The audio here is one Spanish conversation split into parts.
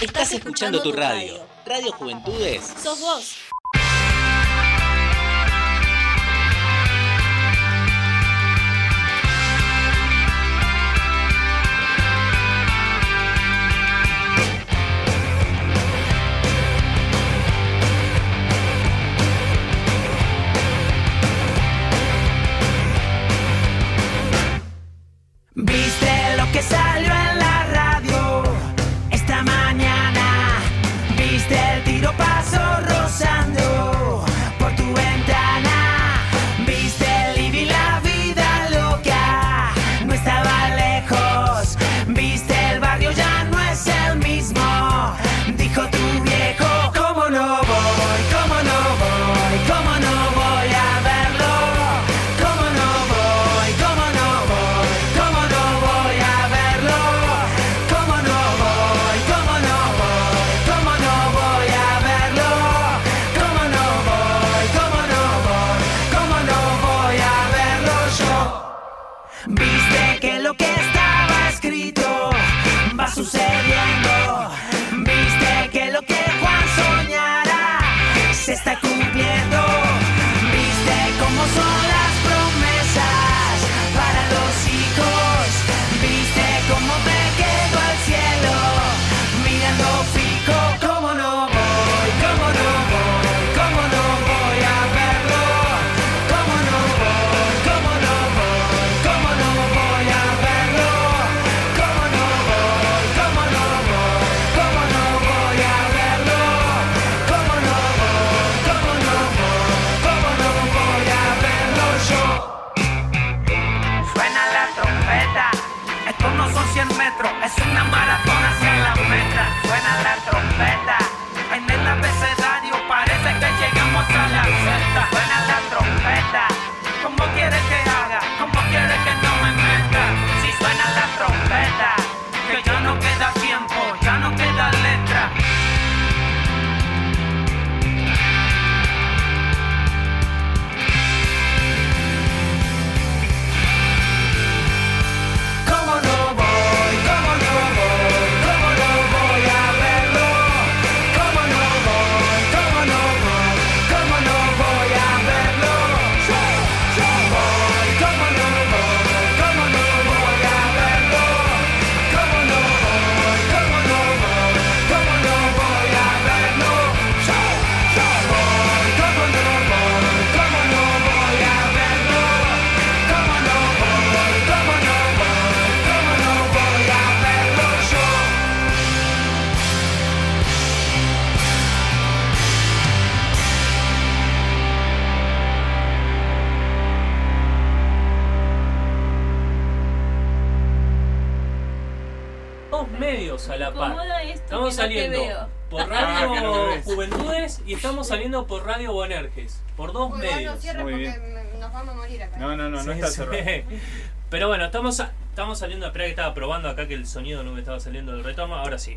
Estás escuchando tu radio. Radio Juventudes. Sos vos. ¿Viste lo que salió Estamos no saliendo por Ah, no Radio. Juventudes y estamos saliendo por Radio Bonerges. Por dos Uy, vos no medios. cierres Muy porque bien. me- nos vamos a morir acá. No, no, no, no Sí, está sí. cerrado. Pero bueno, estamos, estamos saliendo. Espera que estaba probando acá que el sonido no me estaba saliendo del retorno. Ahora sí.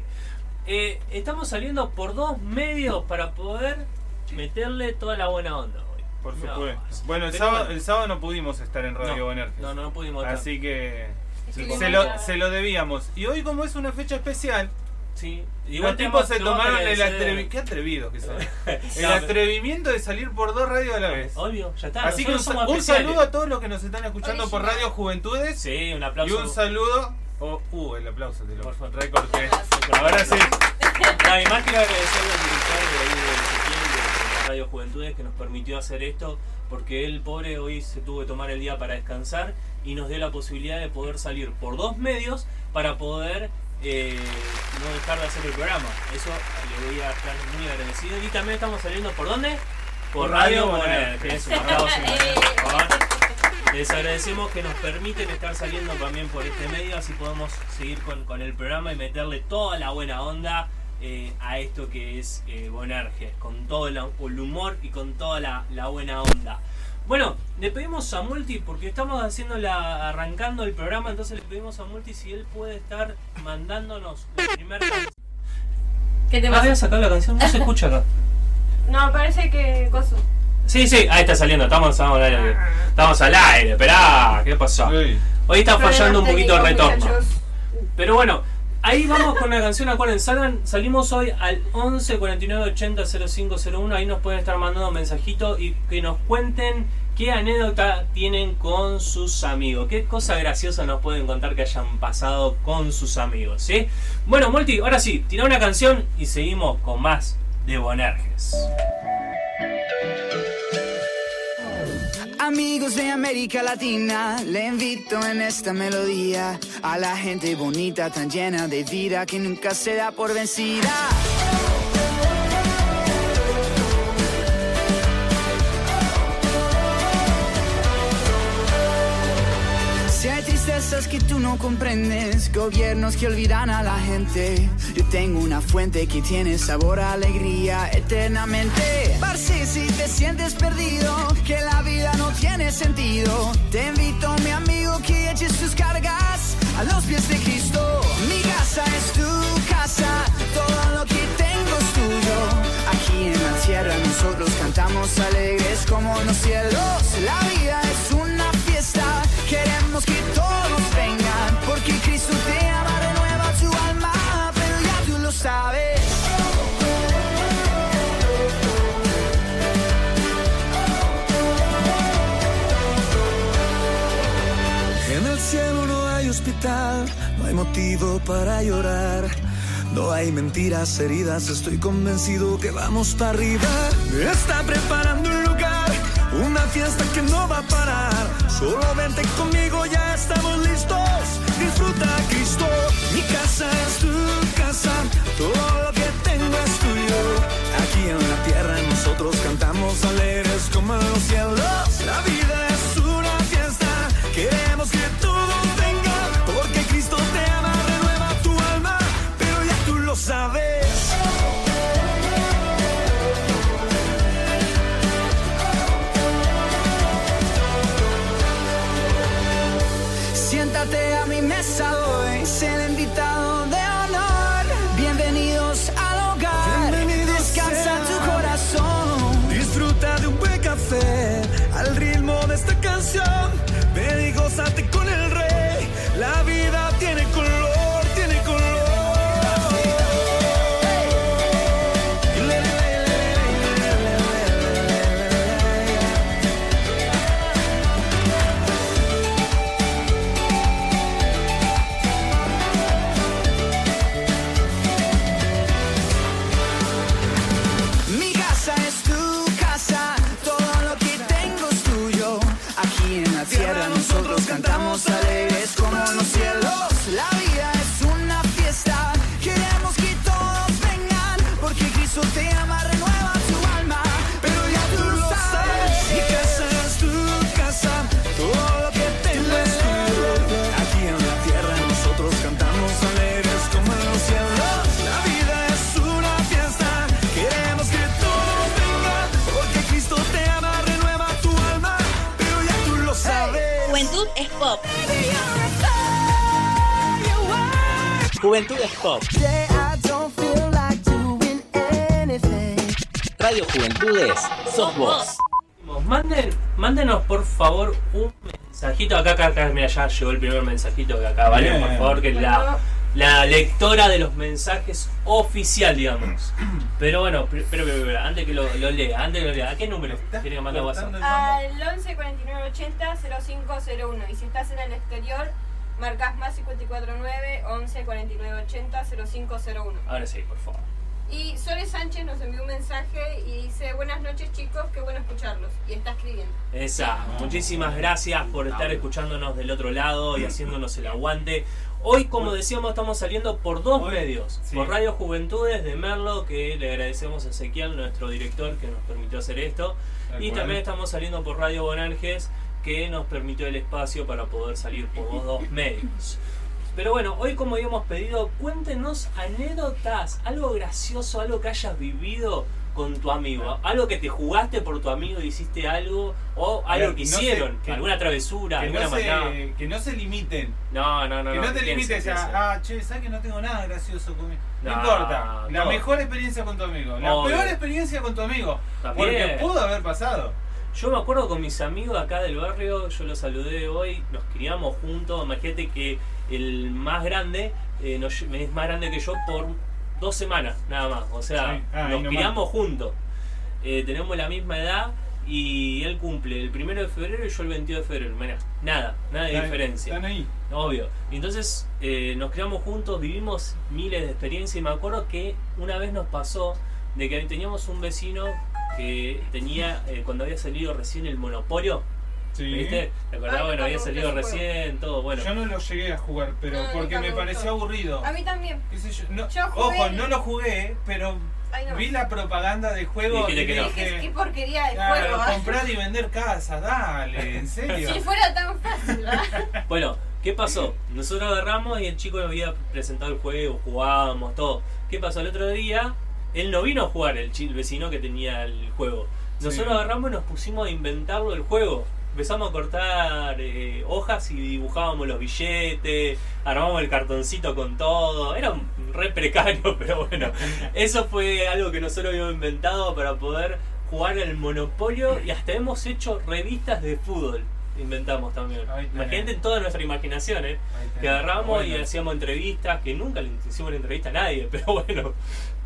Eh, estamos saliendo por dos medios para poder meterle toda la buena onda hoy. Por No, supuesto. Bueno, el sábado, el sábado no pudimos estar en Radio no, Bonerges. no, no, no pudimos estar. Así que se lo, se lo debíamos. Y hoy como es una fecha especial, Sí. los tipos vamos- se tomaron el atrevimiento. Qué atrevidos que son. El atrevimiento de salir por dos radios a la vez. Obvio, ya está. Así que un, saludo a todos los que nos están escuchando por. Radio Juventudes. Sí, un Y aplauso. un saludo. Oh, uh, el aplauso te lo Por favor. recorté. Ahora sí. No, y más quiero agradecerle al director de ahí de Ezequiel, de la Radio Juventudes que nos permitió hacer esto, porque él, pobre, hoy se tuvo que tomar el día para descansar y nos dio la posibilidad de poder salir por dos medios para poder eh, no dejar de hacer el programa. Eso le voy a estar muy agradecido. Y también estamos saliendo por dónde? Por Por Radio que es un aplauso, Eh. Les agradecemos que nos permiten estar saliendo también por este medio, así podemos seguir con, con el programa y meterle toda la buena onda eh, a esto que es eh, Bonerges, con todo el, el humor y con toda la, la buena onda. Bueno, le pedimos a Multi, porque estamos haciendo la, arrancando el programa, entonces le pedimos a Multi si él puede estar mandándonos la primera canción. ¿Qué te Ah, voy a pasa? sacar la canción, no se escucha acá. No, parece que. Coso. Sí, sí, ahí está saliendo, estamos, estamos al aire. Estamos al aire, esperá, ¿qué pasó? Ey. Hoy está fallando un poquito el retorno. muchachos. Pero bueno, Ahí vamos con la canción, acuérdense, salgan, salimos hoy al 11 49 80 0501, ahí nos pueden estar mandando mensajitos y que nos cuenten qué anécdota tienen con sus amigos, qué cosa graciosa nos pueden contar que hayan pasado con sus amigos, ¿sí? Bueno, Multi, ahora sí, tira una canción y seguimos con más de Bonerges. Amigos de América Latina, le invito en esta melodía a la gente bonita, tan llena de vida que nunca se da por vencida. Tristezas que tú no comprendes, gobiernos que olvidan a la gente, yo tengo una fuente que tiene sabor a alegría eternamente. Parce, si te sientes perdido, que la vida no tiene sentido, te invito, mi amigo, que eches tus cargas a los pies de Cristo. Mi casa es tu casa, tierra nosotros cantamos alegres como los cielos. La vida es una fiesta, queremos que todos vengan, porque Cristo te ama, renueva tu alma, pero ya tú lo sabes. En el cielo no hay hospital, no hay motivo para llorar. No hay mentiras, heridas, estoy convencido que vamos para arriba. Está preparando un lugar, una fiesta que no va a parar. Solo vente conmigo, ya estamos listos. Disfruta Cristo, mi casa es tu casa, todo lo que tengo es tuyo. Aquí en la tierra nosotros cantamos alegres como en los cielos. La vida Juventud es pop. Radio Juventudes, sos vos. Manden, mándenos por favor un mensajito. Acá, acá, acá, mira, ya llegó el primer mensajito de acá, ¿vale? Bien. Por favor, que es la, la lectora de los mensajes oficial, digamos. Pero bueno, pero, pero, pero, pero, antes que lo, lo lea, antes que lo lea, ¿a qué número tiene que mandar WhatsApp? Al 11 49 80 0501. Y si estás en el exterior, marcas más 549 11 49 80 0501. Ahora sí, por favor. Y Sole Sánchez nos envió un mensaje y dice: Buenas noches, chicos, qué bueno escucharlos. Y está escribiendo. Esa, muchísimas gracias por estar escuchándonos del otro lado y haciéndonos el aguante. Hoy, como decíamos, estamos saliendo por dos Hoy, medios. sí. Por Radio Juventudes de Merlo, que le agradecemos a Ezequiel, nuestro director, que nos permitió hacer esto. Tal Y cual. también estamos saliendo por Radio Bonarjes, que nos permitió el espacio para poder salir por los dos medios. Pero bueno, hoy como habíamos pedido, cuéntenos anécdotas, algo gracioso, algo que hayas vivido con tu amigo, algo que te jugaste por tu amigo y hiciste algo, o algo que no se- hicieron, que- alguna travesura, Que alguna no, se, que no se limiten. No, no, no. que no, no te piensen, limites piensen. a, ah, che, ¿sabes que no tengo nada gracioso conmigo? No, importa. La no. mejor experiencia con tu amigo. La peor experiencia con tu amigo. También. Porque pudo haber pasado. Yo me acuerdo con mis amigos acá del barrio, yo los saludé hoy, nos criamos juntos, imagínate que el más grande eh, nos es más grande que yo por dos semanas, nada más. O sea, Sí. Ah, nos criamos juntos. Eh, tenemos la misma edad y él cumple el primero de febrero y yo el 22 de febrero. Mirá, nada, nada de diferencia. Están ahí. Obvio. Entonces eh, nos criamos juntos, vivimos miles de experiencias y me acuerdo que una vez nos pasó de que teníamos un vecino que tenía, eh, cuando había salido recién el Monopolio, Sí. ¿viste? ¿Te acordás? Ah, bueno, había salido recién, todo, bueno. Yo no lo llegué a jugar, pero No, porque me me pareció aburrido. A mí también. ¿Qué sé yo? No, Yo jugué ojo, el- no lo jugué, pero Ay, no. vi la propaganda del juego Dijiste y que no. Dije, qué porquería de claro, juego. ¿ah? comprar y vender casas, dale, en serio. Si fuera tan fácil. Bueno, ¿qué pasó? Nosotros agarramos y el chico había presentado el juego, jugábamos, todo. ¿Qué pasó? El otro día, él no vino a jugar, el, el vecino que tenía el juego. Nosotros Sí. agarramos y nos pusimos a inventarlo el juego. Empezamos a cortar eh, hojas y dibujábamos los billetes, armamos el cartoncito con todo. Era un re precario, pero bueno. Eso fue algo que nosotros habíamos inventado para poder jugar al Monopolio y hasta hemos hecho revistas de fútbol. Inventamos también. Imagínate toda nuestra imaginación, ¿eh? Que agarramos y hacíamos entrevistas, que nunca le hicimos una entrevista a nadie, pero bueno.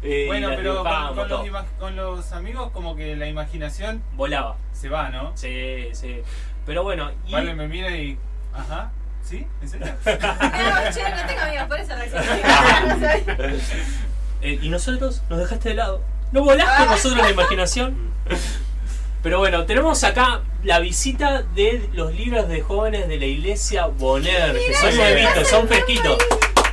Eh, Bueno, pero con, con los, con los amigos como que la imaginación Volaba. se va, ¿no? Sí, sí. Pero bueno, y Vale, me mira y... Ajá, ¿sí? ¿En serio? No, che, no tengo amigos, por eso reaccioné. Eh, y nosotros nos dejaste de lado. No volás con nosotros la imaginación. Pero bueno, tenemos acá la visita de los libros de jóvenes de la iglesia Bonner, que son nuevitos, son fresquitos.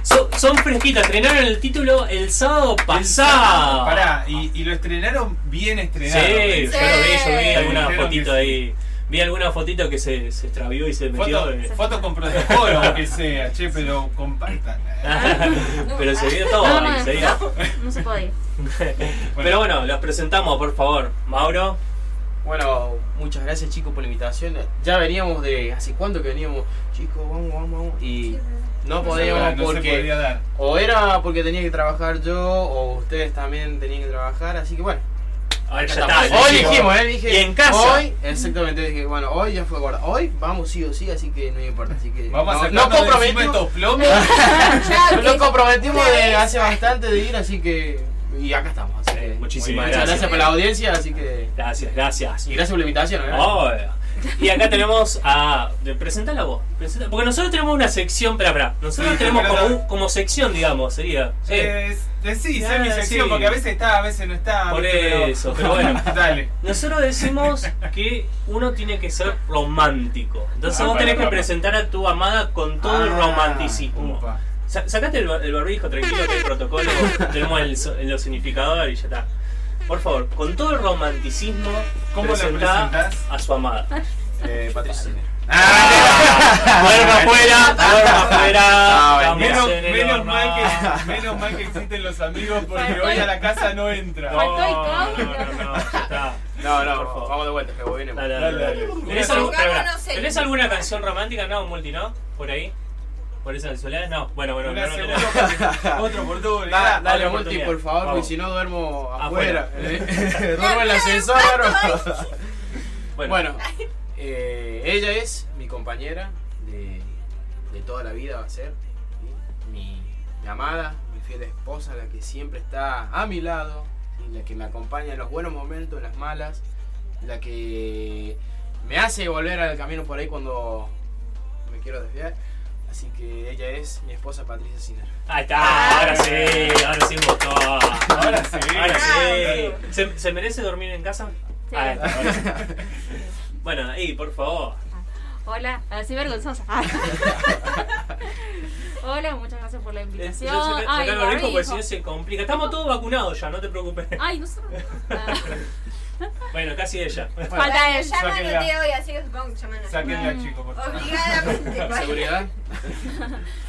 Son, son fresquitos, estrenaron el título el sábado pasado. Pará, y, y lo estrenaron bien Sí, estrenado. yo lo vi, yo vi Sí. alguna fotito sí. ahí. Vi alguna fotito que se, se extravió y se metió. Foto, eh. foto con protocolo, aunque sea, che, pero compartan. Pero se vio todo No, ahí, no, se vio. no se puede ir. Pero bueno, los presentamos, por favor. Mauro. Bueno, muchas gracias chicos por la invitación. Ya veníamos de. ¿Hace cuánto que veníamos? Chicos, vamos, vamos, vamos. Y no podíamos no se porque. podía dar. O era porque tenía que trabajar yo, o ustedes también tenían que trabajar, así que bueno. Ahora ya Estamos. está. Hoy dijimos. dijimos, ¿eh? Dije, Y en casa. Hoy, exactamente, dije, bueno, hoy ya fue guarda. Hoy vamos sí o sí, así que no importa. Así que. Vamos a no, sacarnos no comprometimos. estos plomos. Nos comprometimos de hace bastante de ir, así que. Y acá estamos. Así que, Eh, muchísimas bien. Muchas gracias. gracias por la audiencia, así que. Gracias, gracias. Y gracias por la invitación, ¿eh? Obvio. Y acá tenemos a. de- Presenta la voz. presenta- porque nosotros tenemos una sección. Espera, espera. Nosotros Sí, tenemos pero como, un- como sección, digamos, sería. Sí. Eh, eh, sí, Ah, sé mi sección, sí. porque a veces está, a veces no está. Por. Pero- eso, pero bueno. Dale. Nosotros decimos que uno tiene que ser romántico. Entonces Ah, vos tenés para, que para. presentar a tu amada con todo el Ah, romanticismo. upa. Sa- Sacate el, bar- el barbijo, tranquilo, que hay protocolo. tenemos el, so- el significador y ya está. Por favor, con todo el romanticismo, ¿Cómo la presentá a su amada. Eh, Patricia Ciner. Duerma afuera, duerma afuera. Estamos Menos, mal que, menos mal que existen los amigos porque hoy a la casa no entra. No, no, no, no. No, no, Por favor. vamos de vuelta, que voy bien. Dale, Dale, dale, dale. dale. ¿Tenés, Una- algún- espera, espera. Pongámonos en- ¿Tenés alguna canción romántica? No, multi, ¿no? Por ahí. ¿Por esas soledades? No. Bueno, bueno, no, no oportunidad. Otra oportunidad. Dale, multi, por favor, porque si no duermo Afuera. afuera. Eh, duermo en el ascensor. Bueno, Bueno, eh, ella es mi compañera de, de toda la vida, va a ser. ¿sí? Mi, mi amada, mi fiel esposa, la que siempre está a mi lado, ¿sí? la que me acompaña en los buenos momentos, en las malas, la que me hace volver al camino por ahí cuando me quiero desviar. Así que ella es mi esposa Patricia Ciner. ahí está. Ahora sí, ahora sí votó. Ahora sí. Ahora sí. ¿Se, se merece dormir en casa? Sí. Ah, está, ahora sí. Bueno, ahí, por favor. Hola, así vergonzosa. Hola, muchas gracias por la Eh, invitación. yo saca- Ay, barbijo porque si no se complica. Estamos todos vacunados ya, no te preocupes. Ay, no sé. Ah, Bueno, casi ella. Falta me Sáquenla. anoté hoy, así que supongo que llaman a Sáquenla, chicos, por favor. Obligadamente. ¿Seguridad?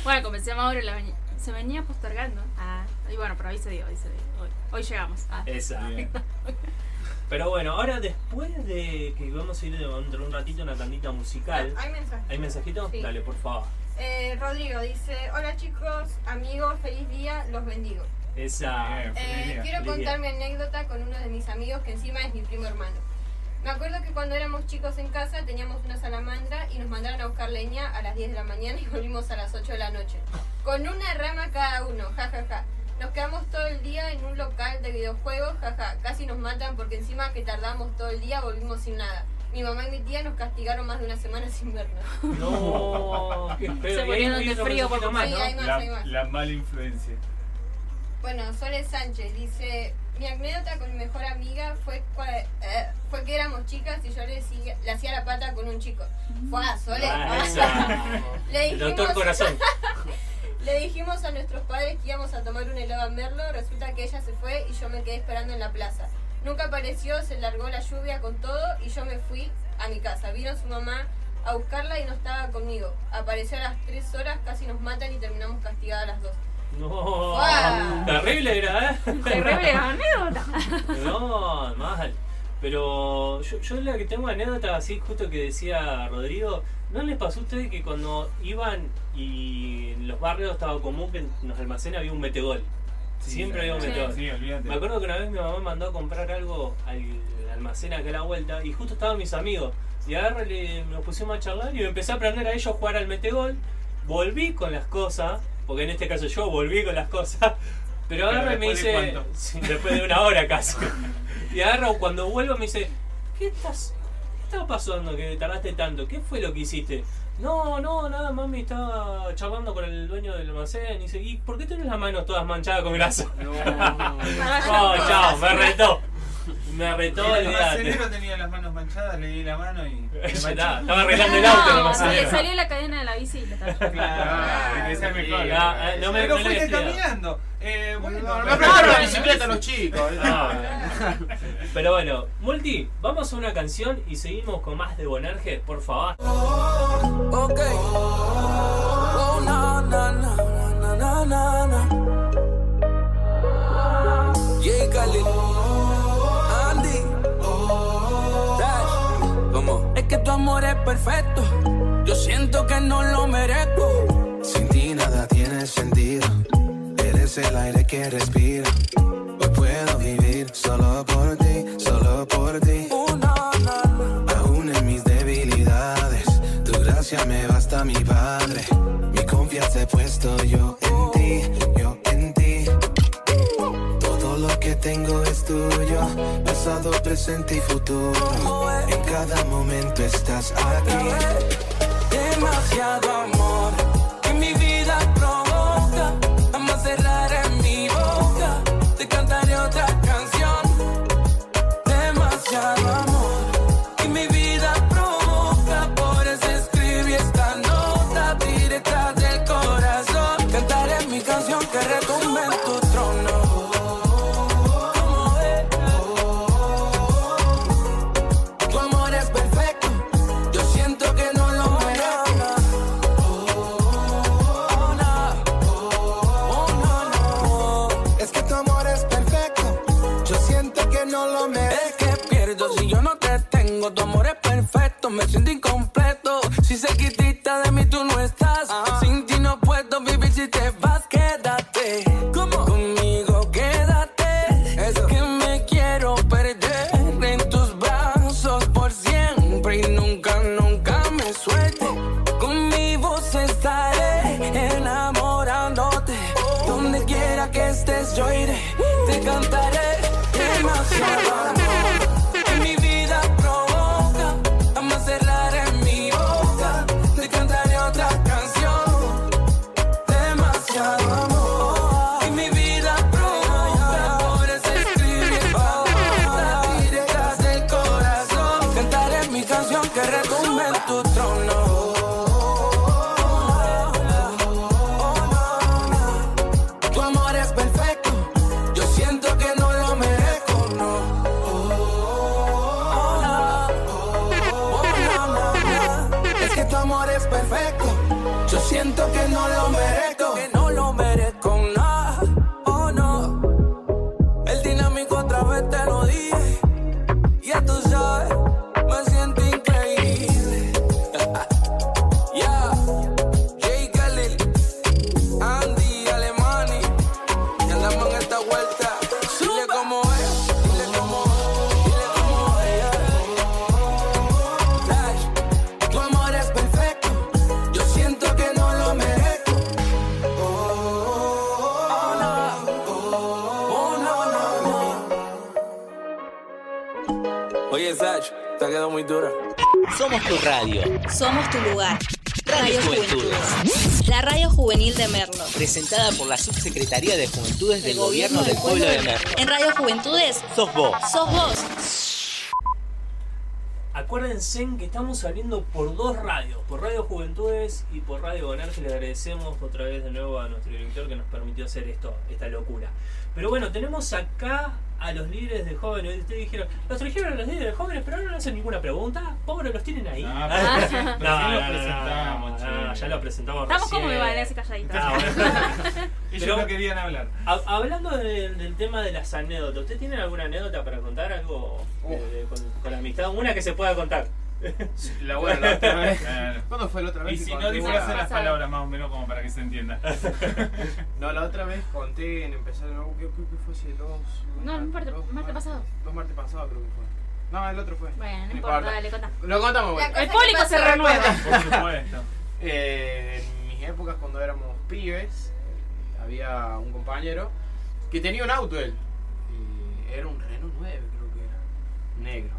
Bueno, como decía Mauro, la se venía postergando. Ah, y bueno, pero hoy se dio, hoy se dio. Hoy, hoy llegamos. Ah. Bien. Pero bueno, ahora después de que vamos a ir dentro de un ratito una tandita musical. Hay mensaje. ¿Hay mensajito? Sí. Dale, por favor. Eh, Rodrigo dice, hola chicos, amigos, feliz día, los bendigo. Esa. Eh, día. quiero contar mi anécdota con uno de mis amigos que encima es mi primo hermano. Me acuerdo que cuando éramos chicos en casa teníamos una salamandra y nos mandaron a buscar leña a las 10 de la mañana y volvimos a las 8 de la noche. Con una rama cada uno, jajaja. Ja, ja. Nos quedamos todo el día en un local de videojuegos, jaja. Casi nos matan porque encima que tardamos todo el día volvimos sin nada. Mi mamá y mi tía nos castigaron más de una semana sin vernos. No, qué feo. Se ponían de frío por más, Sí, ¿no? hay más, La, hay más. la mala influencia. Bueno, Sole Sánchez dice, mi anécdota con mi mejor amiga fue, eh, fue que éramos chicas y yo le, hacía- le hacía la pata con un chico. Fue a. Ah, le, El doctor dijimos, Corazón. le dijimos a nuestros padres que íbamos a tomar un helado a Merlo, resulta que ella se fue y yo me quedé esperando en la plaza. Nunca apareció, se largó la lluvia con todo y yo me fui a mi casa. Vino su mamá a buscarla y no estaba conmigo. Apareció a las 3 horas, casi nos matan y terminamos castigadas las dos. No, terrible era, ¿eh? Terrible anécdota. No, mal. Pero yo, yo la que tengo anécdota así, justo que decía Rodrigo, ¿no les pasó a ustedes que cuando iban y en los barrios estaba común que en los almacenes había un metegol? Siempre había un Sí. metegol. Sí, olvídate. Me acuerdo que una vez mi mamá mandó a comprar algo al almacén acá a la vuelta y justo estaban mis amigos. Y agarré, le- nos pusimos a charlar y me empecé a aprender a ellos a jugar al metegol. Volví con las cosas, porque en este caso yo volví con las cosas. Pero agarra y me de dice, cuánto? Sí, después de una hora casi. Y agarra cuando vuelvo me dice, ¿qué estás? ¿Qué estaba pasando que tardaste tanto? ¿Qué fue lo que hiciste? No, no, nada, mami estaba charlando con el dueño del almacén y dice, ¿y por qué tenés las manos todas manchadas con grasa? No, No, chao, me retó. Me retó, el almacenero tenía las manos manchadas, le di la mano y. Estaba arreglando el auto el No, le salió la cadena de la bici y le estaba- Claro, mejor. Ah, eh, no me- Pero fuiste caminando. Eh, bueno, no, no la bicicleta a los chicos. Ah. Pero bueno, Multi, vamos a una canción y seguimos con más de Bonerge, por favor. Ok. Oh, na, na, na, na, na, na, que tu amor es perfecto. Yo siento que no lo merezco. Sin ti nada tiene sentido. Eres el aire que respiro. Hoy puedo vivir solo por ti, solo por ti. Oh, na, na, na. Aún en mis debilidades, tu gracia me basta, mi padre. Mi confianza he puesto yo tengo es tuyo, pasado, presente y futuro. En cada momento estás aquí. Demasiado amor Subsecretaría de Juventudes del Gobierno del Pueblo de Merlo. En Radio Juventudes Sos vos. sos vos. Acuérdense que estamos saliendo por dos radios, por Radio Juventudes y por Radio Bonaire, le agradecemos otra vez de nuevo a nuestro director que nos permitió hacer esto, esta locura. Pero bueno, tenemos acá a los líderes de jóvenes. Ustedes dijeron, los trajeron a los líderes de jóvenes, pero no le hacen ninguna pregunta. Pobre, los tienen ahí. Ah, Ah, pero- no, pero sí no, lo no, presentamos, no, no, ya lo presentamos Estamos recién. como igual, así calladitos. Ah, bueno. No querían hablar. Ha- Hablando de- del tema de las anécdotas, ¿usted tiene alguna anécdota para contar? ¿Algo Oh. de- de- con, con la amistad? Una que se pueda contar. La buena, la otra vez. Claro. ¿Cuándo fue la otra vez? Y si no, una- las palabras más o menos como para que se entienda. No, la otra vez conté en empezar nuevo, ¿qué, qué, qué fue? Si dos. No, un no importa, dos martes pasado. Dos martes pasados creo que fue. No, el otro fue. Bueno, no importa, dale, contá. Lo contamos, bueno. El público se renueva. Por supuesto. Eh, en mis épocas, cuando éramos pibes, había un compañero que tenía un auto él. Y era un Renault 9, creo que era. Negro.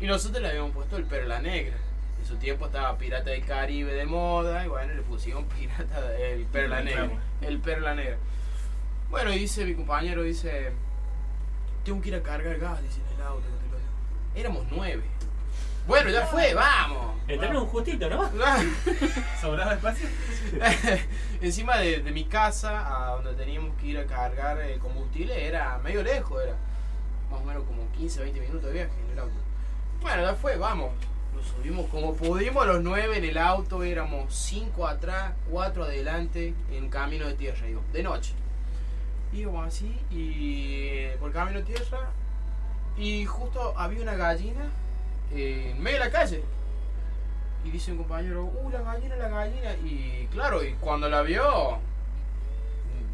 Y nosotros le habíamos puesto el Perla Negra. En su tiempo estaba Pirata del Caribe de moda. Y bueno, le pusimos Pirata el Perla Negra. El Perla Negra. Bueno, y dice mi compañero, dice... Tengo que ir a cargar gas, dice en el auto. que te lo digo". Éramos nueve. Bueno, ya fue, vamos. Tenés un justito, ¿no? ¿Sobraba espacio? Encima de, de mi casa, a donde teníamos que ir a cargar eh, combustible, era medio lejos, era más o menos como 15, 20 minutos de viaje en el auto. Bueno, ya fue, vamos. Nos subimos como pudimos los nueve en el auto, éramos cinco atrás, cuatro adelante, en camino de tierra, digo, de noche. Íbamos así, y eh, por camino de tierra, y justo había una gallina en medio de la calle. Y dice un compañero, uh, la gallina, la gallina. Y claro, y cuando la vio,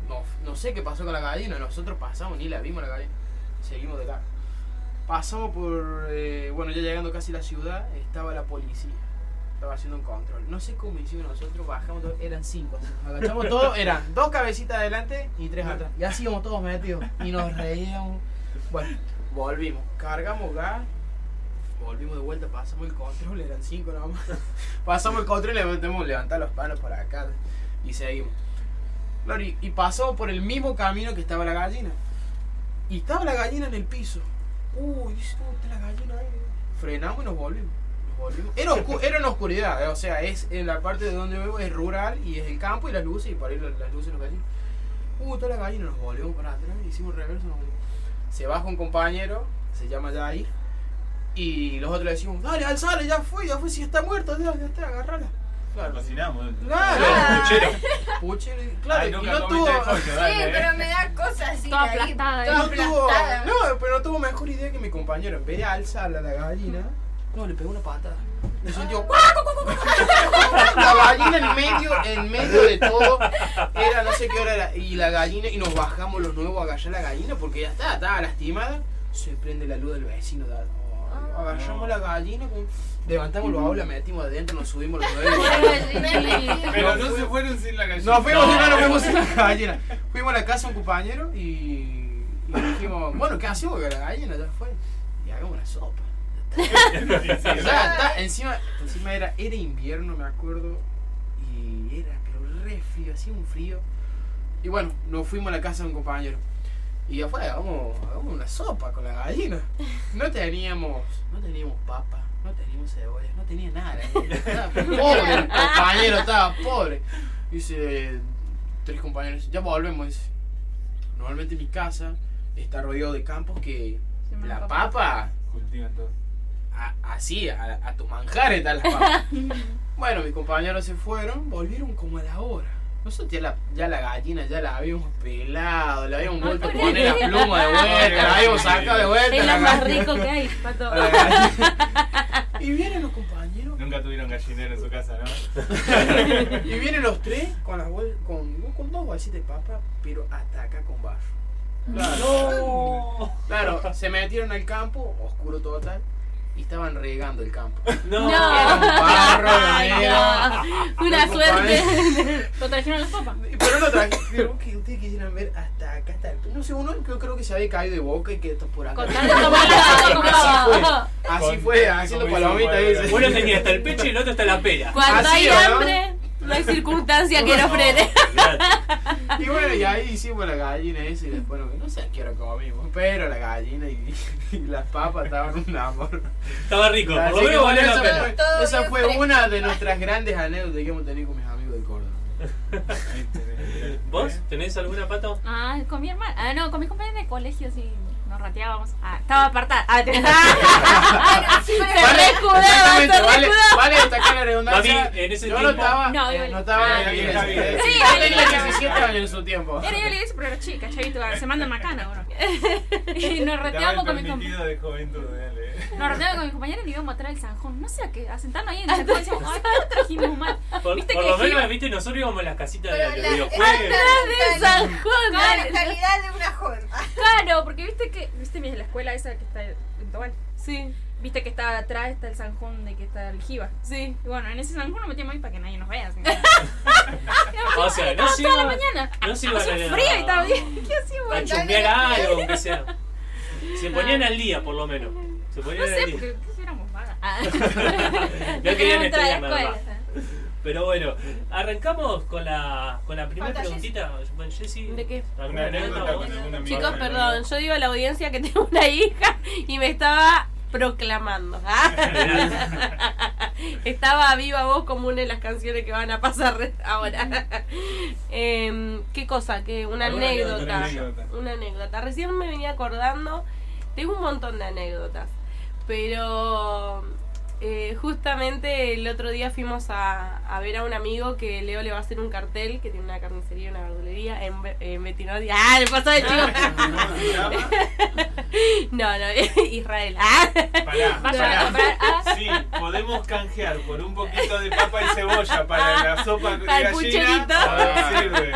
no, no sé qué pasó con la gallina. Nosotros pasamos, ni la vimos la gallina. Seguimos de largo. Pasamos por, eh, bueno, ya llegando casi a la ciudad, estaba la policía. Estaba haciendo un control. No sé cómo hicimos nosotros, bajamos todos, eran cinco. así. Agachamos todos, eran dos cabecitas adelante y tres atrás. Y así íbamos todos metidos. Y nos reíamos. Bueno, volvimos. Cargamos gas, volvimos de vuelta, pasamos el control, eran cinco nada más. pasamos el control y le metemos levantar los palos por acá y seguimos. Claro, y, y pasamos por el mismo camino que estaba la gallina. Y estaba la gallina en el piso. Uy, dice, ¿cómo está la gallina ahí? Frenamos y nos volvimos. Nos volvimos. Era, oscu- era en oscuridad, eh, o sea, es en la parte de donde vivo es rural y es el campo y las luces y por ahí las luces nos gallinas. Uh, está la gallina, nos volvimos para atrás, hicimos reverso, nos volvimos. Se baja un compañero, se llama Jair, y los otros le decimos, dale, alzale, ya fue, ya fue, si está muerto, ya, ya está, agarrala. Claro. Cocinamos. Claro. Puchero. Puchero, claro, Ay, y no tuvo... pollo, Sí, dale. eh. pero me da cosas así. Toda ahí, aplastada, Toda no tuvo, aplastada. no, pero no tuvo mejor idea que mi compañero. En vez de alzarla a la gallina, no, le pegó una patada. Le sintió. La gallina en medio, en medio de todo. Era no sé qué hora era. Y la gallina, y nos bajamos los nuevos a agarrar la gallina porque ya está, estaba lastimada. Se prende la luz del vecino. da- oh, agarramos la gallina, con- levantamos los aulas, metimos adentro, nos subimos los nueve. Pero no se fueron sin la gallina. Nos fuimos, no, nos fuimos en la gallina. Fuimos a la casa de un compañero y, y dijimos, bueno, ¿qué hacemos? Que la gallina ya fue. Y hagamos una sopa. Está, encima, encima era, era invierno, me acuerdo. Y era, pero re frío, hacía un frío. Y bueno, nos fuimos a la casa de un compañero. Y ya fue, hagamos, hagamos una sopa con la gallina. No teníamos, no teníamos papa, no teníamos cebolla, no tenía nada. Estaba pobre, el compañero estaba pobre. Dice, tres compañeros, ya volvemos. Dice, normalmente mi casa está rodeado de campos que la papa. papa Cultivan todo. a- así, a, a tu manjar están las papas. bueno, mis compañeros se fueron, volvieron como a la hora. Nosotros ya la, ya la gallina ya la habíamos pelado, le habíamos vuelto a poner la pluma de vuelta, la habíamos sacado de vuelta. Es la lo más rico que hay, pato. La. Y vienen los compañeros. Nunca tuvieron gallinero en su casa, ¿no? Y vienen los tres con las bol- con, con dos bolsitas de papa, pero hasta acá con barro. Claro. Claro, se metieron al campo, oscuro total, y estaban regando el campo. No. Era un barro Ay, no. Una Los suerte. ¿Lo trajeron las papas? Pero no traje, pero que ustedes quisieran ver hasta acá está el No sé, uno creo que se había caído de boca y que está por acá. Así fue. Así fue, haciendo palomitas. Uno tenía hasta el pecho y el otro hasta la pera. Cuando Así, hay ¿o no? hambre, no hay circunstancia que lo frene. Y bueno, y ahí hicimos la gallina esa y después no, no sé a qué hora comimos, pero la gallina y, y las papas estaban un amor. Estaba rico, por lo menos valió la esa pena. fue, esa fue fresco. una de nuestras grandes anécdotas que hemos tenido con mis amigos de Córdoba. ¿Vos tenés alguna pato? Ah, con mi hermana. Ah, no, con mis compañeros de colegio sí. Nos rateábamos. Ah, estaba apartada. Ah, te- se reescudaba, se Exactamente, vale, vale la redundancia. Mami, en ese yo no tiempo- estaba, No, yo- no estaba en la iglesia. Sí, yo tenía 17 años en su tiempo. Era yo la iglesia, pero era chica, chavito. Se mandan macana, bueno. Y nos rateábamos con de juventud, dale. Nos rateábamos con mis compañeros y íbamos a traer el zanjón. No sé a qué, a sentarnos ahí en el zanjón y decíamos, ay, ¿qué trajimos mal? Por, ¿Viste por que lo menos, viste, nosotros íbamos a las casitas de los la- videojuegos. de zanjón, Con la calidad de una joven. Claro, porque viste que, viste la escuela esa que está en Tobal. Sí, Viste que está atrás está el zanjón de que está el Jiba. sí. Y bueno, en ese zanjón nos metíamos ahí para que nadie nos vea. O sea, no se toda la iba- mañana. no se Hacía a- frío y estaba bien. ¿Qué hacíamos? A chumbear algo, aunque sea. Se ponían al día, por lo menos. Se No sé, porque ¿qué éramos vagas. No querían estudiar nada más. Pero bueno, arrancamos con la, con la primera preguntita. Bueno, Jessy, ¿De qué? ¿alguna Una anécdota anécdota con vos? algún amigo. Chicos, perdón, yo digo a la audiencia que tengo una hija y me estaba proclamando. ¿ah? estaba viva voz como una de las canciones que van a pasar ahora. Em, ¿Qué cosa? Que una ¿Alguna anécdota. anécdota? Una anécdota. Recién me venía acordando. Tengo un montón de anécdotas. Pero eh, justamente el otro día fuimos a, a ver a un amigo que Leo le va a hacer un cartel que tiene una carnicería y una verdulería en, en Betinotti. ¡Ah! Le pasó de chico. ¿Cómo se llama? No, no, Israel. ¡Ah! Pará, pará. a comprar. Ah, Sí, podemos canjear por un poquito de papa y cebolla para la sopa de Para el gallina. pucherito. Ah, sirve.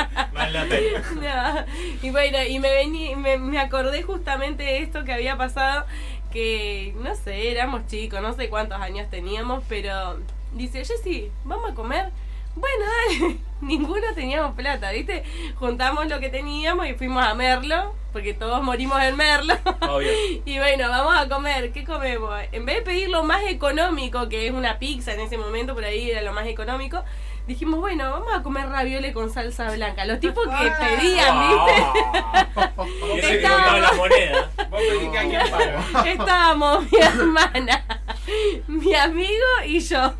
No. Y bueno, y me, vení, me, me acordé justamente de esto que había pasado, que no sé, éramos chicos, no sé cuántos años teníamos, pero dice, Jessy, ¿vamos a comer? Bueno, dale. Ninguno teníamos plata, ¿viste? Juntamos lo que teníamos y fuimos a Merlo, porque todos morimos en Merlo. Obvio. Y bueno, vamos a comer. ¿Qué comemos? En vez de pedir lo más económico, que es una pizza en ese momento, por ahí era lo más económico, dijimos, bueno, vamos a comer raviole con salsa blanca. Los tipos que pedían, ¿viste? Ah. Y ese que contaba la moneda. Vos que alguien paga. Estábamos mi hermana, mi amigo y yo.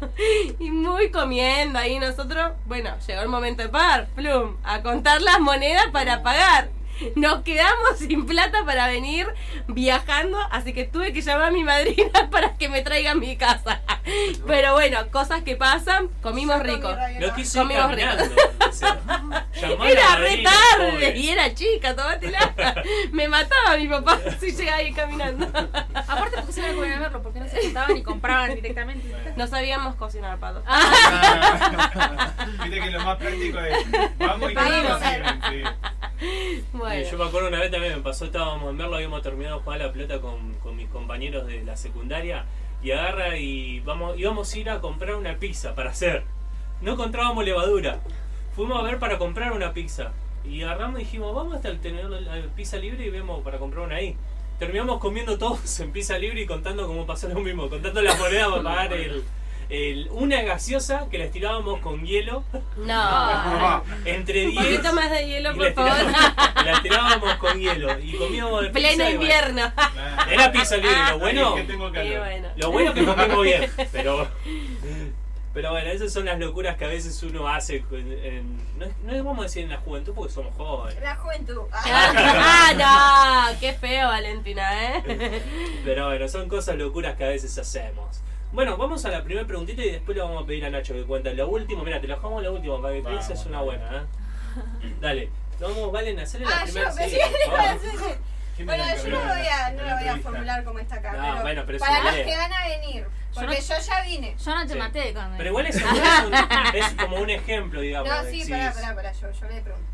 Y muy comiendo ahí nosotros. Bueno, llegó el momento de pagar. Plum, a contar las monedas para pagar. Nos quedamos sin plata para venir viajando, así que tuve que llamar a mi madrina para que me traiga a mi casa. Pero bueno, cosas que pasan, comimos rico. No quiso ir Comimos caminando. o sea, Era re tarde pobre. y era chica, tomátela. Me mataba mi papá si llegaba ahí caminando. Aparte, porque se iban a verlo, porque no se juntaban y compraban directamente. No sabíamos cocinar, pato. Viste que lo más práctico es vamos y sirven, sí. Bueno. Yo me acuerdo una vez también me pasó, estábamos en verlo, habíamos terminado de jugar la pelota con, con mis compañeros de la secundaria y agarra y vamos, íbamos a ir a comprar una pizza para hacer. No encontrábamos levadura. Fuimos a ver para comprar una pizza. Y agarramos y dijimos, vamos hasta el tenedor de la pizza libre y vemos para comprar una ahí. Terminamos comiendo todos en pizza libre y contando cómo pasó lo mismo, contando las monedas para pagar el, el- una gaseosa que la estirábamos con hielo No. entre Un 10 poquito más de hielo, por la favor. la tirábamos con hielo y comíamos de pizza Pleno bueno, invierno. Era pizza libre, lo bueno, Ahí es que tengo Y calor. bueno. lo bueno que comimos bien, pero pero bueno, esas son las locuras que a veces uno hace en- en- no, no es vamos a decir en la juventud porque somos jóvenes. La juventud. Ah, no, qué feo, Valentina, ¿eh? Pero bueno, son cosas locuras que a veces hacemos. Bueno, vamos a la primera preguntita y después le vamos a pedir a Nacho que cuente lo último. Mira, te lo dejamos lo último para que Vamos, pienses una buena, ¿eh? Dale, vamos, Valen, hacerle la Ah, yo primera. pensé sí, que le iba a vamos. decir. ¿Quién me Bueno, yo no lo voy a, no de lo la voy a entrevista? formular como está acá. No, pero bueno, pero es para los que van a venir. Porque no- yo ya vine. Yo no te Sí. maté con Pero igual es, es un- es como un ejemplo, digamos. No, sí, pará, pará, pará, yo, yo le pregunto.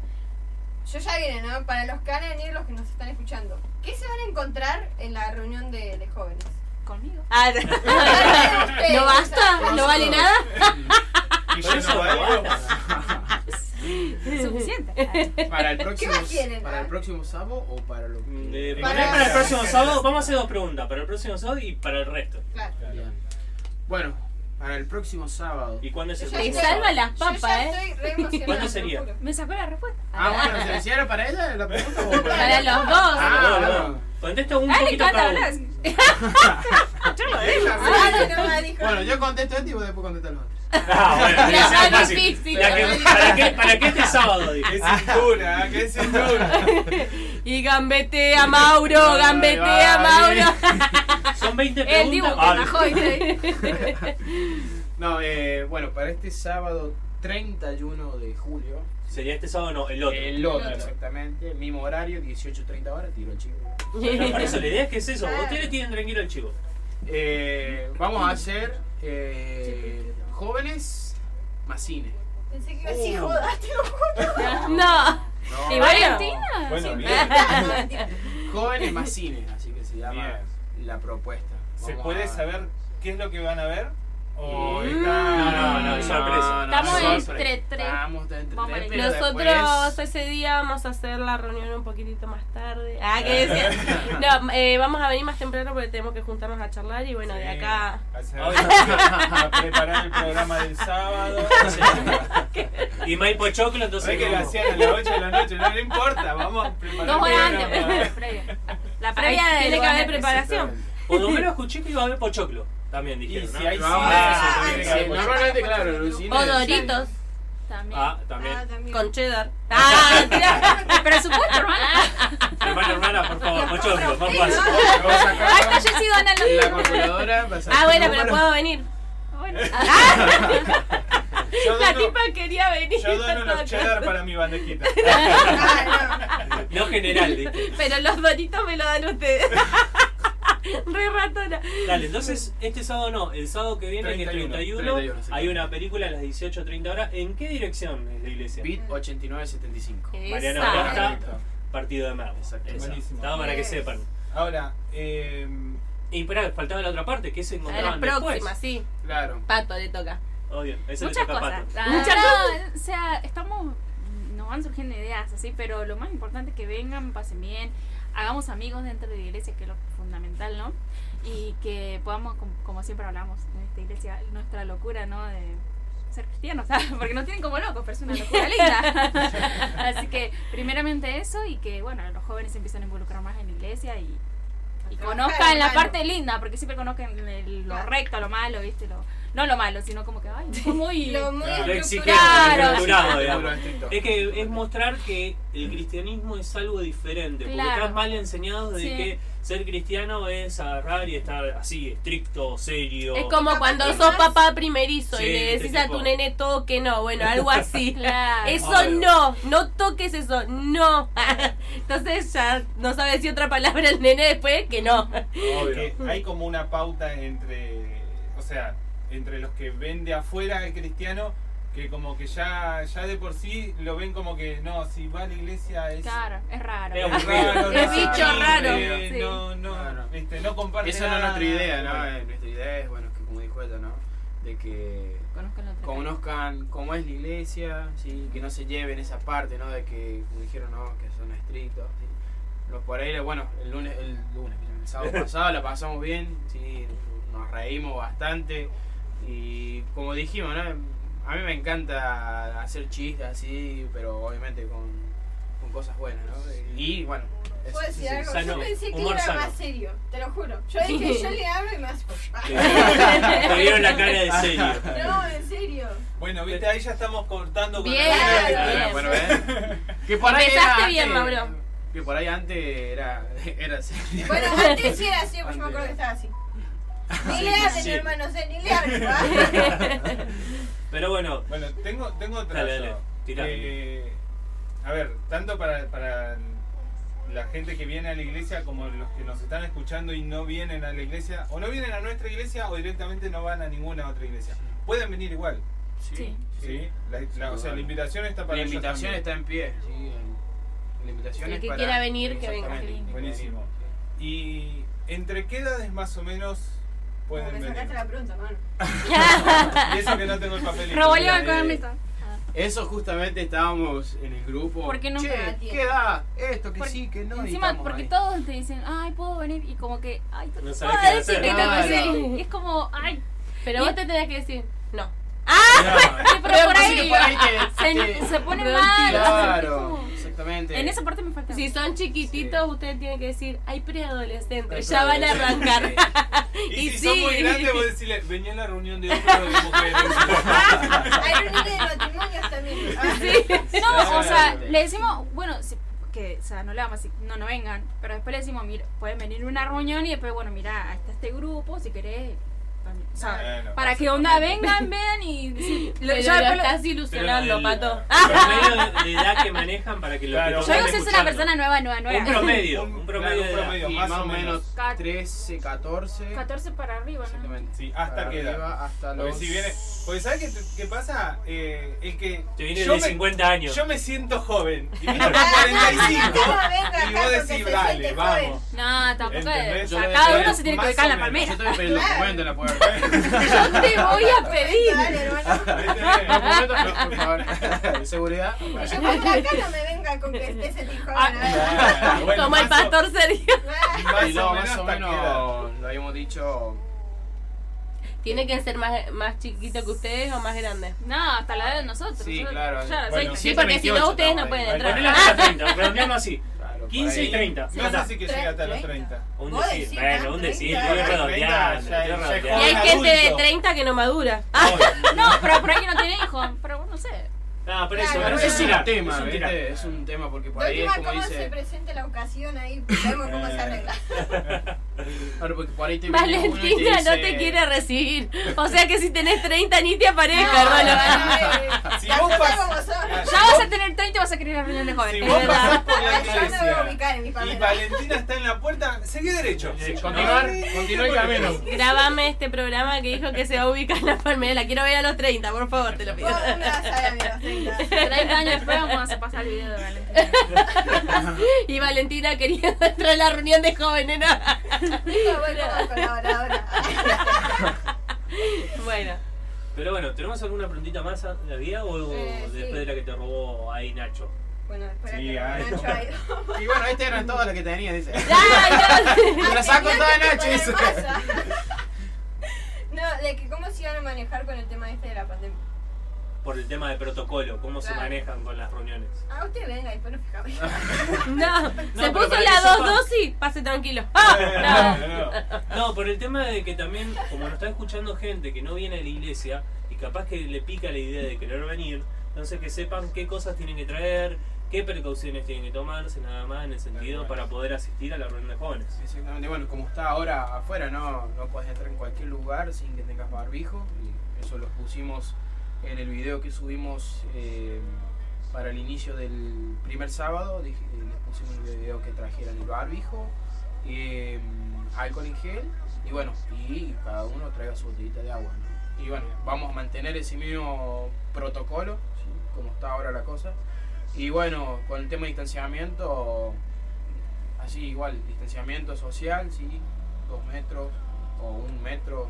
Yo ya vine, ¿no? Para los que van a venir, los que nos están escuchando. ¿Qué se van a encontrar en la reunión de, de jóvenes? Conmigo. Ah, ¿No basta? ¿No vale nada? Y yo no bailo. Suficiente. Para el próximo, más quieren, para ah? el próximo sábado o para lo que. Eh, Para- para, el próximo sábado, vamos a hacer dos preguntas. Para el próximo sábado y para el resto. Claro. Bien. Bueno, para el próximo sábado. ¿Y cuándo es el Yo próximo estoy- salva las Yo papas, ¿eh? estoy re emocionada. ¿Cuándo lo sería? Me sacó la respuesta. Ah, bueno, ¿si era para ella la pregunta o para, Para los dos. Ah, No, no. Contesta un Ah, poquito cada uno. hablar. Ah, no, no, dijo. Bueno, yo contesto este y vos después contestas los otros. Ah, bueno, La más fácil. difícil. La que- ¿Para qué, para qué este sábado? dije? ¡Qué cintura! ¡Qué cintura! Y gambetea Mauro, gambetea Ay. Mauro. Son 20 El dibujo preguntas. Ah, Rajoy, ¿sí? No, eh, bueno, para este sábado 31 de julio. Sería este sábado, no, el otro. El otro, exactamente. Mismo horario, 18.30 horas, tiro el chivo. Bueno, por eso, la idea es que es eso. Ustedes tienen tranquilo el chivo. Eh, vamos a hacer eh, jóvenes más cine. Pensé que iba a decir Uh. jodas, te lo juro. No. No, Y bueno, Valentina. Bueno, Sí, bien. jóvenes más cine, así que se llama Bien. la propuesta. ¿Se Vamos puede a- saber qué es lo que van a ver? ¿O Mm. está.? No, no, no, es sorpresa. Estamos entre tres. Estamos entre Vamos a tres, pero Nosotros después- ese día vamos a hacer la reunión un poquitito más tarde. Ah, ¿qué decías? No, eh, vamos a venir más temprano porque tenemos que juntarnos a charlar y bueno, de Sí, acá. hacer- Obvio. a preparar el programa del sábado. Y Maipo Choclo, entonces. Sé que lo hacían a las 8 de la noche, no le importa, vamos a preparar Dos horas antes, previa. La previa de tiene que haber preparación. Por lo menos escuché que iba a haber Pochoclo. También Y dijeron. si ¿no? hay Vamos cine, a- eso sí, tiene que haber normalmente, claro, en los cines- O Doritos También. Ah, también. Ah, también. con cheddar. Ah, tira. Presupuesto, hermana. Hermana, hermana, por favor, Pochoclo, más fácil. Vamos a sacar Ah, está Jessy Donald. la calculadora. Ah, bueno, pero puedo venir. Bueno. Yo La tipa quería venir. yo dono los cheddar para mi bandejita. Ah, No general. Pero los doritos me lo dan ustedes. Re ratona. Dale, entonces este sábado no, el sábado que viene, que es 31, 31, 31, sí. hay una película a las 18.30 horas. ¿En qué dirección es la iglesia? Bit 8975. Mariano. Acosta, partido de Merlo. Exacto. Estaba para que sepan. Ahora, eh, Y espera, faltaba la otra parte, que se A las encontraban después. sí. Claro. Pato le toca. Obvio, eso le Muchas toca a cosas. Pato. Muchas no, O sea, estamos. Nos van surgiendo ideas así, pero lo más importante es que vengan, pasen bien, hagamos amigos dentro de la iglesia, que es lo fundamental, ¿no? Y que podamos, como, como siempre hablamos en esta iglesia, nuestra locura, ¿no? De ser cristianos, ¿sabes? Porque nos tienen como locos, pero es una locura linda. Así que, primeramente eso, y que, bueno, los jóvenes se empiezan a involucrar más en la iglesia y, y conozcan en la malo. parte linda, porque siempre conozcan el- lo Claro. recto, lo malo, ¿viste? Lo, no lo malo, sino como que, ay, fue muy. Lo muy estructurado. Es que es mostrar que el cristianismo es algo diferente, porque estás mal enseñado de Sí. que ser cristiano es agarrar y estar así, estricto, serio. Es como cuando sos papá primerizo Sí, y le decís este a tu nene todo que no. Bueno, algo así. Claro. Eso no, no toques eso, no. Entonces ya no sabes decir otra palabra el nene después que no. hay como una pauta entre, o sea, entre los que ven de afuera el cristiano, que como que ya, ya de por sí lo ven como que no, si va a la iglesia es, Claro, es raro. Es raro, Es no bicho raro, sí. no, no, Claro. no comparte Esa no es nuestra idea, ¿no? Bueno. Nuestra idea es, bueno, que como dijo ella, ¿no? De que Conozcan conozcan cómo es la iglesia, ¿sí? que no se lleven esa parte, ¿no? De que, como dijeron, no, que son estrictos. ¿sí? Los por ahí, bueno, el lunes, el lunes, el sábado pasado la pasamos bien, ¿sí? nos reímos bastante y como dijimos, ¿no? A mí me encanta hacer chistes así, pero obviamente con, con cosas buenas, ¿no? Y bueno, es- ¿Puedo decir algo? sano, Yo pensé que humor era sano. más serio, te lo juro. Yo dije, yo le hablo y más. Te vieron la cara de serio. No, en serio. Bueno, viste, ahí ya estamos cortando con Bien, la- bien. Bueno, ¿ves? Que por ahí Empezaste era bien, antes- Mauro. Que por ahí antes era, era serio. Bueno, antes sí era así, porque yo me acuerdo que estaba así. Ni le hablen, sí. hermanos, eh, ni le hablen. Pero bueno, Bueno, tengo, tengo otra. Dale. Eh, a ver, tanto para, para la gente que viene a la iglesia como los que nos están escuchando y no vienen a la iglesia, o no vienen a nuestra iglesia o directamente no van a ninguna otra iglesia. Pueden venir igual, Sí. ¿sí? La, la- o sea, la invitación está para La invitación está en pie. Sí, la invitación El es que para- quiera venir, que venga. Buenísimo. ¿Y entre qué edades más o menos Como pueden me venir? sacaste la pregunta, hermano. Y eso que no tengo el papelito. Revolvió Mira, el eh, cuadernito. Eso justamente estábamos en el grupo. Porque nunca Che. ¿qué da? Esto, que Porque sí, que no. Encima, porque ahí. todos te dicen, ay, puedo venir, y como que, ay, No no sabes puedo qué decir hacer. que que ir. Y es como, ay, Pero Y- vos te tenés que decir, no. No, sí, pero por ahí, Sí, por ahí te- se, pone Pero mal. Claro, exactamente. En esa parte me falta. Si son chiquititos, ustedes tienen que decir, hay preadolescentes, ya van a arrancar. Y, Y si sí. son muy grandes, vos decirle, venía a la reunión de hombres o de mujeres. Hay reuniones de matrimonios también. Ah, No, o sea, le decimos, bueno, si- que, o sea, no le vamos a decir, no, no vengan, pero después le decimos, mira, pueden venir a una reunión y después, bueno, mira, está este grupo, si querés, también. O sea, Bueno, para que onda vengan, vean y sí, lo- Pero yo lo lo- estás ilusionando, el Pato. promedio de edad que manejan para que lo Claro. que yo digo si es una persona nueva, nueva, nueva. Un promedio, Un- un promedio claro, de un edad. promedio. Más más o menos menos. 13, 14. 14 para arriba, ¿no? Exactamente. Sí, hasta arriba, Hasta Porque los... si viene. Porque ¿sabes qué, qué pasa? Eh, es que. Te viene yo de me- 50 años. Yo me siento joven. Y viene con Ah, 45. no, venga Y vos porque decís, siente vamos. No, tampoco es. Cada uno se tiene que ubicar en la palmera. Yo estoy el documento en la puerta. Yo te voy a pedir. Dale, hermano. No, por favor. ¿De seguridad? Yo cuando acá no me venga con que estés en joven. Ah, bueno, Como el pastor sería. Más no, o más menos o lo habíamos dicho. ¿Tiene que ser más, más chiquito que ustedes o más grande? No, hasta la edad de nosotros. Sí, nosotros- claro. Ya, Bueno, seis- Sí, porque si no 28 ustedes no estamos pueden entrar. Ponele hasta 30, redondeamos así. Claro, por 15 y ahí. 30. No sé si que llega hasta los 30. Un decir, bueno, ah, un decir, 30, estoy ya, redondeando, Y hay gente de adulto. 30 que no madura. No, pero por ahí que no tiene hijos. Pero no sé. No, pero eso, Claro, pero Pero eso es un tema, es un. ¿viste? Es un tema porque por ahí es como cómo se dice. presente la ocasión ahí, vemos cómo se arregla. Claro, porque por ahí te y te Valentina no te quiere recibir. O sea que si tenés 30 ni te aparezca, No, hermano. vale, Si vos cosas pas- como son. Ah, Ya vas a tener 30 y vas a querer la reunión de Si jóvenes. vos Es verdad. pasás por la Yo no me voy a iglesia ubicar en mi y familia. Valentina está en la puerta, seguí derecho. Continuar, continuar el camino. Grabame este programa que dijo que se va a ubicar en la palmera. La quiero ver a los 30, por favor, te lo pido. Vos no me vas a ver a mí a los 30. 30 años después vamos a pasar el video de Valentina. Y Valentina queriendo entrar a la reunión de jóvenes. ¿no? Bueno, Pero bueno, ¿tenemos alguna preguntita más a la vida o Eh, después sí. de la que te robó ahí Nacho? Bueno, espera Sí, que ay. Nacho ha ido. Y bueno, estas eran todas las que tenía, dice. La saco toda que Nacho. dice. No, de que cómo se iban a manejar con el tema este de la pandemia. Por el tema de protocolo, ¿cómo se manejan con las reuniones? Ah, usted venga, después nos fijamos. no, No, se puso la que dos sepa- dosis, pase tranquilo. Ah, no. No, por el tema de que también, como nos está escuchando gente que no viene a la iglesia y capaz que le pica la idea de querer venir, entonces que sepan qué cosas tienen que traer, qué precauciones tienen que tomarse, nada más en el sentido para poder asistir a la reunión de jóvenes. Exactamente, bueno, como está ahora afuera, no, no puedes entrar en cualquier lugar sin que tengas barbijo. Y eso lo pusimos en el video que subimos eh, para el inicio del primer sábado. Dije, les pusimos el video que trajeran el barbijo, eh, alcohol en gel y bueno, y cada uno traiga su botellita de agua. Y bueno, vamos a mantener ese mismo protocolo, como está ahora la cosa. Y bueno, con el tema de distanciamiento, así igual, distanciamiento social, sí, dos metros o un metro.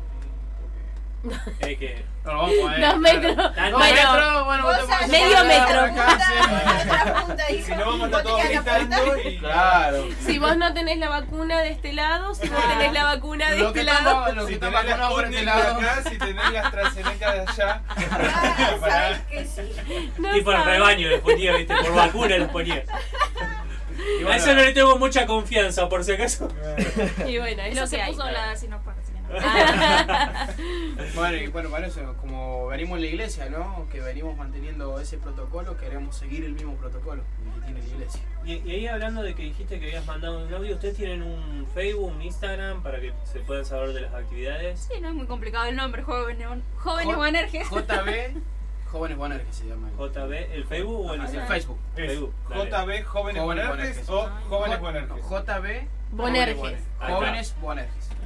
Es que no a poner. Dos metros. Bueno, metros, bueno, vos medio metro. Y si no vamos a estar todos gritando y. Claro. Si vos no tenés la vacuna de este lado, si vos tenés la vacuna de este lado. lo que tenés la por este lado. acá, si tenés la AstraZeneca de allá. Ah, sabes que sí. El sabes. rebaño les ponía, viste, por vacuna les ponía. Y A bueno, eso no le tengo mucha confianza, por si acaso. Y bueno, es Eso se que hay. puso la si Bueno, y bueno, para eso, como venimos en la iglesia, ¿no? Que venimos manteniendo ese protocolo, queremos seguir el mismo protocolo que tiene la iglesia. Y, y ahí hablando de que dijiste que habías mandado un audio, ¿ustedes tienen un Facebook, un Instagram para que se puedan saber de las actividades? Sí, no es muy complicado el nombre, jóvenes, jóvenes Boanerges. JB, Jóvenes que se llama. JB, ¿el Facebook o el Instagram? el Facebook. JB Jóvenes Bonerges. o Jóvenes Bonerges. JB Bonerges. Jóvenes Ahí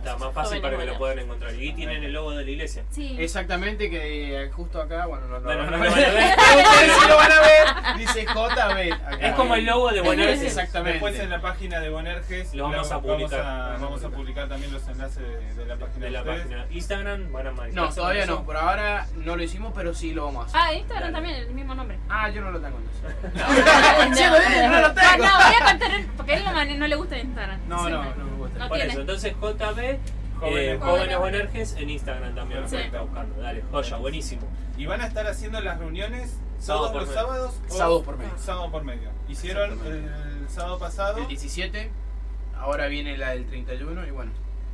está. Más fácil para que lo puedan encontrar. Y tienen el logo de la iglesia. Sí. Exactamente, que eh, justo acá, bueno, no, no, Bueno, no, no no, lo van a ver. Ustedes sí lo van a ver, dice JB. acá. Es como el logo de Bonerges. Exactamente. Después en la página de Bonerges Lo vamos la- a publicar. Vamos a, vamos a publicar también los enlaces de, de la página de de, la ustedes. página. Instagram van a. No, todavía no, por ahora no lo hicimos, pero sí lo vamos a hacer. Ah, Instagram también, el mismo nombre. Ah, yo no lo tengo entonces. no, lo no, tengo. no, voy a contar, porque a él no, le gusta Instagram. No, no, no me gusta. Por eso, entonces JB, Jóvenes- eh, Jóvenes en Instagram también. Sí. Está buscando. Dale, joya, buenísimo. Y van a estar haciendo las reuniones Sábado todos por los medio. sábados. o- Sábado por medio. Sábado por medio. Hicieron el sábado pasado. El 17, ahora viene la del 31 y bueno.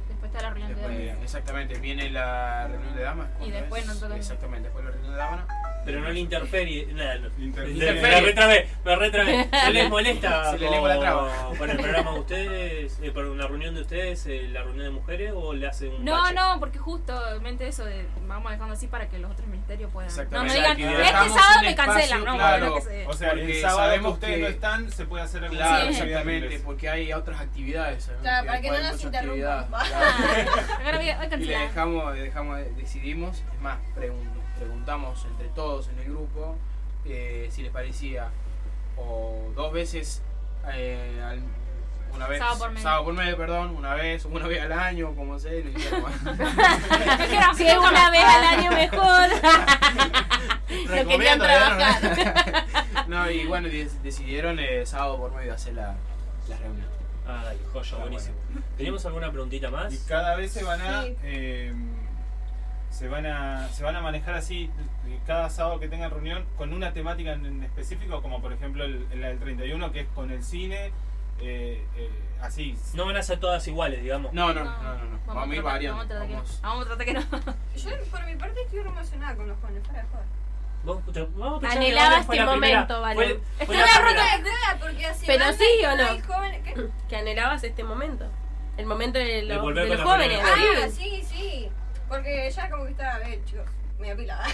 Después está la reunión de damas. exactamente, viene la reunión de damas. Y ¿cuándo después es? nos toca- Exactamente, después la reunión de damas. Pero no le interferie. Nada, no. Me retrabé, me retrabé. ¿No les molesta Se le con, lengua la traba. con el programa de ustedes, eh, por una reunión de ustedes, eh, la reunión de mujeres o le hacen un No, bache? no, porque justamente eso de, vamos dejando así para que los otros ministerios puedan. No Exactamente. me digan, este sábado me cancelan. No, claro. bueno, que se- O sea, Porque que sabemos ustedes no están, se puede hacer alguna Claro, Sí. exactamente, porque hay otras actividades. ¿sabes? Claro, para que no nos interrumpan. Ah, ahora voy a, voy a Y le cancelar. dejamos, dejamos, decidimos, es más, pregun- preguntamos entre todos en el grupo eh, si les parecía o dos veces eh, al- una vez Sábado por medio. sábado por medio, perdón, una vez, una vez al año, como lo hicieron. Si es una vez al año mejor. Lo querían trabajar. No, y bueno, de- decidieron eh, sábado por medio hacer la, la reunión. Ah, dale, joya, buenísimo. ¿Teníamos alguna preguntita más? Y cada vez se van a. Sí. Se van a se van a manejar así eh, cada sábado que tengan reunión con una temática en, en específico como por ejemplo el, la del 31 que es con el cine eh, eh, así No van a ser todas iguales, digamos. No, no, no, no, no. Vamos, a ir variando. Vamos a tratar que no. Vamos- a tratar que no. Yo, por mi parte, estoy re emocionada con los jóvenes, para de joder. Vos, te- vamos a escuchar Anhelaba este momento, fue Está la en la primera. ruta de joda, porque así Pero sí o no. Que anhelabas este momento. El momento de, los- de los jóvenes. Ah, sí, sí. Porque ya como que estaba, a ver, chicos, me apila.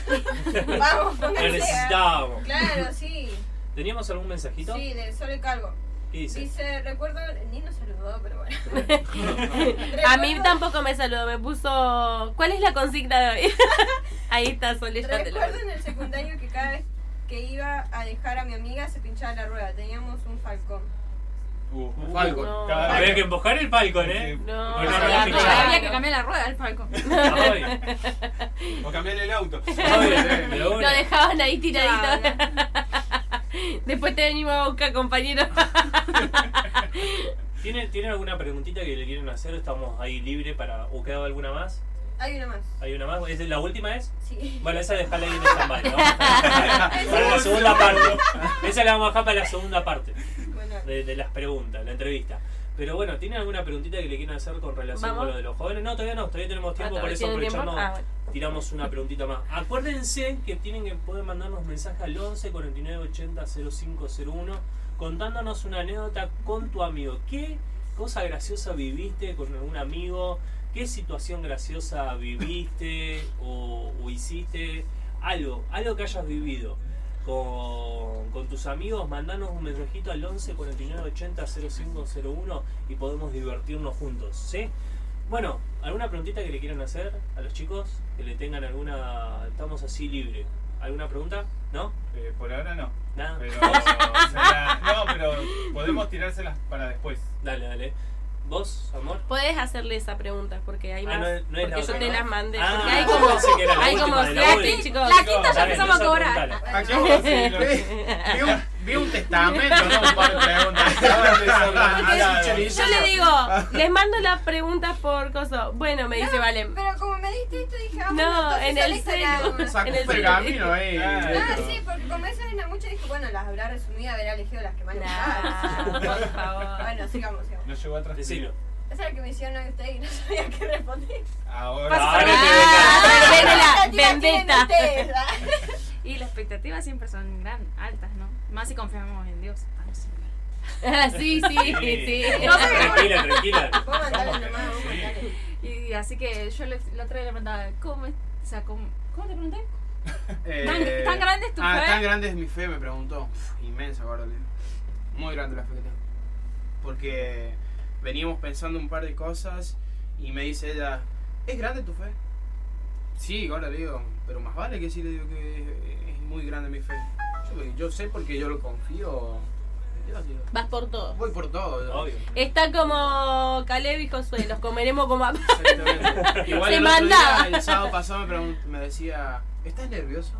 Vamos, pónganse. necesitábamos. Claro, sí. ¿Teníamos algún mensajito? Sí, de Sole Calvo. ¿Qué dice? Dice, recuerdo, ni nos saludó, pero bueno. A mí tampoco me saludó, me puso. ¿Cuál es la consigna de hoy? Ahí está, Sole, ya te lo Recuerdo en el secundario que cada vez que iba a dejar a mi amiga se pinchaba la rueda. Teníamos un falcón. Uh, Falcon. No. Había que empujar el Falcon, ¿eh? No, no pinchaba. había que cambiar la rueda del Falcon. O cambiarle el auto Lo dejaban ahí tiradito. Después te venimos a buscar, compañero. ¿Tienen, ¿Tienen alguna preguntita que le quieren hacer? Estamos ahí libre para... ¿O queda alguna más? Hay una más. ¿Hay una más? ¿Es la última es? Sí. Bueno, esa dejala ahí en stand-by, ¿no? para la segunda parte. Esa la vamos a dejar para la segunda parte de, de las preguntas, la entrevista. Pero bueno, ¿tienen alguna preguntita que le quieran hacer con relación Vamos. con lo de los jóvenes? No, todavía no, todavía tenemos tiempo, Ah, por eso aprovechando Ah, bueno. tiramos una preguntita más. Acuérdense que tienen que poder mandarnos mensajes al 11 49 80 0501 contándonos una anécdota con tu amigo. ¿Qué cosa graciosa viviste con algún amigo? ¿Qué situación graciosa viviste o, o hiciste? Algo, algo que hayas vivido con, con tus amigos, mandanos un mensajito al 11 49 80 0501 y podemos divertirnos juntos, ¿sí? Bueno, ¿alguna preguntita que le quieran hacer a los chicos? Que le tengan alguna... Estamos así libre. ¿Alguna pregunta? ¿No? Eh, por ahora no Nada. pero no pero podemos tirárselas para después Dale, dale. ¿Vos, amor? Puedes hacerle esa pregunta porque hay Ah, más. no es- no porque yo otra, te ¿no? las mandé. Ah, porque hay como. hay última como la. La quinta ya empezamos a cobrar. vi, un, testamento, no un par de preguntas. Yo le digo, les mando las preguntas por coso. Bueno, me dice Valen. pero como me diste esto, dije, vamos No, en a el celu. Sacó En un el pergamino ahí. Ah, Ah, sí, porque como esa arena mucho, dije, bueno, las habrá resumido, habrá elegido las que más le por favor. Bueno, sigamos, sigamos. no llegó a Decilo. Esa es la que me hicieron hoy ustedes y no sabía qué responder. ahora Ahora te Ah, vendetta. ¿ah? Y las expectativas siempre son gran, altas, ¿no? Más si confiamos en Dios. Vamos a ver. Ah, sí, sí, sí. Tranquila, tranquila. Vos mandale nomás, vos mandale. Y así que yo le, la otra vez le preguntaba, ¿cómo, es- o sea, cómo, ¿cómo te pregunté? Eh, ¿Tan- tan grande es tu ah, fe? tan grande es mi fe, me preguntó. Uf, inmensa, ahora Muy grande la fe que tengo. Porque veníamos pensando un par de cosas Y me dice ella, ¿es grande tu fe? Sí, ahora le digo, pero más vale que sí le digo que es, es muy grande mi fe. Yo, yo sé porque yo lo confío. Dios. Vas por todo. Voy por todo. Obvio. Está como Caleb y Josué, los comeremos como a... Exactamente. Igual Se el otro día, el sábado pasado me, pregun- me decía, ¿estás nervioso?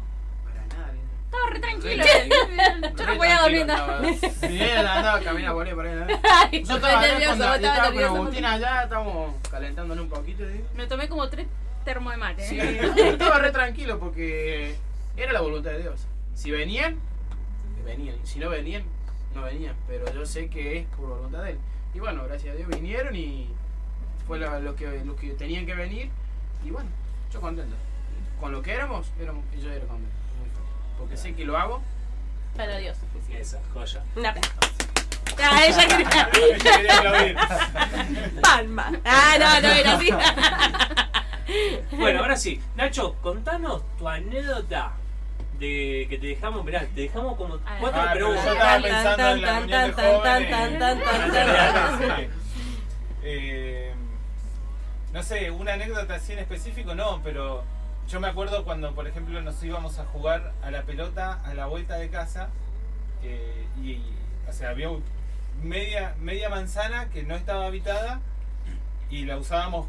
Para nada. Estaba re tranquilo. Re- Yo re no podía dormir nada. Sí, él andaba caminando por ahí, por ahí. Yo estaba nervioso, cuando- estaba estaba con. Agustín allá, estábamos calentándole un poquito. ¿sí? Me tomé como tres termos de mate. Sí, ¿eh? estaba re tranquilo porque era la voluntad de Dios. Si venían, venían. Si no venían, no venían. Pero yo sé que es por voluntad de Él. Y bueno, gracias a Dios vinieron y fue lo, lo que, los que tenían que venir. Y bueno, yo contento. Con lo que éramos, éramos yo era contento. Porque sé que lo hago. Para Dios. Esa, joya. Un aplauso. Ah, ella quería. Ella quería aplaudir. Palma. Ah, no, no era así. Bueno, ahora sí. Nacho, contanos tu anécdota de que te dejamos, mirá, te dejamos como Ah, cuatro Ah, pero yo preguntas. estaba pensando tan, en la tan, reunión de tan, tan, jóvenes. tan, tan, tan, Sí. tan. Eh, no sé, una anécdota así en específico no, pero yo me acuerdo cuando, por ejemplo, nos íbamos a jugar a la pelota a la vuelta de casa eh, y, o sea, había media, media manzana que no estaba habitada y la usábamos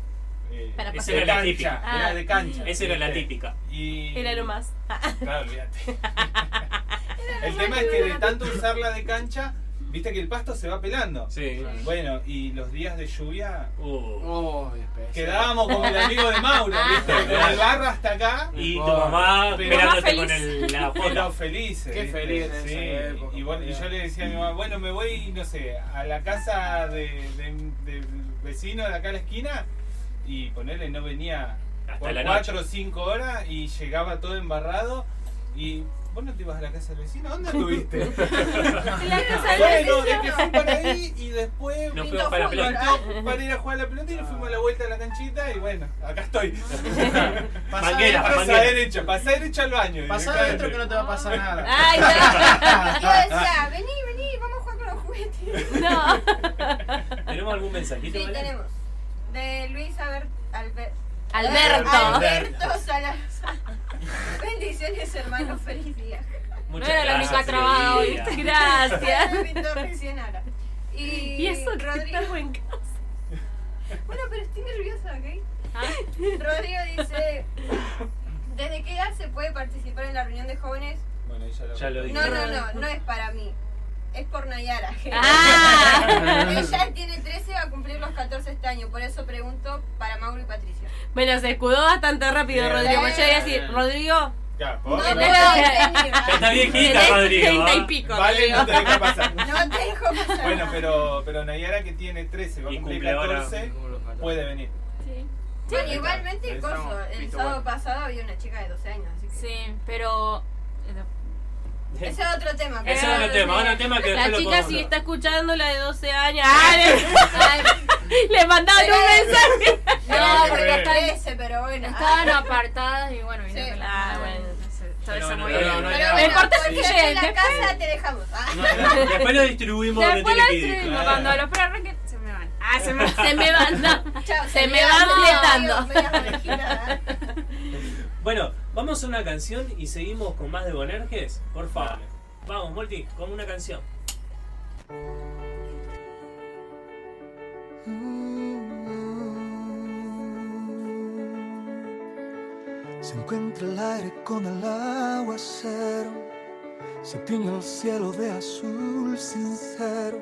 eh, Para Esa era la cancha, típica. era Ah. de cancha. Esa era la típica. Y, Era lo más. Claro, olvídate. El tema es que de tanto usarla de cancha, viste que el pasto se va pelando. Sí. Bueno, y los días de lluvia Uh. Oh, quedábamos como el amigo de Mauro, ¿viste? Con el barro hasta acá, Y tu Oh, mamá pero- esperándote con el, la pero foto. felices. Qué feliz en esa Sí, época, y, bueno, y yo le decía a mi mamá, bueno, me voy, no sé, a la casa de, de- del vecino de acá a la esquina y ponerle no venía Hasta por la cuatro noche. o cinco horas y llegaba todo embarrado y vos no te ibas a la casa del vecino, ¿dónde estuviste? En la casa del bueno, vecino. es que fui para ahí y después Nos fuimos para la para ir a jugar a la pelota y nos fuimos a la vuelta a la canchita y bueno, acá estoy. Pasá Manguera, Pasa manguera. derecho, pasá derecho al baño. Pasá directamente. adentro que no te va a pasar nada. Ay, no. Yo decía, vení, vení, vamos a jugar con los juguetes. No. ¿Tenemos algún mensajito? Sí, Vale? tenemos. De Luis Alberto. Alberto Salazar. Bendiciones, hermano. Feliz día. Muchas No era la gracias, única trabada hoy. Gracias. Y, Y eso que Rodrigo. estamos en casa. Bueno, pero estoy nerviosa, ¿ok? Ah, Rodrigo dice: ¿Desde qué edad se puede participar en la reunión de jóvenes? Bueno, ya lo, Ya lo dije. No, no, no, no es para mí. Es por Nayara. Ah. Ella tiene 13 va a cumplir los 14 este año, por eso pregunto para Mauro y Patricia. Bueno, se escudó bastante rápido. Rodrigo. Pues yo iba a decir. Rodrigo, Ya, No puedo. Ya está viejita, tenés Rodrigo. 30 y pico. Vale, no te deja pasar. No te dejo pasar. Bueno, pero, pero Nayara que tiene 13, va a cumplir cumple ahora. 14, puede venir. sí. Bueno, igualmente, Ahí coso, el sábado bueno. pasado había una chica de 12 años, así que... Sí, pero. Ese es otro tema. Ese es pero- otro tema, otro tema que La lo chica si está escuchando la de 12 años. ¡Ah! Le, le mandaban un mensaje. No, porque feo. es 13, pero bueno. Estaban apartadas y bueno, vino con la. Ah, bueno. Pero no, no, no, Pero bueno, en la después- casa te dejamos. Ah. Después lo distribuimos Después ir. distribuimos. claro. Cuando los perros se me van. Ah, se me Se me van. no. Chao, Se me me van fletando. Bueno, vamos a una canción y seguimos con más de Bonerges. Por favor. Vamos, Molti, con una canción. Se encuentra el aire con el aguacero, se tiñe el cielo de azul sincero.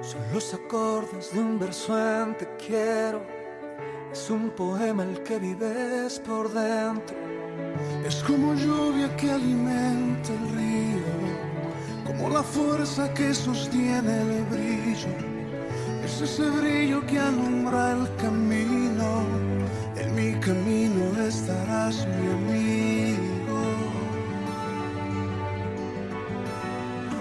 Son los acordes de un verso en te quiero, es un poema el que vives por dentro. Es como lluvia que alimenta el río, como la fuerza que sostiene el brillo. Es ese brillo que alumbra el camino. En mi camino estarás mi amigo.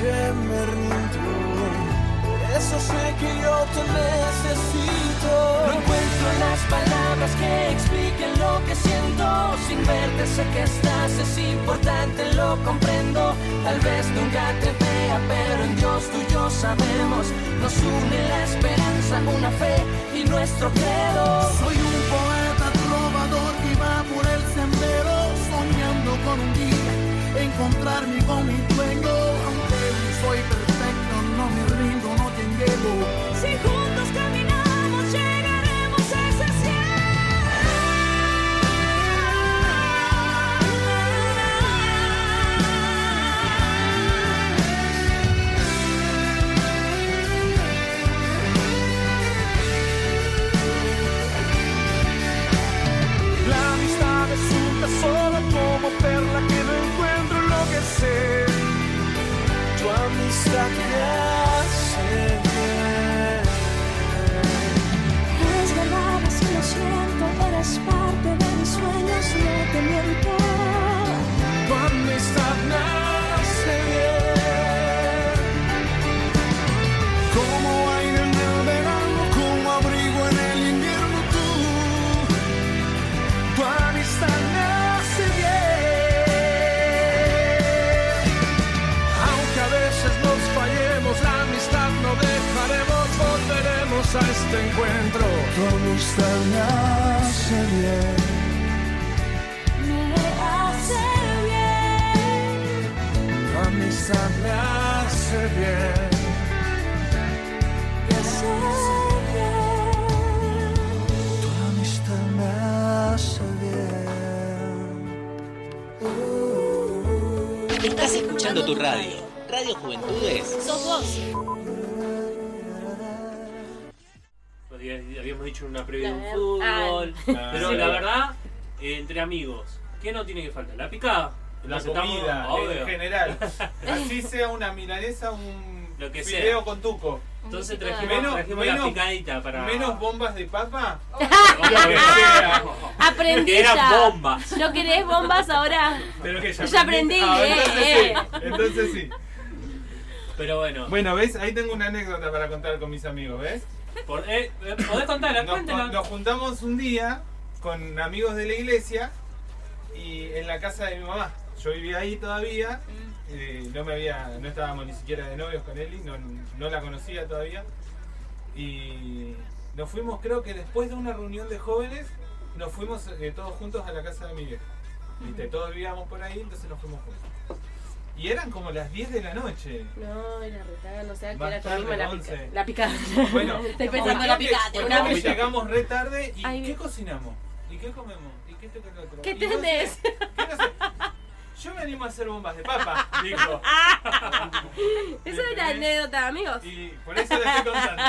Que me rindo. Por eso sé que yo te necesito. No encuentro las palabras que expliquen lo que siento. Sin verte sé que estás, es importante, lo comprendo. Tal vez nunca te vea, pero en Dios tú y yo sabemos. Nos une la esperanza, una fe y nuestro credo. Soy un poeta trovador que va por el sendero, soñando con un día encontrarme con mi perla que no encuentro lo que sé. Tu amistad me eres parte de mis sueños, no te miento. Tu amistad me hace bien. A este encuentro. Tu amistad me hace bien. Me hace bien. Tu amistad me hace bien. Me hace bien. Tu amistad me hace bien. Estás escuchando tu radio. Radio Juventudes. Sos vos. Dicho una previa de un fútbol. ah. pero Sí. la verdad, entre amigos, ¿qué no tiene que faltar? La picada. La comida, obvio. en general. Así sea una milanesa, un Lo que fideo sea. con tuco. Entonces Menos- trajimos, la menos- picadita para. Menos bombas de papa. Aprendí Que eran bombas. ¿No querés bombas ahora? Pero que Ya aprendí, Ah, eh, entonces eh. sí. Entonces sí. Pero bueno, Bueno, ¿ves? Ahí tengo una anécdota para contar con mis amigos, ¿ves? Por- eh, eh, podés contarla, Nos, cuéntela. nos juntamos un día con amigos de la iglesia y en la casa de mi mamá. Yo vivía ahí todavía, eh, no me había, no estábamos ni siquiera de novios con Eli, no, no la conocía todavía. Y nos fuimos, creo que después de una reunión de jóvenes, nos fuimos eh, todos juntos a la casa de mi vieja. ¿Viste? Todos vivíamos por ahí, entonces nos fuimos juntos. Y eran como las 10 de la noche. No, era retaga, no sé, que era tarde, misma la, once. pica, la picada. Bueno, estoy pensando la picada. bueno, una llegamos re tarde y Ay, ¿qué cocinamos? ¿Y qué comemos? ¿Y qué lo otro? ¿Qué tenés? Yo me animo a hacer bombas de papa, dijo. Eso era anécdota, amigos. Y por eso le estoy contando.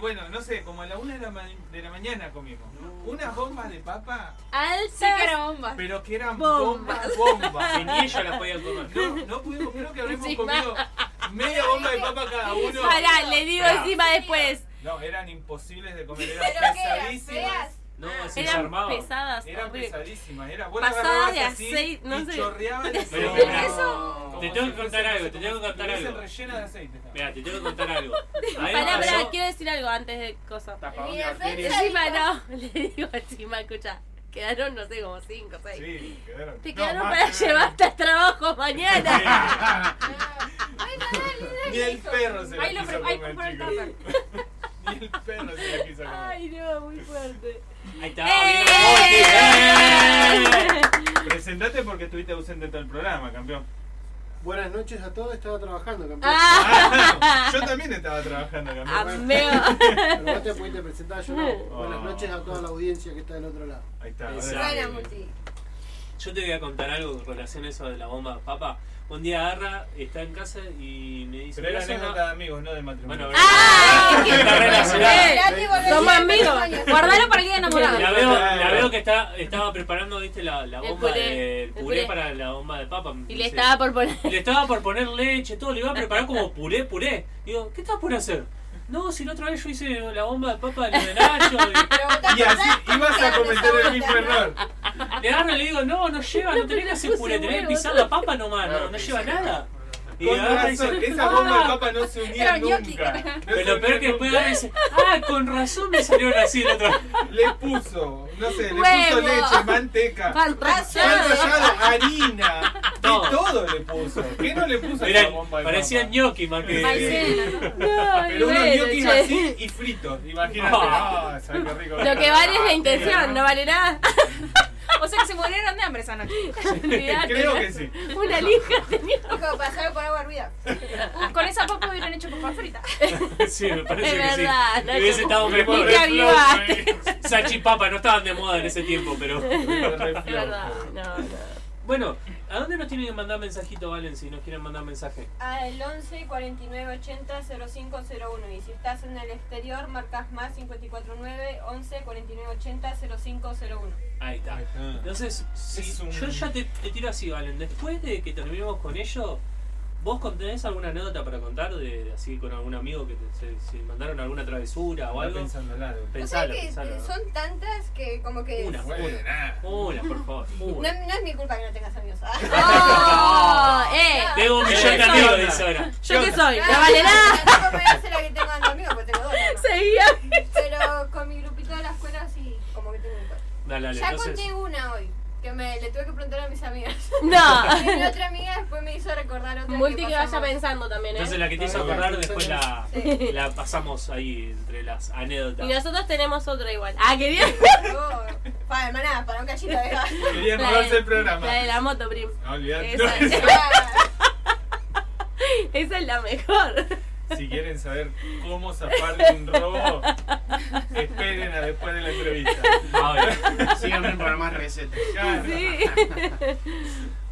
Bueno, no sé, como a la una de la, ma- de la mañana comimos. Unas bombas de papa, Altas. Sí que era bomba. pero que eran Bombas. bombas, bombas. Ni ellos la podían comer. No, no pudimos, creo que habremos comido media bomba de papa cada uno. Pará, le digo Pará. encima después. No, eran imposibles de comer, eran ¿Pero qué eran? pesadísimas. No, se Eran desarmaba. pesadas. Eran pesadísimas, era vos Pasadas de así aceite, no y sé. chorreaban Pero, aceite. pero, Eso- Te tengo que contar algo, te tengo que contar algo. rellena de aceite. Mira, te tengo que contar algo. Pará, pará, quiero decir algo antes de cosas. Encima no, le digo encima, escucha. Quedaron, no sé, como 5 o 6. Sí, quedaron. Te no, quedaron más, para quedaron. llevar hasta el trabajo mañana. Bueno, dale, dale. Ni el perro se la Ahí lo compró el tupper. Ni el perro se la quiso comer. Ay, no, muy fuerte. Ahí está, ¡Eh! bien, ¡Eh! Presentate porque estuviste ausente todo el programa, campeón. Buenas noches a todos, estaba trabajando, campeón. Ah, Yo también estaba trabajando, campeón. amigo. Pero vos te pudiste presentar, yo no. Oh. Buenas noches a toda la audiencia que está del otro lado. Ahí está. Muti. Yo te voy a contar algo con relación a eso de la bomba de papa. Un día agarra, está en casa y me dice. Pero era "Voy a hacer anécdota una-". de amigos, no de matrimonio. Bueno, ¡Ah! está relacionada. Somos al amigos. matrimonio. Guardalo para el día enamorado. La veo, la veo que está, estaba preparando, viste, la, la El bomba puré, de el puré, puré. para la bomba de papa. Y le estaba por poner. y le estaba por poner leche, todo, le iba a preparar como puré, puré. Digo, ¿qué estás por hacer? No, si la otra vez yo hice la bomba de papa de de Nacho. Te Y así ibas a cometer el mismo error. Y le agarro y le digo, no, no lleva, no tenés que hacer puré, tenés que pisar la papa nomás, no, no lleva nada. Y Con ahora razón, dice, esa bomba de "Ah". papa no se unía Era gnocchi. nunca. No Pero lo peor que después nunca. ahora dice, ah, con razón me salieron así el otro. Le puso, no sé, le puso Huevo. leche, manteca, Pan pan rallado. harina, de Todo. todo le puso. ¿Qué no le puso a Era, esa bomba de parecía papa? ñoqui más que. Maicena, ¿no? No, Pero unos bueno, che. así y fritos, imagínate. Ah. Ah, ¿sabes qué rico? Lo que vale es la intención, no vale nada. O sea que se murieron de hambre esa noche. Creo que sí. Una lija tenía. Dijo, pasar por agua hervida. Uh, Con esa papa hubieran hecho papas fritas. Sí, me parece Es que verdad, sí. Nacho. Hubiese estado mejor. Que avivaste. Salchipapa no estaban de moda en ese tiempo, pero. Es verdad, no, no. Bueno, ¿a dónde nos tienen que mandar mensajito, Valen, si nos quieren mandar mensaje? Al 11 49 80 0501. Y si estás en el exterior, marcas más 549 11 49 80 0501. Ahí está. Ahí está. Entonces, si- Es un- yo ya te, te tiro así, Valen. Después de que terminemos con ello, ¿vos tenés alguna anécdota para contar de, de así con algún amigo que te, se, se mandaron alguna travesura o algo? pensando largo. O sea Pensalo, que pensalo. son tantas que como que... Una, Bueno, nada. Una, por favor. No, Una. no es mi culpa que no tengas amigos. ¡Oh! ¡Eh! Tengo un millón de amigos, dice ahora. ¿Yo qué soy? No, ¿No vale nada? Tampoco me hace la que tengo amigos, porque tengo dos. Seguía. Pero con mi grupito de la escuela sí, como que tengo un par. Dale, dale, Ya entonces. conté una hoy, que me le tuve que preguntar a mis amigas. No. Y mi otra amiga después me hizo recordar otra Multi que vaya pensando también, Entonces ¿eh? la que te hizo acordar después la, Sí. la pasamos ahí entre las anécdotas. Y nosotros tenemos otra igual. Ah, quería. Oh, para hermana, para un cachito de La robarse el programa. La de la moto, prim. No, olvidate. Esa, esa es la mejor. Si quieren saber cómo zafar de un robo, esperen a después de la entrevista. A ver. Síganme para más recetas. Claro. Sí.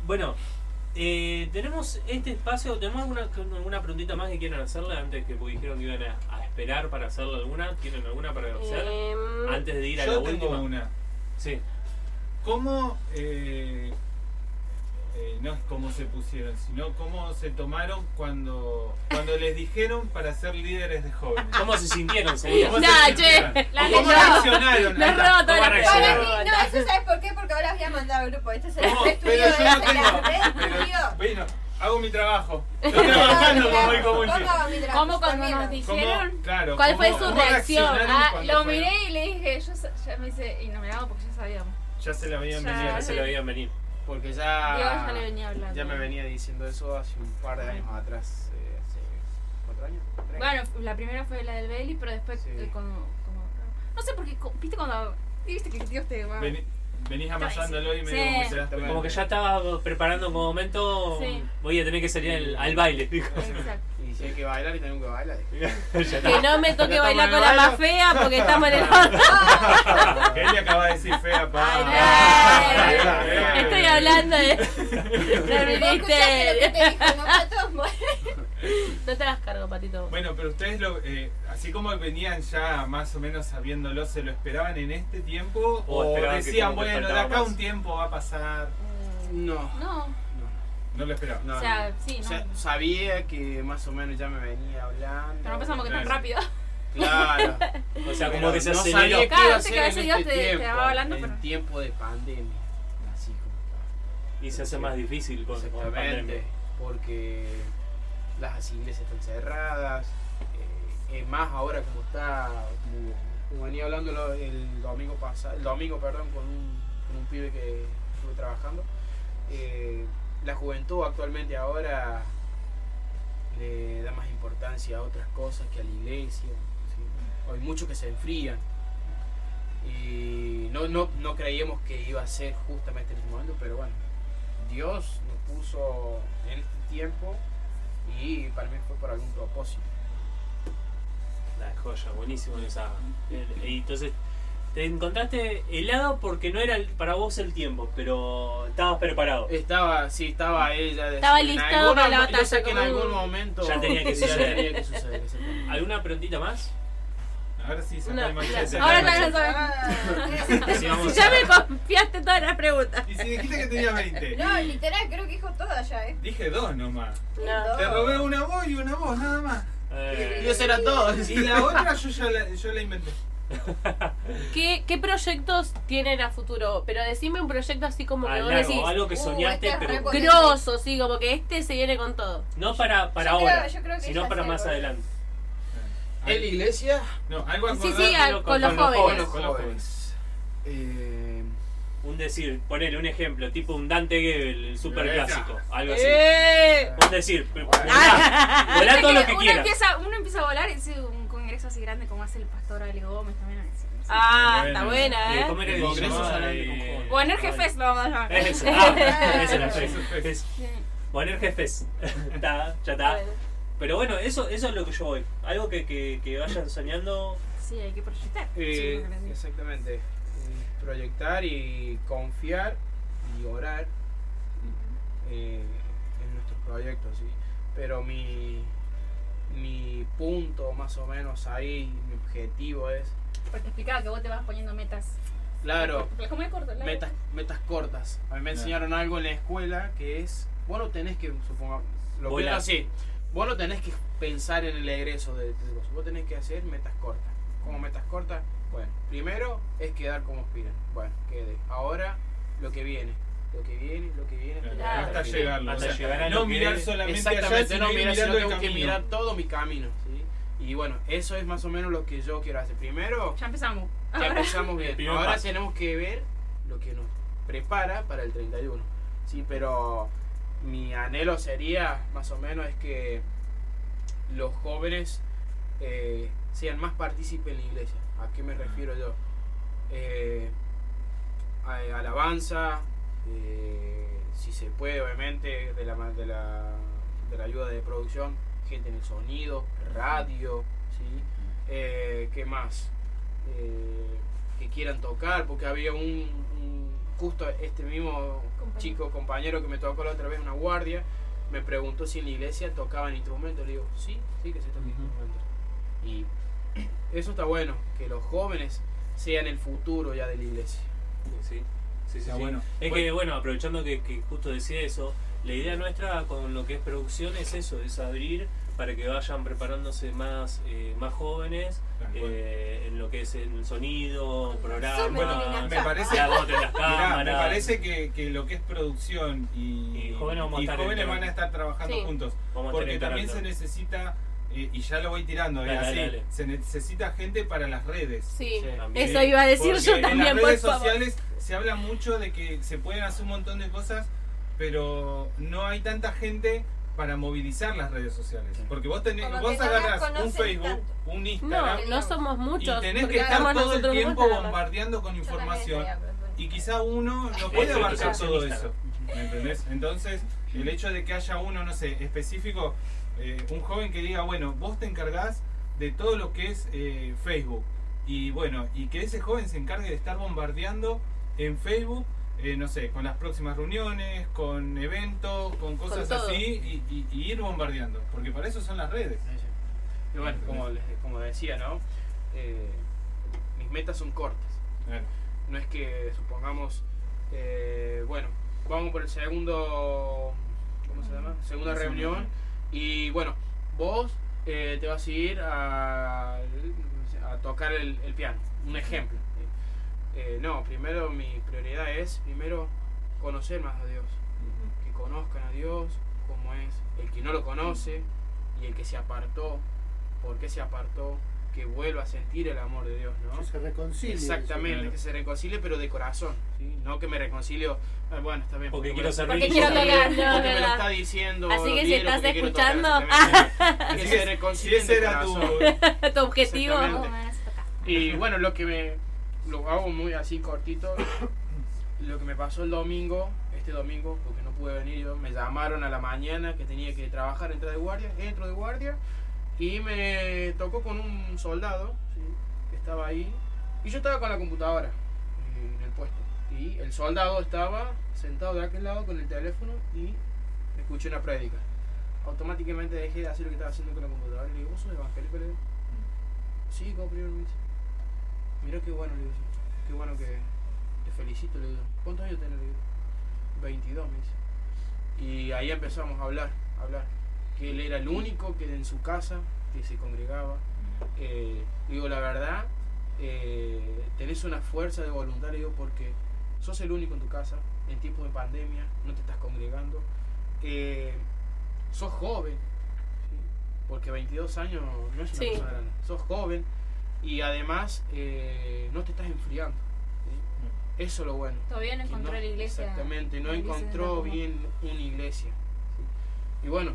Bueno, eh, tenemos este espacio. ¿Tenemos alguna, alguna preguntita más que quieran hacerle antes que porque dijeron que iban a, a esperar para hacerle alguna? ¿Tienen alguna para hacer? Em, antes de ir a Yo la tengo última. una. Sí. ¿Cómo, eh, eh, no es cómo se pusieron, sino cómo se tomaron cuando, cuando les dijeron para ser líderes de jóvenes? ¿Cómo se sintieron? ¿Cómo se sintieron? che, la ¿O ¿Cómo reaccionaron? No Ahí está. robo toda ¿Cómo la reaccionaron? Para pelota. mí, no, eso sabes por qué, porque ahora voy a mandar al grupo. Este es el estudio Pero de yo no la tengo. estudio. Pero, bueno, hago mi trabajo. Estoy trabajando como ¿Cómo hago cuando nos dijeron? Claro, ¿Cuál ¿cómo- fue su reacción? Ah, lo miré y le dije, yo ya me hice, y no me daba porque ya sabíamos. Ya se la veían venir. Ya se lo veían venir. Porque ya ya, le venía hablando. ya me venía diciendo eso hace un par de años atrás. eh, hace cuatro años. tres. Bueno, la primera fue la del Bailey, pero después Sí. eh, como, como... No sé por qué, co- viste cuando... Viste que Dios te va... Vení- venís amasándolo y Sí. medio como que se das Como que ya estaba preparando como momento. Sí. Voy a tener que salir al, al baile. dijo. Exacto. Y si hay que bailar y tengo que bailar. Que no me toque bailar con la más fea porque estamos en el horno. Que él le acaba de decir fea, pa. Ay, Bien. Estoy hablando de. No, No te las cargo, patito. Bueno, pero ustedes, lo, eh, así como venían ya más o menos sabiéndolo, ¿se lo esperaban en este tiempo? O ¿O, decían, bueno, de acá más? un tiempo va a pasar? No. No, No lo esperaban. No, o sea, no. sí, O no. sea, sabía que más o menos ya me venía hablando. Pero no pensamos que tan rápido. Claro. O sea, como Pero que se no aceleró. sabía qué Claro, iba a viste ser que a en este te- te tiempo, hablando, en pero- tiempo de pandemia. Así como Y se hace más difícil con, con Exactamente, pandemia. porque las iglesias están cerradas, eh, más ahora como está, como, como venía hablando el domingo pasado, el domingo perdón, con un, con un pibe que estuve trabajando, eh, la juventud actualmente ahora le da más importancia a otras cosas que a la iglesia, hay muchos que se enfrían y no, no, no creíamos que iba a ser justamente en este momento, pero bueno, Dios nos puso en este tiempo y para mí fue por algún propósito. La joya, buenísimo esa. Y entonces, te encontraste helado porque no era el- para vos el tiempo, pero estabas preparado. Estaba, sí, estaba ella. Estaba listado para la Yo sé batalla, que en algún momento Ya tenía que ya suceder. tenía que suceder. ¿Alguna preguntita más? Ahora sí saca No, el machete. Ahora machete. sabes. Sí, vamos Ya a- me confiaste todas las preguntas. Y si dijiste que tenía 20. No, literal, creo que dijo todas ya, ¿eh? Dije dos nomás. No. Te robé una voz y una voz, nada más. Eh, Y eso era todo. Y la otra yo ya la, yo la inventé. ¿Qué, ¿Qué proyectos tienen a futuro? Pero decime un proyecto así como que Ah, vos largo, decís. algo que Uh, soñaste, este es pero Grosso, sí, como que este se viene con todo. no para, para Yo creo- ahora, yo creo que sino para más adelante. En la iglesia, No, algo Sí, sí, con, con los con los jóvenes. con los Con los jóvenes. Eh, Un decir, ponele un ejemplo, tipo un Dante Gebel, el super clásico, algo así. ¡Eh! Un decir, volá, volá todo lo que uno quieras. empieza, uno empieza a volar y dice un congreso así grande como hace el pastor Ale Gómez también. así, no sé. Ah, Bueno. está buena, Eh, ¿eh? ¿Cómo era El Congreso Eh. O en el jefes lo vamos a llamar. Eso, ah, es jefes. Está, ya está. Pero bueno, eso, eso es lo que yo voy. Algo que, que, que vayan soñando. Sí, hay que proyectar. eh, exactamente. Proyectar y confiar y orar eh, en nuestros proyectos, ¿sí? Pero mi, mi punto más o menos ahí, mi objetivo es, Porque explicaba que vos te vas poniendo metas. claro, como es corto, metas, metas cortas. A mí me enseñaron algo en la escuela que es, vos no tenés que, supongo, lo pienso así, vos no tenés que pensar en el egreso de, de cosas, vos tenés que hacer metas cortas. ¿Cómo metas cortas? Bueno, primero es quedar como aspiran. Bueno, quede. Ahora lo que viene, lo que viene, lo que viene. Claro. Hasta llegarlo. Hasta o sea, llegar a no mirar solamente allá, Exactamente, sino no ir mirar, sino tengo que mirar todo mi camino. ¿sí? Y bueno, eso es más o menos lo que yo quiero hacer. Primero, Ya empezamos. ya Ahora. empezamos bien. Ahora paso. tenemos que ver lo que nos prepara para el 31. Sí, pero mi anhelo sería más o menos es que los jóvenes eh, sean más partícipes en la iglesia. ¿A qué me refiero yo? Eh, a- alabanza, eh, si se puede, obviamente, de la, de, la, de la ayuda de producción, gente en el sonido, radio, ¿sí? Eh, ¿Qué más? Eh, que quieran tocar, porque había un, un- justo este mismo Compañero. chico, compañero que me tocó la otra vez una guardia, me preguntó si en la iglesia tocaban instrumentos. Le digo, sí, sí que se tocan instrumentos. Y eso está bueno, que los jóvenes sean el futuro ya de la iglesia. Sí, sí, sí. Está sí. bueno. Es que, bueno, aprovechando que, que justo decía eso, la idea nuestra con lo que es producción es eso, es abrir para que vayan preparándose más, eh, más jóvenes eh, en lo que es el sonido, Eso me programa. tiene Me parece, las mirá, cámaras. me parece que, que lo que es producción y, Y jóvenes y van a estar trabajando Sí. juntos. Porque también se necesita, eh, y ya lo voy tirando, eh, Dale, así, dale. se necesita gente para las redes. Sí, eso iba a decir Porque yo en también, las por redes favor. sociales se habla mucho de que se pueden hacer un montón de cosas, pero no hay tanta gente para movilizar las redes sociales. Porque vos tenés, Como vos no las agarrás un Facebook, tanto. un Instagram, no somos muchos. y tenés que estar todo el tiempo bombardeando con información. Y quizá uno no puede abarcar todo eso. ¿Me entendés? Entonces, el hecho de que haya uno, no sé, específico, eh, un joven que diga, bueno, vos te encargás de todo lo que es eh, Facebook. Y bueno, y que ese joven se encargue de estar bombardeando en Facebook, eh, no sé, con las próximas reuniones, con eventos, con cosas así, y, y- y ir bombardeando. Porque para eso son las redes. Y bueno, como, les- como decía, ¿no? Eh, mis metas son cortas. No es que supongamos, eh, bueno, vamos por el segundo, ¿cómo se llama? Segunda La segunda reunión. Y bueno, vos eh, te vas a ir a, a tocar el, el piano. Un ejemplo. Eh, no, primero mi prioridad es, primero, conocer más a Dios. Que conozcan a Dios, cómo es. El que no lo conoce y el que se apartó, por qué se apartó, que vuelva a sentir el amor de Dios, ¿no? Que se reconcilie. Exactamente, Claro. que se reconcilie, pero de corazón, ¿sí? No que me reconcilio, ah, bueno, está bien. Porque quiero lo- ser Porque quiero tocar, me- no, porque me lo está diciendo. Así que si estás tocar, escuchando, exactamente. Así que se si reconcilien ese de era tu... tu objetivo. Exactamente. ¿Cómo me van a tocar? Y bueno, lo que me. Lo hago muy así cortito. Lo que me pasó el domingo, este domingo, porque no pude venir yo, me llamaron a la mañana que tenía que trabajar, entrar de guardia, entro de guardia y me tocó con un soldado ¿sí? que estaba ahí y yo estaba con la computadora en el puesto y el soldado estaba sentado de aquel lado con el teléfono y escuché una prédica. Automáticamente dejé de hacer lo que estaba haciendo con la computadora y le digo, ¿vos sos evangélico? Le digo, Sí, como primero me dice. Mira qué bueno, le digo. Qué bueno que te felicito, le digo. ¿Cuántos años tenés? Le digo. 22, me dice. Y ahí empezamos a hablar, a hablar. Que él era el único que en su casa, que se congregaba. Eh, digo, la verdad, eh, tenés una fuerza de voluntad, digo, porque sos el único en tu casa, en tiempos de pandemia, no te estás congregando, eh, sos joven, ¿sí? porque 22 años no es una Sí. cosa grande, sos joven y además eh, no te estás enfriando. ¿sí? Eso es lo bueno. Todavía no encontró la iglesia. Exactamente, no iglesia encontró bien una iglesia. Y bueno,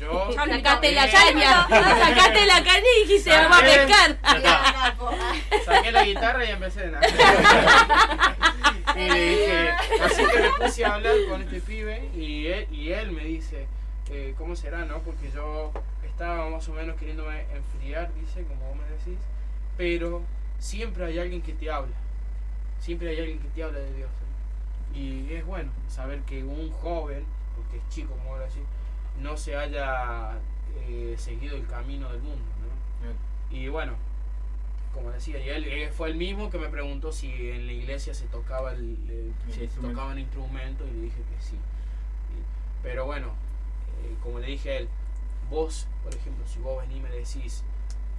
yo... Sacaste la Eh, caña, sacaste la caña y dijiste, vamos a pescar. Saqué la guitarra y empecé a y le dije, así que me puse a hablar con este pibe y él, y él me dice, eh, ¿cómo será, no? Porque yo estaba más o menos queriéndome enfriar, dice, como vos me decís, pero siempre hay alguien que te habla, siempre hay alguien que te habla de Dios. ¿sí? Y es bueno saber que un joven, porque es chico, como ahora así, no se haya eh, seguido el camino del mundo, ¿no? Y bueno, como decía, y él, él fue el mismo que me preguntó si en la iglesia se tocaba el, el- se instrumento. tocaban instrumentos y le dije que sí. Y- Pero bueno, eh, como le dije a él, vos, por ejemplo, si vos venís y me decís,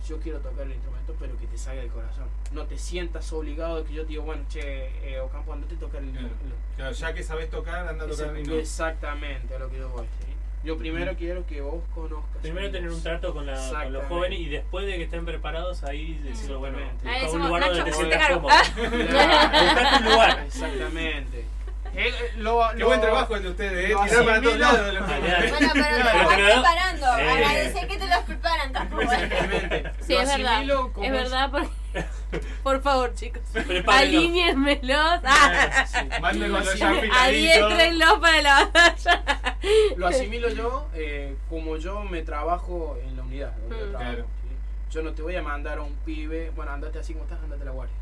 yo quiero tocar el instrumento, pero que te salga del corazón. No te sientas obligado de que yo te digo, bueno, che, eh, Ocampo, andate a tocar el instrumento. Claro, ya que sabes tocar, anda a tocar y no. Exactamente, a lo que yo voy. ¿sí? Yo primero quiero que vos conozcas. Primero a tener un trato con, la- con los jóvenes y después de que estén preparados ahí decirlo, bueno, busca un lugar donde te sientas cómodo. Buscate un lugar. Exactamente. Él, eh, lo- Qué lo- buen trabajo el de ustedes, ¿eh? Tirar para todos lados. los-. Bueno, pero te vas lo da- preparando. Eh. Agradecer que te los preparan tampoco. Exactamente. Sí, es verdad. Es verdad, porque... Por favor, chicos. Alíñenmelos. Ah, afiladito. Adiéstrenlos para la batalla. Lo asimilo yo eh, como yo me trabajo en la unidad. donde yo Mm. trabajo, Claro. ¿sí? Yo no te voy a mandar a un pibe, bueno, andate así como estás, andate a la guardia.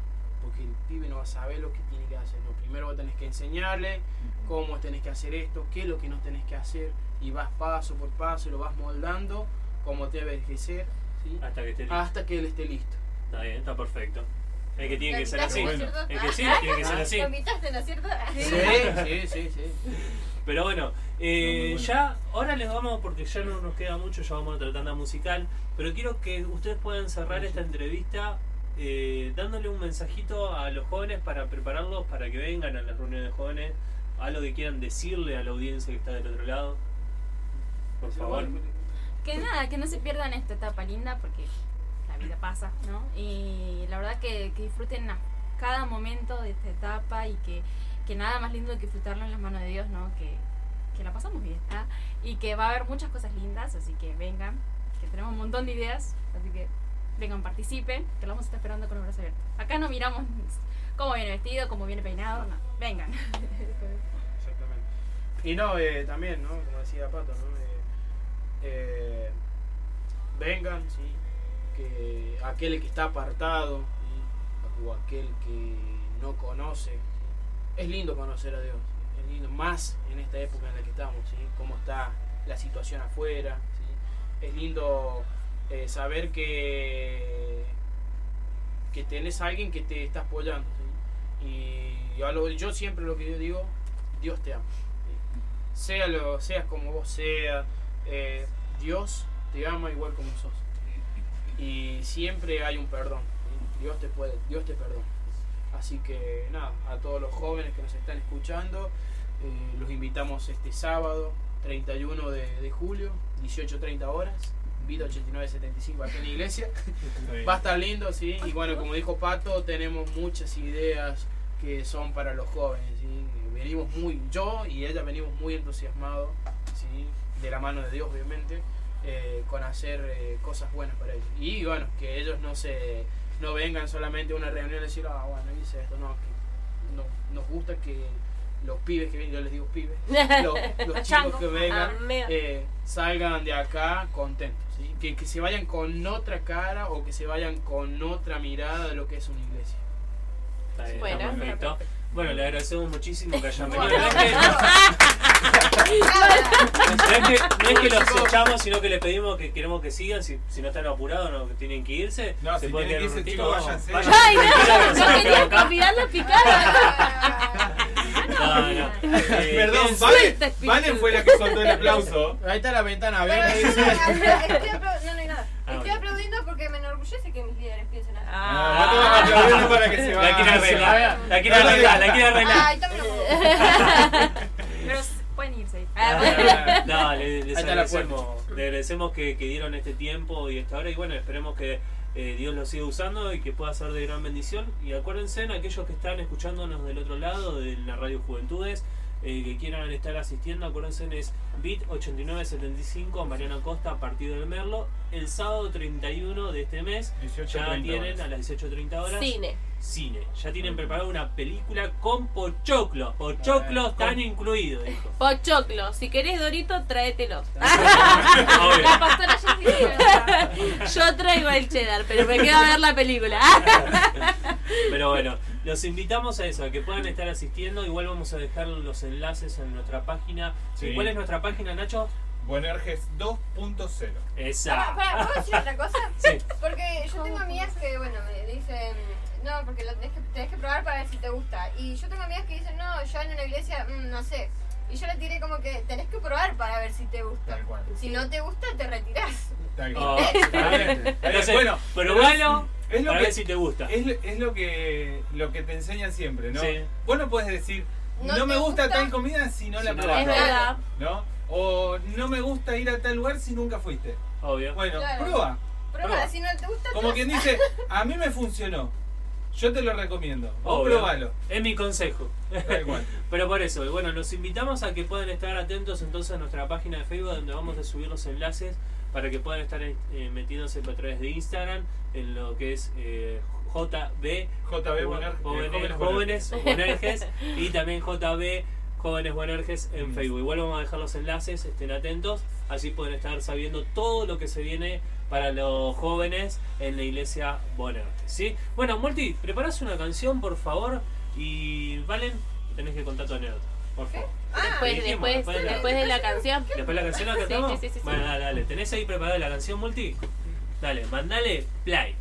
Porque el pibe no va a saber lo que tiene que hacer. No, primero vos tenés que enseñarle cómo tenés que hacer esto, qué es lo que no tenés que hacer. Y vas paso por paso y lo vas moldando como debe que ser. ¿sí? Hasta que esté listo. Hasta que él esté listo. Está bien, está perfecto. Es que tiene ¿Lo que ser así. ¿no es que sí, tiene que ser así. ¿Lo invitaste, ¿no es cierto? Sí, sí, sí, sí. Pero bueno, eh, bueno. ya ahora les vamos, porque ya no nos queda mucho, ya vamos a otra tanda musical, pero quiero que ustedes puedan cerrar esta entrevista eh, dándole un mensajito a los jóvenes para prepararlos para que vengan a las reuniones de jóvenes, algo que quieran decirle a la audiencia que está del otro lado. Por favor. Que nada, que no se pierdan esta etapa linda porque la vida pasa, ¿no? Y la verdad que, que disfruten a cada momento de esta etapa y que, que nada más lindo que disfrutarlo en las manos de Dios, ¿no? Que, que la pasamos bien, ¿ah? Y que va a haber muchas cosas lindas, así que vengan, que tenemos un montón de ideas, así que vengan, participen, que lo vamos a estar esperando con los brazos abiertos. Acá no miramos cómo viene vestido, cómo viene peinado, no, vengan. Exactamente. Y no, eh, también, ¿no? Como decía Pato, ¿no? Eh, eh, vengan, ¿sí? Que aquel que está apartado, o aquel que no conoce, es lindo conocer a Dios, es lindo, más en esta época en la que estamos, ¿sí? Cómo está la situación afuera, ¿sí? Es lindo eh, saber que, que tenés a alguien que te está apoyando. Y lo- yo siempre lo que yo digo, Dios te ama. Sea lo, seas como vos seas, eh, Dios te ama igual como sos. Y siempre hay un perdón. Dios te puede, Dios te perdona. Así que nada, a todos los jóvenes que nos están escuchando, eh, los invitamos este sábado, 31 de, de julio, 18.30 horas, vida 8975 acá en la iglesia. Va a estar lindo, sí. Y bueno, como dijo Pato, tenemos muchas ideas que son para los jóvenes, ¿sí? Venimos muy, yo y ella venimos muy entusiasmados, ¿sí? De la mano de Dios, obviamente, eh, con hacer eh, cosas buenas para ellos. Y bueno, que ellos no se no vengan solamente a una reunión y decir, ah, bueno, hice esto, no, que no, nos gusta que los pibes que vienen, yo les digo pibes, los, los chicos que vengan, Amigo. eh, salgan de acá contentos, ¿sí? que, que se vayan con otra cara o que se vayan con otra mirada de lo que es una iglesia. Está bien, Bueno, está perfecto. Bueno, le agradecemos muchísimo que hayan venido. Bueno. No es que- no es que, no es que los echamos, sino que les pedimos que queremos que sigan. Si, si no están apurados, no que tienen que irse. No, se si pueden tienen quedar que un irse, chicos, váyanse. Ay, no, no quería convidar la picada. No, no. Eh, Perdón, Valen. Valen fue la que soltó el aplauso. Ahí está la ventana Pero abierta. estoy, apla- estoy apla- no, no hay nada. Ah, Estoy aplaudiendo porque me enorgullece que mis líderes piensen así. Ah, no te aplaudiendo para que se La vaya. quiere arreglar, la quiere arreglar, la quiere arreglar. Ay, también lo Pero s- pueden irse. Ah, no, le- les Ahí está la agradecemos, le agradecemos que, que dieron este tiempo y esta hora y bueno, esperemos que eh, Dios lo siga usando y que pueda ser de gran bendición. Y acuérdense, aquellos que están escuchándonos del otro lado de la Radio Juventudes, eh, que quieran estar asistiendo, acuérdense, es BIT 8975 Mariana Costa, Partido del Merlo, el sábado 31 de este mes. 18:30 ya tienen horas. a las 18.30 horas Cine. cine. Ya tienen preparada una película con pochoclos. Pochoclos Ah, están con- incluidos, dijo. Pochoclo. Si querés Dorito, tráetelos. La pastora. Yo traigo el cheddar, pero me quedo a ver la película. Pero bueno, los invitamos a eso, a que puedan estar asistiendo. Igual vamos a dejar los enlaces en nuestra página. Sí. ¿Cuál es nuestra página, Nacho? Buenerges 2.0. Esa. Para, para, ¿puedo decir otra cosa? Sí. Porque yo tengo amigas que, bueno, me dicen, no, porque lo tenés que, tenés que probar para ver si te gusta. Y yo tengo amigas que dicen, no, yo en una iglesia, mm, no sé. Y yo le tiré como que tenés que probar para ver si te gusta. Tal cual. Si no te gusta, te retirás. Tal Oh, cual. bien. Entonces, Bueno, probalo es lo para que- ver si te gusta. Es, lo- es lo que lo que te enseñan siempre, ¿no? Sí. Vos no puedes decir, No me gusta, gusta tal comida si no si la no la probaste. es verdad. ¿No? O no me gusta ir a tal lugar si nunca fuiste. Obvio. Bueno, Claro. prueba. Prueba, Prueba. si no te gusta, Como quien dice, a mí me funcionó. Yo te lo recomiendo. Vos probalo. Es mi consejo. Pero por eso, bueno, los invitamos a que puedan estar atentos entonces a nuestra página de Facebook donde vamos a subir los enlaces para que puedan estar eh, metiéndose a través de Instagram en lo que es eh, JB JB Jóvenes, eh, jóvenes Bonerges y también JB Jóvenes Bonerges en Mm. Facebook. Igual vamos a dejar los enlaces, estén atentos, así pueden estar sabiendo todo lo que se viene para los jóvenes en la iglesia Bonerges. ¿sí? Bueno, Multi, preparas una canción, por favor, y Valen, tenés que contar tu anécdota, por favor. Ah, Después, dijimos, después, después de la- después de la canción. ¿Después de la canción la cantamos? sí, sí, sí, sí. Bueno, dale, dale. ¿Tenés ahí preparada la canción, Multi? Dale, mandale play.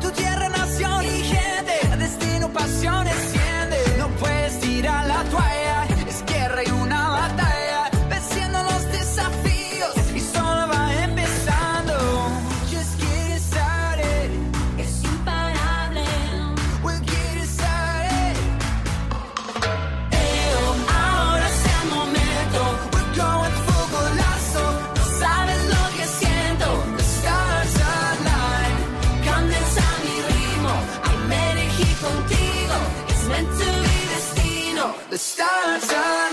Tu tierra, nación The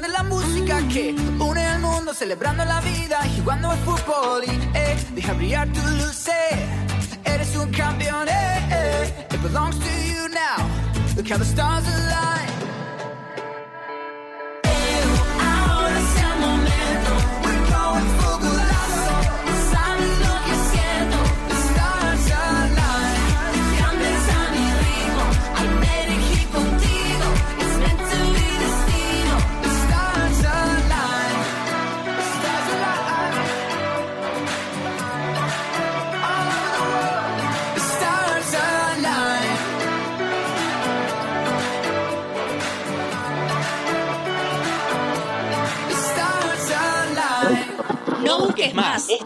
de la música que une el mundo celebrando la vida y jugando al fútbol y eh, deja brillar tu luz, eh. eres un campeón, eh, eh. it belongs to you now. Look how the stars align. Más. Este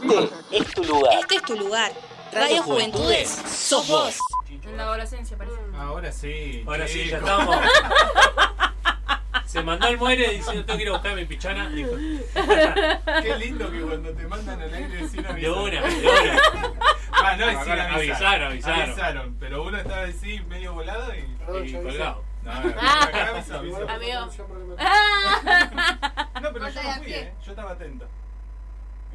es tu lugar. Este es tu lugar. Radio Juventudes, sos vos. En la adolescencia parece. Ahora sí. Ahora sí, ya estamos. Se mandó el muere diciendo tengo que ir a buscar mi pichana. Dijo. Qué lindo que cuando te mandan al aire sin De avisar. una, de una. Ah, no, es sin Avisaron, avisar. avisaron. Avisaron, pero uno estaba así medio volado y, Y colgado. No, no, acá avisó, avisó. Amigo. No, pero yo Ponte no a fui, eh. Yo estaba atento.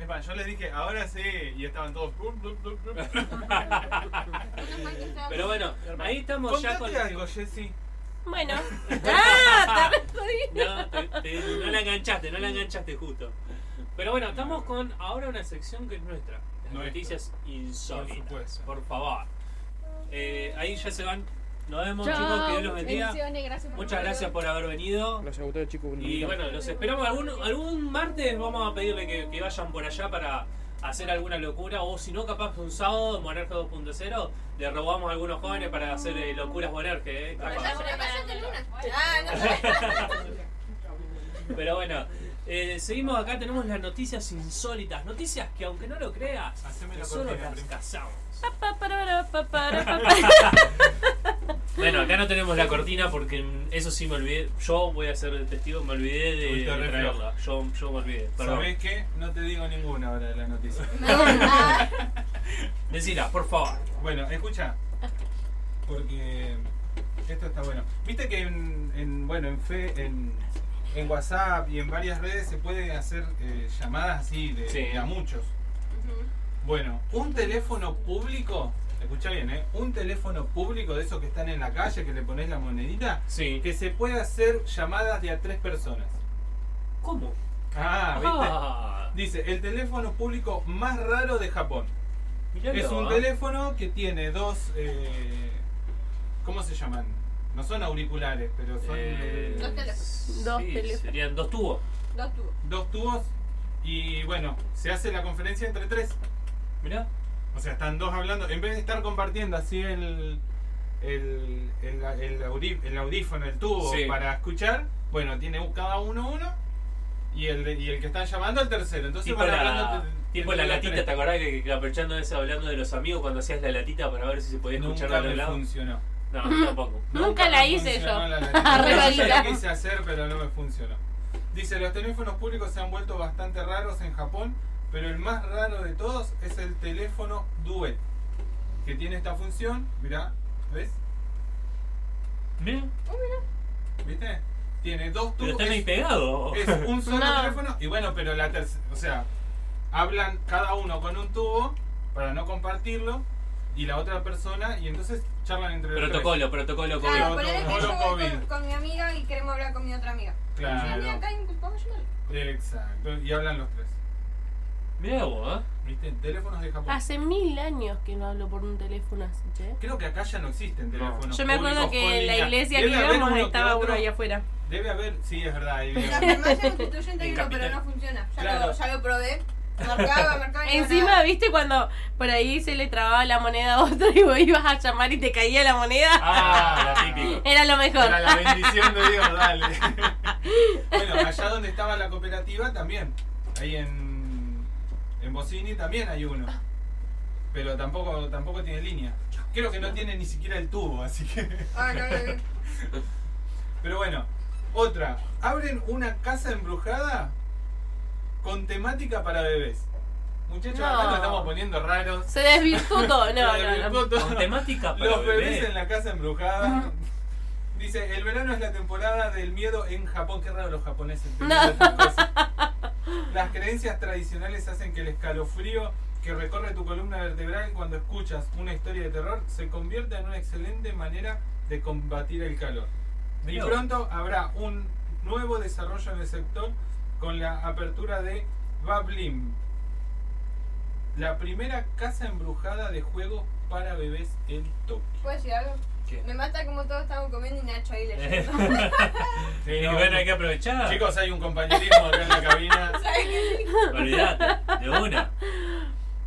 Es más, yo les dije, ahora sí, y estaban todos. Pero bueno, ahí estamos ya con. Algo, Jessy. Bueno. ¡Ah! te. No, te- te- no la enganchaste, no la enganchaste justo. Pero bueno, estamos con ahora una sección que es nuestra. Las Nuestra. noticias insólitas. Por supuesto. Por favor. Eh, ahí ya se van. Nos vemos Chao. chicos, que Dios los bendiga. Gracias Muchas gracias por haber venido. Gracias a ustedes, chicos. Y bueno, los esperamos algún, algún martes. Vamos a pedirle que, que vayan por allá para hacer alguna locura. O si no, capaz un sábado, Monarca 2.0, le robamos a algunos jóvenes para hacer eh, locuras Monarque. Eh, capaz. Ah. Pero bueno, eh, seguimos acá. Tenemos las noticias insólitas. Noticias que, aunque no lo creas, cortina, las cazamos. Bueno, acá no tenemos la cortina porque eso sí me olvidé. Yo voy a ser el testigo, me olvidé de, de traerla. Yo, yo me olvidé. Perdón. ¿Sabés qué? No te digo ninguna ahora de la noticia. Decila, por favor. Bueno, escucha. Porque esto está bueno. Viste que en, en- bueno, en, fe, en, en WhatsApp y en varias redes se puede hacer eh, llamadas así de, Sí. de a muchos. Bueno, un teléfono público, escucha bien, ¿eh? Un teléfono público de esos que están en la calle, que le pones la monedita, Sí. que se puede hacer llamadas de a tres personas. ¿Cómo? Ah, ¿viste? Ah, Dice, el teléfono público más raro de Japón. miralo, Es un ah. teléfono que tiene dos. eh, ¿Cómo se llaman? No son auriculares, pero son Eh, eh, Dos teléfonos. Dos sí, teléfonos. Serían dos tubos. Dos tubos. dos tubos. Y bueno, se hace la conferencia entre tres. Mirá. O sea, están dos hablando. En vez de estar compartiendo así el, el, el, el el audífono, el tubo Sí. para escuchar, bueno, tiene cada uno uno. Y el, de- y el que están llamando al tercero. Entonces Tipo van la, hablando. tipo la latita, tres. ¿te acordás que, que aprovechando eso hablando de los amigos cuando hacías la latita para ver si se podía escuchar Nunca me lados? funcionó. No, tampoco. Nunca la hice yo. la Yo lo quise hacer, pero no me funcionó. Dice, los teléfonos públicos se han vuelto bastante raros en Japón, pero el más raro de todos es el teléfono Duet, que tiene esta función, mirá, ¿ves? Mirá, ¿Viste? Tiene dos pero tubos. están ahí Es, pegados. es un solo No. teléfono y bueno, pero la tercera, o sea, hablan cada uno con un tubo para no compartirlo y la otra persona y entonces charlan entre los tres. Protocolo, protocolo COVID. Claro, Protocolo ponele que yo voy COVID. con, con mi amiga y queremos hablar con mi otra amiga. Claro. Mi amiga acá y. Exacto, y hablan los tres. Mirá vos, ¿eh? ¿Viste? Teléfonos de Japón. Hace mil años que no hablo por un teléfono así, che. Creo que acá ya no existen teléfonos. Yo me acuerdo que en la iglesia que íbamos uno estaba uno ahí afuera. Debe haber, sí, es verdad. ahí En la farmacia constituyente hay uno, pero no funciona. Ya, Claro. lo, ya lo probé. Marcaba, marcaba. Encima. ¿viste cuando por ahí se le trababa la moneda a otro y vos ibas a llamar y te caía la moneda? Ah, la típica. Era lo mejor. Era la bendición de Dios, dale. bueno, allá donde estaba la cooperativa también. Ahí en, en Bocini también hay uno. Pero tampoco, tampoco tiene línea. Creo que no tiene ni siquiera el tubo, así que. Ah, no, no, no. Pero bueno, otra. Abren una casa embrujada con temática para bebés. Muchachos, No. acá nos estamos poniendo raros. Se desvirtuó todo. No, no, no. todo. Con temática para Los bebés bebés. en la casa embrujada. Dice, el verano es la temporada del miedo en Japón. Qué raro los japoneses. No. Las creencias tradicionales hacen que el escalofrío que recorre tu columna vertebral cuando escuchas una historia de terror se convierta en una excelente manera de combatir el calor. Y pronto habrá un nuevo desarrollo en el sector con la apertura de Bablim, la primera casa embrujada de juegos para bebés en Tokio. ¿Puedo decir algo? ¿Qué? Me mata como todos estamos comiendo y Nacho ahí leyendo. Sí, Y no, bueno, hay que aprovechar. Chicos, hay un compañerismo acá en la cabina. ¿Sabes qué? Olvidate, de una.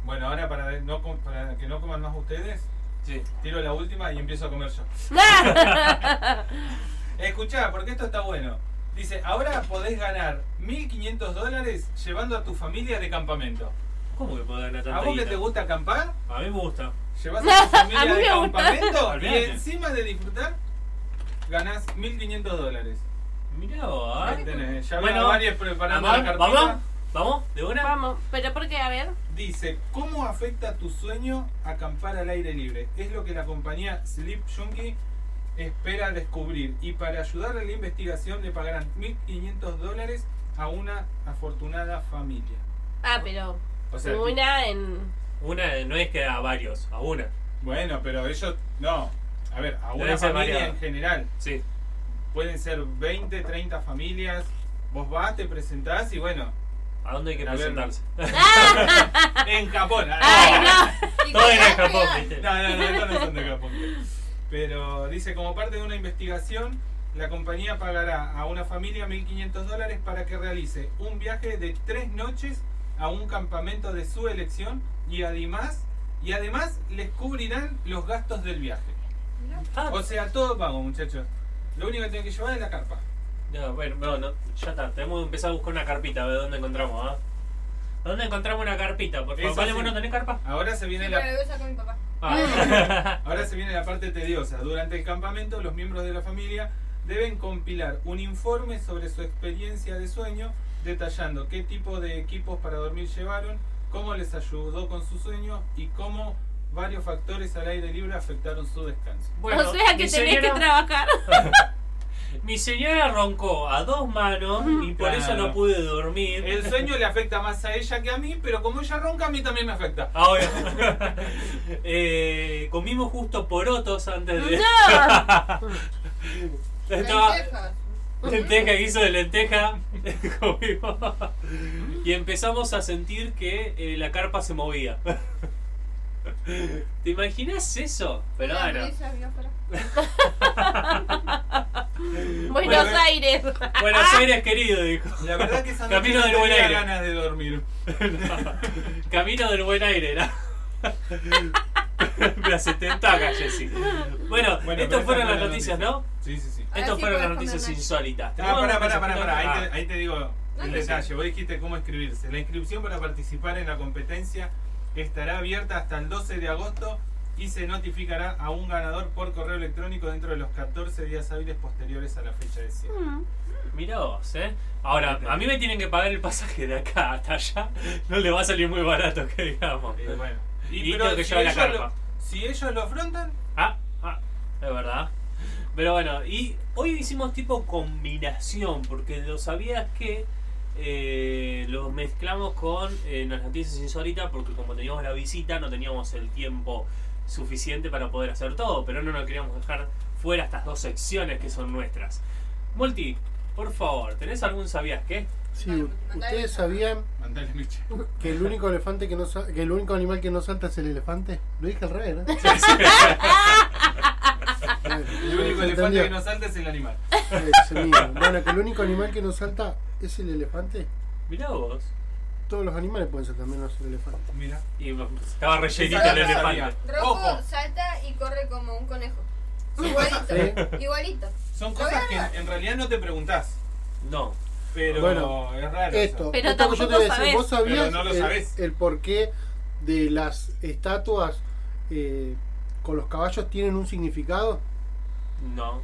Bueno, ahora para, no com- para que no coman más ustedes, Sí. tiro la última y empiezo a comer yo. Escuchá, porque esto está bueno. Dice, ahora podés ganar 1.500 dólares llevando a tu familia de campamento. ¿Cómo que puedo ganar tanta ¿A vos que guita? te gusta acampar? A mí me gusta. Llevas a tu A familia mí de me gusta. campamento y Olvídate. encima de disfrutar, ganás 1.500 dólares. Mirá vos, Ahí ¿eh? tenés. Ya Bueno, varios preparando la ¿Vamos? ¿Vamos? ¿Vamos? ¿De una? Vamos, pero ¿por qué? A ver. Dice, ¿cómo afecta tu sueño acampar al aire libre? Es lo que la compañía Sleep Junkie espera descubrir y para ayudarle a la investigación le pagarán 1.500 dólares a una afortunada familia. Ah, pero O sea, una en... Una no es que a varios, a una. bueno, pero ellos, no, a ver, a una familia variado. en general. Sí. Pueden ser 20, 30 familias. Vos vas, te presentás y bueno, ¿A dónde hay que A presentarse? en Japón. ¡Ay, no! Todo en Japón. No, no, no, no son de Japón. Pero dice, como parte de una investigación, la compañía pagará a una familia 1.500 dólares para que realice un viaje de tres noches a un campamento de su elección y además, y además les cubrirán los gastos del viaje. O sea, todo pago, muchachos. Lo único que tienen que llevar es la carpa. no, bueno, no, no, ya está. Tenemos que empezar a buscar una carpita, a ver dónde encontramos, ¿ah? ¿Dónde encontramos una carpita? Por favor, ¿vale sí. vos no tenés carpa? Ahora se viene Sí, la, voy a mi papá. Ah. Ahora se viene la parte tediosa. Durante el campamento, los miembros de la familia deben compilar un informe sobre su experiencia de sueño, detallando qué tipo de equipos para dormir llevaron, cómo les ayudó con su sueño y cómo varios factores al aire libre afectaron su descanso. Bueno, o sea que tenés que trabajar. Mi señora roncó a dos manos y por eso no pude dormir. El sueño le afecta más a ella que a mí, pero como ella ronca, a mí también me afecta. Ahora, eh, comimos justo porotos antes de. Estaba Lentejas. lenteja, guiso de lenteja. comimos. y empezamos a sentir que eh, la carpa se movía. ¿Te imaginas eso? Pero bueno. Buenos Bueno, Aires. Buenos Aires querido, dijo. La verdad que esa Camino no del buen aire. ganas de dormir. Camino del buen aire, era. Mira, se te entaca, Jessy. Bueno, Bueno, estas fueron las noticias, noticia. ¿no? Sí, sí, sí. Estas sí fueron las noticias insólitas. Ah, ¿Tenemos pará, pará, pará. Ahí te, ahí te digo el detalle. Vos dijiste cómo inscribirse. La inscripción para participar en la competencia estará abierta hasta el 12 de agosto y se notificará a un ganador por correo electrónico dentro de los 14 días hábiles posteriores a la fecha de cierre. Mirá vos, ¿eh? Ahora, a mí me tienen que pagar el pasaje de acá hasta allá. No le va a salir muy barato, que digamos. Eh, bueno. Y pero tengo que si llevar la ellos carpa. lo- si ellos lo afrontan, Ah, ah, es verdad. Pero bueno, y hoy hicimos tipo combinación, porque lo sabías que eh, lo mezclamos con eh, las noticias insólitas, porque como teníamos la visita, no teníamos el tiempo suficiente para poder hacer todo, pero no nos queríamos dejar fuera estas dos secciones que son nuestras. Multi, por favor, ¿tenés algún sabías qué? Sí, Mandale ¿ustedes sabían que el único elefante que no que el único animal que no salta es el elefante? Lo dije al revés, ¿no? El único elefante que no salta es el animal. Bueno, que el único animal que no salta es el elefante. Mirá vos. Todos los animales pueden saltar menos el elefante. Mira. Y estaba rellenito el elefante. sabía. Rocco Ojo. salta y corre como un conejo. Igualito. Sí. Igualito. Son cosas que en realidad no te preguntás. No. Pero Bueno, es raro. Esto. Pero esto yo te tampoco sabés. ¿vos sabías Pero no lo el, el porqué de las estatuas eh, con los caballos tienen un significado? No.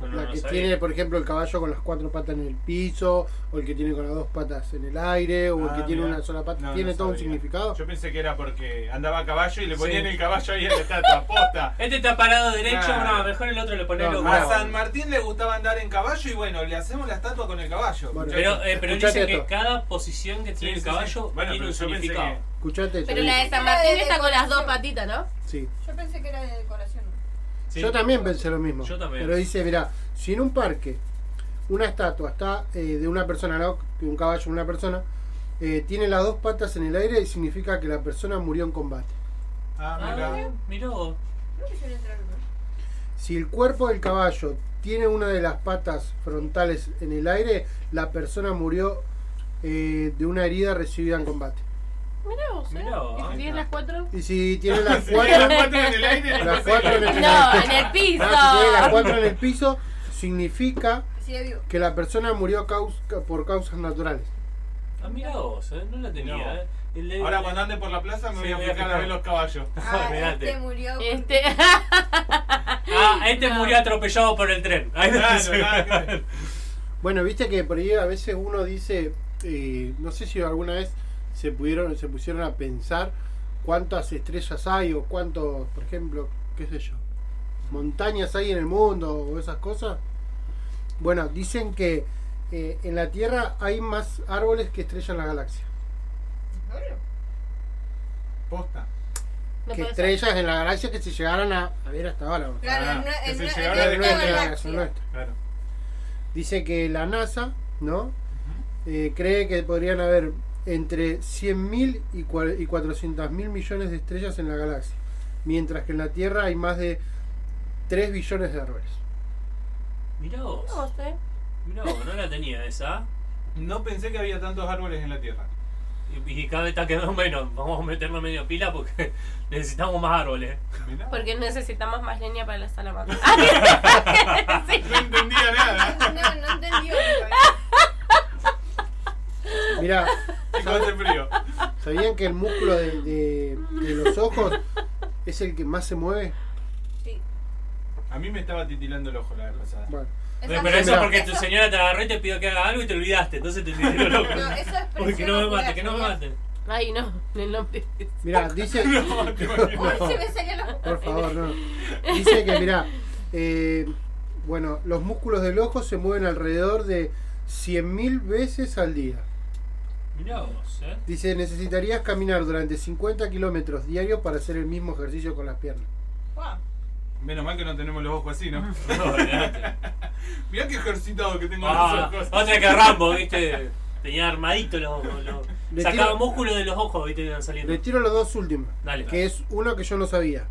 No, La no que sabía. tiene, por ejemplo, el caballo con las cuatro patas en el piso, o el que tiene con las dos patas en el aire, o el Ah, que tiene una sola pata. No, tiene no todo un significado. Yo pensé que era porque andaba a caballo y le ponían Sí. el caballo ahí a la estatua, posta. Este está parado derecho, Claro. no, mejor el otro le pone No, los A. San Martín le gustaba andar en caballo y bueno, le hacemos la estatua con el caballo. Bueno, Pero, eh, pero dicen que cada posición que tiene sí, el sí. caballo Bueno, tiene pero un significado. que- Escuchate esto. Pero la de San Martín está con las dos patitas, ¿no? Sí. Yo pensé que era de decoración. Sí. Yo también pensé lo mismo. Yo también. Pero dice, mira, si en un parque una estatua está eh, de una persona, ¿no? de un caballo una persona, eh, tiene las dos patas en el aire, significa que la persona murió en combate. Ah, Ah, mira. Si el cuerpo del caballo tiene una de las patas frontales en el aire, la persona murió eh, de una herida recibida en combate. Mirá vos, ¿eh? Mirá vos. ¿Y ¿Tienes las cuatro? Y si tiene las cuatro, tiene las cuatro en el aire, las cuatro en el, No, en el piso. Ah, si tiene las cuatro en el piso, significa que la persona murió caus- por causas naturales. Ah, mirá vos, eh, no la tenía. No. eh. El Ahora cuando ande por la plaza me Sí, voy a fijar a ver los caballos. Ah, este murió. con- Este. Ah, este murió atropellado por el tren. Ahí Claro. Bueno, viste que por ahí a veces uno dice, eh, no sé si alguna vez se pudieron, se pusieron a pensar cuántas estrellas hay o cuántos, por ejemplo, qué sé yo, montañas hay en el mundo o esas cosas. Bueno, dicen que eh, en la Tierra hay más árboles que estrellas en la galaxia. Posta. No que ser. estrellas en la galaxia que se llegaran a, a ver hasta ahora. Claro, Ah, en, una- que en, se una- llegara en nuestra galaxia. galaxia, nuestra. Claro. Dice que la NASA, ¿no? Eh, cree que podrían haber entre 100.000 y cua- y 400.000 millones de estrellas en la galaxia, mientras que en la Tierra hay más de 3 billones de árboles. Mirá vos. No sé. Mirá vos, no la tenía esa. No pensé que había tantos árboles en la tierra. Y, y cada vez está quedando menos. Vamos a meternos medio pila porque necesitamos más árboles. Mirá. Porque necesitamos más leña para la salamandra. Sí. No entendía nada. No, no entendió. Mira, Chicos, hace frío. ¿sabían que el músculo de, de- de los ojos es el que más se mueve? Sí. A mí me estaba titilando el ojo la vez pasada. Bueno, Pero, eso Mirá. porque tu señora te agarró y te pidió que haga algo y te olvidaste. Entonces te tiró loco. No, eso es Porque no me mate, que no me mate. Ay, no, el nombre. mira, dice... No, Por favor, no. Dice que, mira, bueno, los músculos del ojo se mueven alrededor de 100.000 veces al día. Mirá vos, eh. Dice, necesitarías caminar durante 50 kilómetros diarios para hacer el mismo ejercicio con las piernas. Menos mal que no tenemos los ojos así, ¿no? No. Mirá qué ejercitado que tengo Ah, los ojos. otra que Rambo, viste. Tenía armadito los. los- Le sacaba tiro- músculos de los ojos, viste, iban saliendo. Le tiro los dos últimos, Dale. que es uno que yo no sabía.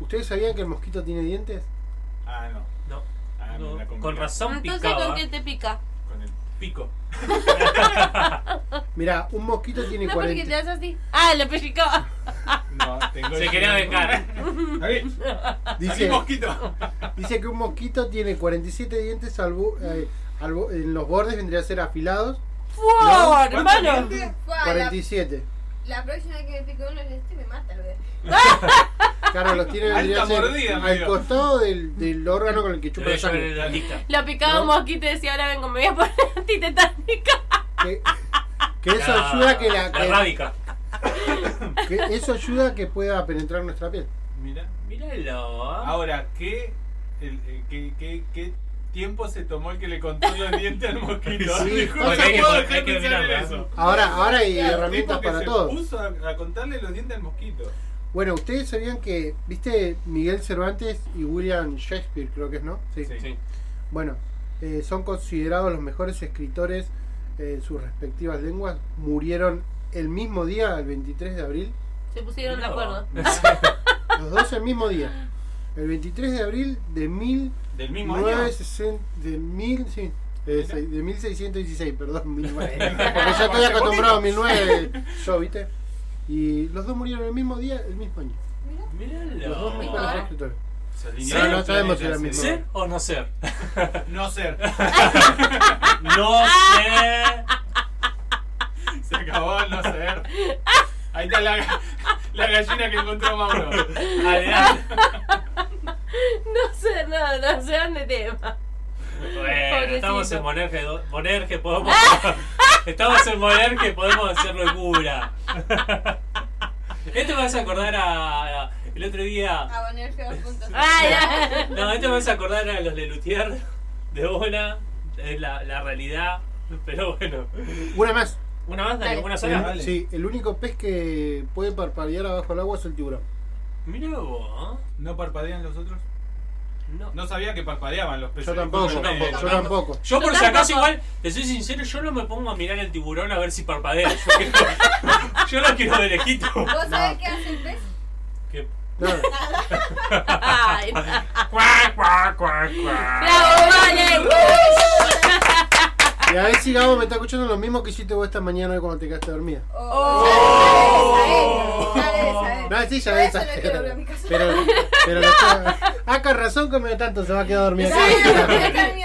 ¿Ustedes sabían que el mosquito tiene dientes? Ah, no. No. Ah, no, con razón Entonces, picaba. ¿con qué te pica? Pico. Mira, un mosquito tiene No, porque 40... te así. Ah, lo pellizcó. No, tengo Se el- quería vengar. Ahí. Dice, mosquito. dice que un mosquito tiene 47 dientes al eh, al bo- en los bordes, vendría a ser afilados. ¡Wow, ¿Cuántos hermano! dientes? Fue a la, 47. La próxima vez que me pique uno de este me mata, lo. Claro, los tiene Alta ser mordida, al amigo. costado del, del órgano con el que chupa la sangre. Lo picaba ¿No? un mosquito y decía, ahora vengo, me voy a poner antitetánica. Que, que eso ayuda a que la, La que- rábica. que eso ayuda a que pueda penetrar nuestra piel. Mira. Míralo. ¿ah? Ahora, ¿qué, el, el- qué, qué, qué tiempo se tomó el que le contó los dientes al mosquito? Sí, Dijo, hay no que- puedo hay dejar que de pensar en mirarla, eso. Ahora, ahora hay El herramientas para se todo. puso a, a contarle los dientes al mosquito. Bueno, ustedes sabían que, viste, Miguel Cervantes y William Shakespeare, creo que es, ¿no? Sí. Sí. Sí. Bueno, eh, son considerados los mejores escritores eh, en sus respectivas lenguas. Murieron el mismo día, el 23 de abril. Se pusieron de acuerdo. Los dos el mismo día. El 23 de abril de mil Del mismo año. 960 de mil, sí, eh, Mira. seis- de 1616, perdón, 1900. Porque ya estoy acostumbrado a 1900, yo, ¿viste? Y los dos murieron el mismo día, el mismo año. Los dos mejores Míralo. escritores. Alinearon no los sabemos si era sí. mismo. ¿Ser o no ser? No ser. No sé. Se acabó el no ser. Ahí está la, la gallina que encontró Mauro. Adelante. No sé, no, no sé dónde tema. Bueno, Pobrecito. estamos en Monerge, Monerge podemos. estamos en Monerge, podemos hacer locura. Esto me vas a acordar a. a- el otro día. A Bonerge 2.0. Ay, No, esto me vas a acordar a los de Lutier, de Bona, es la, la realidad. Pero bueno. Una más. Una más, dale, Dale. una sola. El- sí, el único pez que puede parpadear abajo del agua es el tiburón. Mira vos. ¿No parpadean los otros? No. No sabía que parpadeaban los peces. Yo tampoco, yo tampoco, yo tampoco. Yo por si acaso igual, te soy sincero, yo no me pongo a mirar el tiburón a ver si parpadea. Yo, quiero- yo lo quiero de lejito. ¿Vos sabés qué hace el pez? Que- No, Ay, no. Cuac, cuac, cuac, cuac. Bravo, vale. Y a ver si Gabo me está escuchando lo mismo que hiciste vos esta mañana cuando te quedaste dormida. Oh, saber. No, sí, ya ves. Pero, pero ah, con razón come tanto, se va a quedar dormida.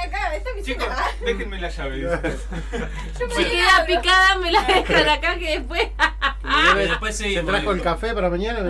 Acá, Chicos, déjenme la llave. dice. Si queda picada, me la dejan acá que después. Después ¿Se trajo el café para mañana?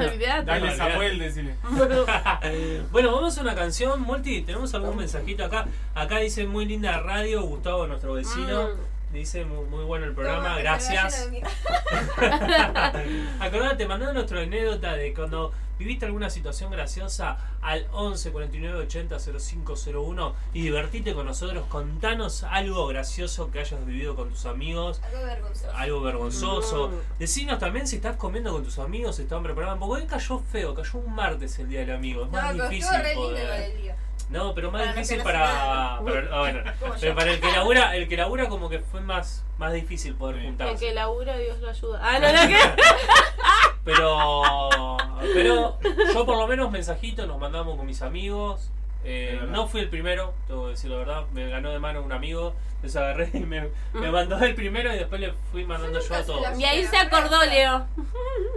Dale Samuel, decile. bueno, vamos a una canción, Multi. Tenemos algún mensajito acá. Acá dice muy linda radio, Gustavo, nuestro vecino. Dice muy, muy bueno el programa, Toma, gracias. Acordate, mandá nuestra anécdota de cuando viviste alguna situación graciosa al 11 49 80 0501 y divertite con nosotros. Contanos algo gracioso que hayas vivido con tus amigos, mi- Algo vergonzoso. algo vergonzoso. Decinos también si estás comiendo con tus amigos, si estaban preparando. Porque hoy cayó feo, cayó un martes el día del amigo. Es No, más difícil. poder- del día. No, pero más Para difícil que para, ah, bueno, pero para el que labura, el que labura como que fue más, más difícil poder Sí. El juntarse. que labura, Dios lo ayuda. Ah, no, no, ¿qué? Pero, pero yo por lo menos mensajito nos mandamos con mis amigos. Eh, no fui el primero, tengo que decir la verdad. Me ganó de mano un amigo. Entonces agarré y me, me mandó el primero y después le fui mandando yo a todos. Y ahí se acordó, Leo.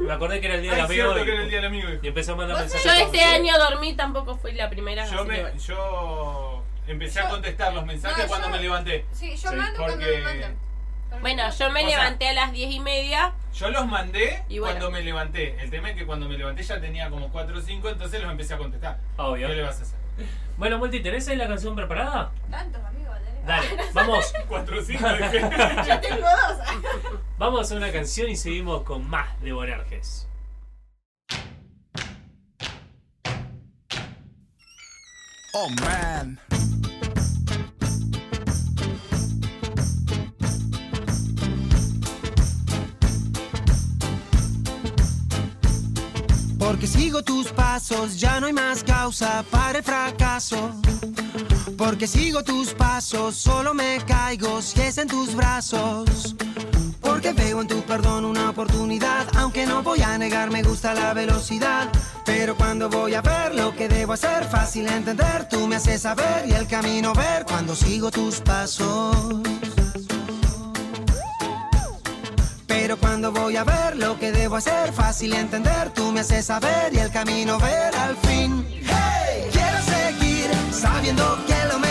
Me acordé que era el día Ay, del amigo cierto que era el y, día del amigo. y empecé a mandar ¿Vos mensajes. Yo a este todos. año dormí, tampoco fui la primera. Yo, así que me, bueno. yo empecé a Yo- contestar los mensajes No, cuando yo- me levanté. Sí, yo Sí, mando cuando porque- me mandan. Bueno, yo me O sea- levanté a las diez y media. Yo los mandé Y bueno. cuando me levanté. El tema es que cuando me levanté ya tenía como 4 o 5, entonces los empecé a contestar. Obvio. ¿Qué le vas a hacer? Bueno, Multi, ¿tenés ahí la canción preparada? Tantos amigos, tenés. Dale, vamos. 4 o 5 Yo tengo dos. Vamos a hacer una canción y seguimos con más de Bonerges. Oh man. Porque sigo tus pasos, ya no hay más causa para el fracaso. Porque sigo tus pasos, solo me caigo si es en tus brazos. Porque veo en tu perdón una oportunidad, aunque no voy a negar, me gusta la velocidad. Pero cuando voy a ver lo que debo hacer, fácil entender, tú me haces saber y el camino ver cuando sigo tus pasos. Pero cuando voy a ver lo que debo hacer, fácil entender, tú me haces saber y el camino ver al fin. Hey, quiero seguir sabiendo que lo mejor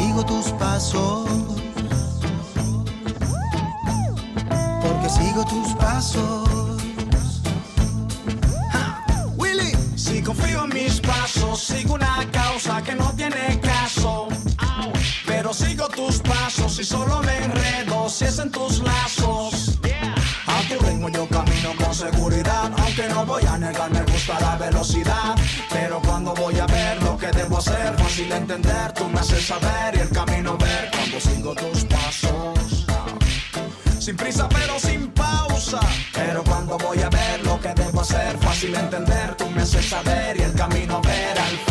sigo tus pasos. Porque sigo tus pasos. Ja, Willy, si confío en mis pasos, sigo una causa que no tiene caso. Pero sigo tus pasos y solo me enredo si es en tus lazos. A tu ritmo yo camino con seguridad, aunque no voy a negar, me gusta la velocidad. Pero cuando voy a ver lo debo hacer, fácil entender, tú me haces saber y el camino ver cuando sigo tus pasos. Sin prisa pero sin pausa. Pero cuando voy a ver lo que debo hacer, fácil entender, tú me haces saber y el camino ver al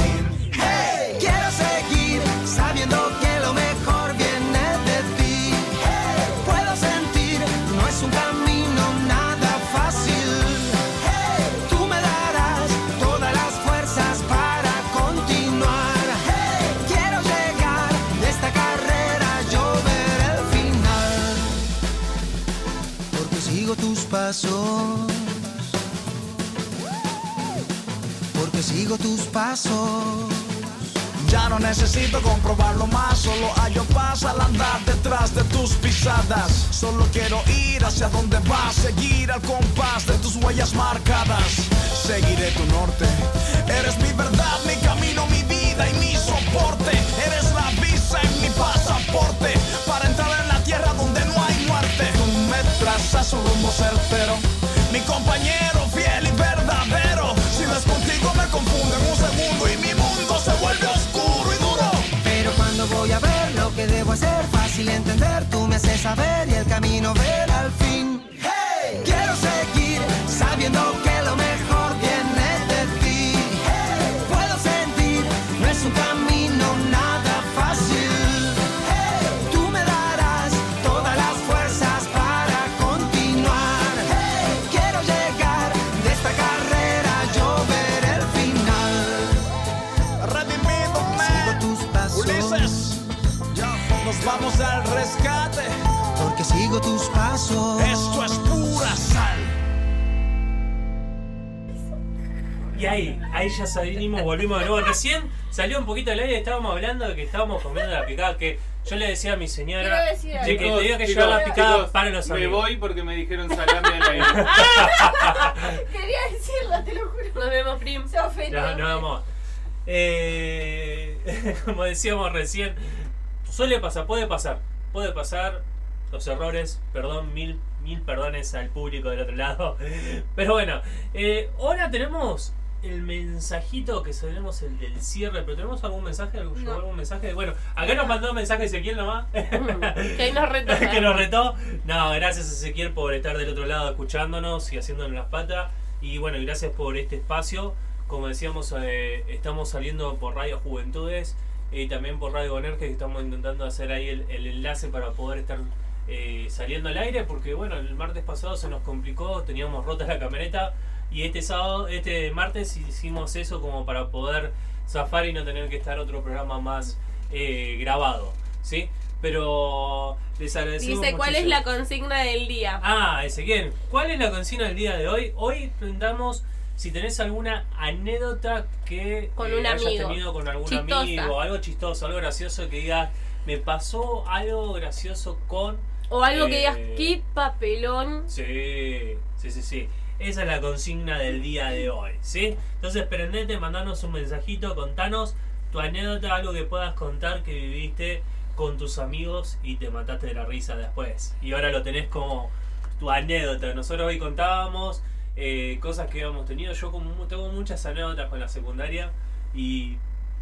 porque sigo tus pasos. Ya no necesito comprobarlo más, solo hallo paz al andar detrás de tus pisadas. Solo quiero ir hacia donde vas, seguir al compás de tus huellas marcadas. Seguiré tu norte, eres mi verdad, mi camino, mi vida y mi soporte. Eres compañero fiel y verdadero. Si no es contigo me confundo en un segundo y mi mundo se vuelve oscuro y duro. Pero cuando voy a ver lo que debo hacer, fácil entender, tú me haces saber y el camino ver al fin. Hey, Quiero seguir sabiendo que vamos al rescate. Porque sigo tus pasos. Esto es pura sal. Y ahí, ahí ya salimos, volvimos de nuevo. Recién salió un poquito al aire, estábamos hablando de que estábamos comiendo la picada, que yo le decía a mi señora decir de que te que llevar la picada chicos, para los Me amigos. voy porque me dijeron salame al aire. Quería decirlo, te lo juro. Nos vemos, Prim. Se ofendió. No, no, vamos. Eh, como decíamos recién, suele pasar, puede pasar, puede pasar los errores, perdón, mil, mil perdones al público del otro lado. Pero bueno, eh, ahora tenemos el mensajito que tenemos el del cierre, pero tenemos algún mensaje, algún, No. algún mensaje, bueno, acá nos mandó un mensaje Ezequiel nomás. Que ahí nos retó. que nos retó. No, gracias Ezequiel por estar del otro lado escuchándonos y haciéndonos las patas. Y bueno, gracias por este espacio. Como decíamos, eh, estamos saliendo por Radio Juventudes y también por Radio Bonerge, que estamos intentando hacer ahí el, el enlace para poder estar eh, saliendo al aire, porque bueno, el martes pasado se nos complicó, teníamos rota la camioneta y este sábado, este martes hicimos eso como para poder zafar y no tener que estar otro programa más eh, grabado, ¿sí? Pero les agradecemos Dice, ¿cuál es la consigna del día? Ah, Ezequiel, ¿cuál es la consigna del día de hoy? Hoy preguntamos si tenés alguna anécdota que Con eh, un hayas amigo. tenido con algún Chistosa. amigo, algo chistoso, algo gracioso que digas, me pasó algo gracioso con... O algo que digas, eh, qué papelón. Sí, sí, sí, sí. Esa es la consigna del día de hoy, ¿sí? Entonces, prendete, mandanos un mensajito, contanos tu anécdota, algo que puedas contar que viviste con tus amigos y te mataste de la risa después. Y ahora lo tenés como tu anécdota. Nosotros hoy contábamos eh, cosas que habíamos tenido. Yo como tengo muchas anécdotas con la secundaria y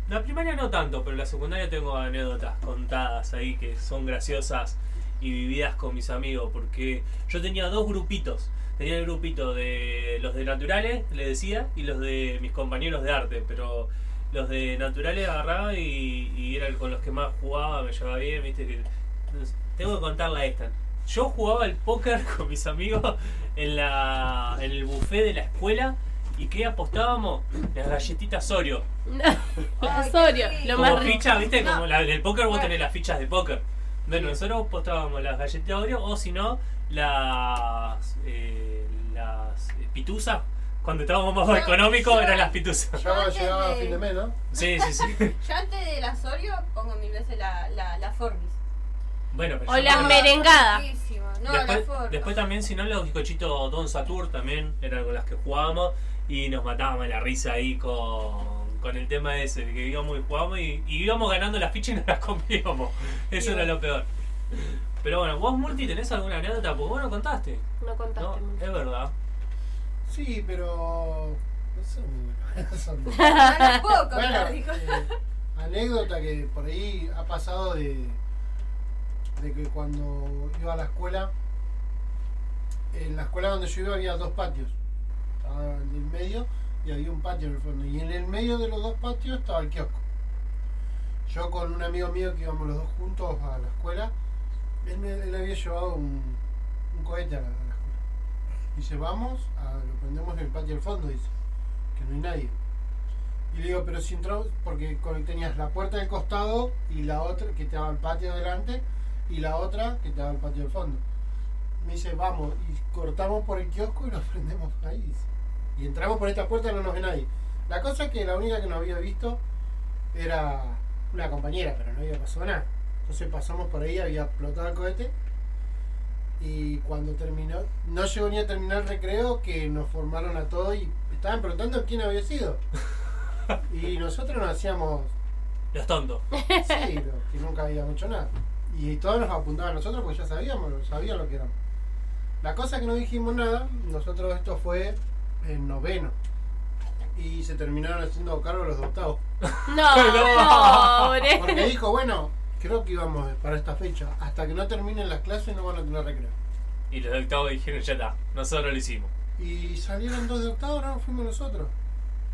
la primaria no tanto, pero la secundaria tengo anécdotas contadas ahí que son graciosas y vividas con mis amigos, porque yo tenía dos grupitos. Tenía el grupito de los de naturales, le decía, y los de mis compañeros de arte, pero los de naturales agarraba y, y con los que más jugaba, me llevaba bien, viste tengo que contarla esta. Yo jugaba el póker con mis amigos en, la, en el buffet de la escuela y que apostábamos las galletitas Oreo. La Sorio, lo Como más rico. ficha, ¿viste? No. Como la, en el póker vos tenés las fichas de póker. Bueno, nosotros apostábamos las galletitas Oreo o si no, las, eh, las pituzas. Cuando estábamos más económicos yo- eran las pituzas. Ya antes llegaba a de- fin de mes, ¿no? Sí, sí, sí. Yo antes de la Sorio pongo mil veces la, la, la Forbis. Bueno, pero O las merengadas. Riquísima. No, la después, Forbis. después también, si no, los bizcochitos Don Satur también eran con las que jugábamos y nos matábamos la risa ahí con, con el tema ese, que íbamos y jugábamos y, y íbamos ganando las fichas y no las comíamos. Eso era lo peor. Pero bueno, vos, Multi, ¿tenés alguna anécdota? Porque vos no contaste. No contaste No, mucho. es verdad. Sí, pero. No buenas, son No, no puedo contar, Bueno, dijo. eh, anécdota que por ahí ha pasado de, de que cuando iba a la escuela, en la escuela donde yo iba había dos patios. Estaba el del medio y había un patio en el fondo. Y en el medio de los dos patios estaba el kiosco. Yo con un amigo mío que íbamos los dos juntos a la escuela, él, me- había llevado un, un cohete a la, escuela. Dice, vamos, a- lo prendemos en el patio del fondo, dice, que no hay nadie. Y le digo, pero si entramos, porque tenías la puerta del costado y la otra que te daba al patio delante y la otra que te daba al patio del fondo. Me dice, vamos, y cortamos por el kiosco y nos prendemos ahí. dice. Y entramos por esta puerta y no nos ve nadie. La cosa es que la única que nos había visto era una compañera, pero no había pasado nada. Entonces pasamos por ahí, había explotado el cohete. Y cuando terminó, no llegó ni a terminar el recreo, que nos formaron a todos y estaban preguntando quién había sido. Y nosotros nos hacíamos, Los tontos. sí, lo- que nunca habíamos hecho nada. Y todos nos apuntaban a nosotros porque ya sabíamos, sabían lo que éramos. La cosa es que no dijimos nada, nosotros esto fue en noveno. Y se terminaron haciendo cargo los de octavo. No, pobre. Porque dijo, bueno, creo que íbamos para esta fecha. Hasta que no terminen las clases no van a tener recreo. Y los de octavo dijeron, ya está, nosotros lo hicimos. Y salieron dos de octavo, no fuimos nosotros.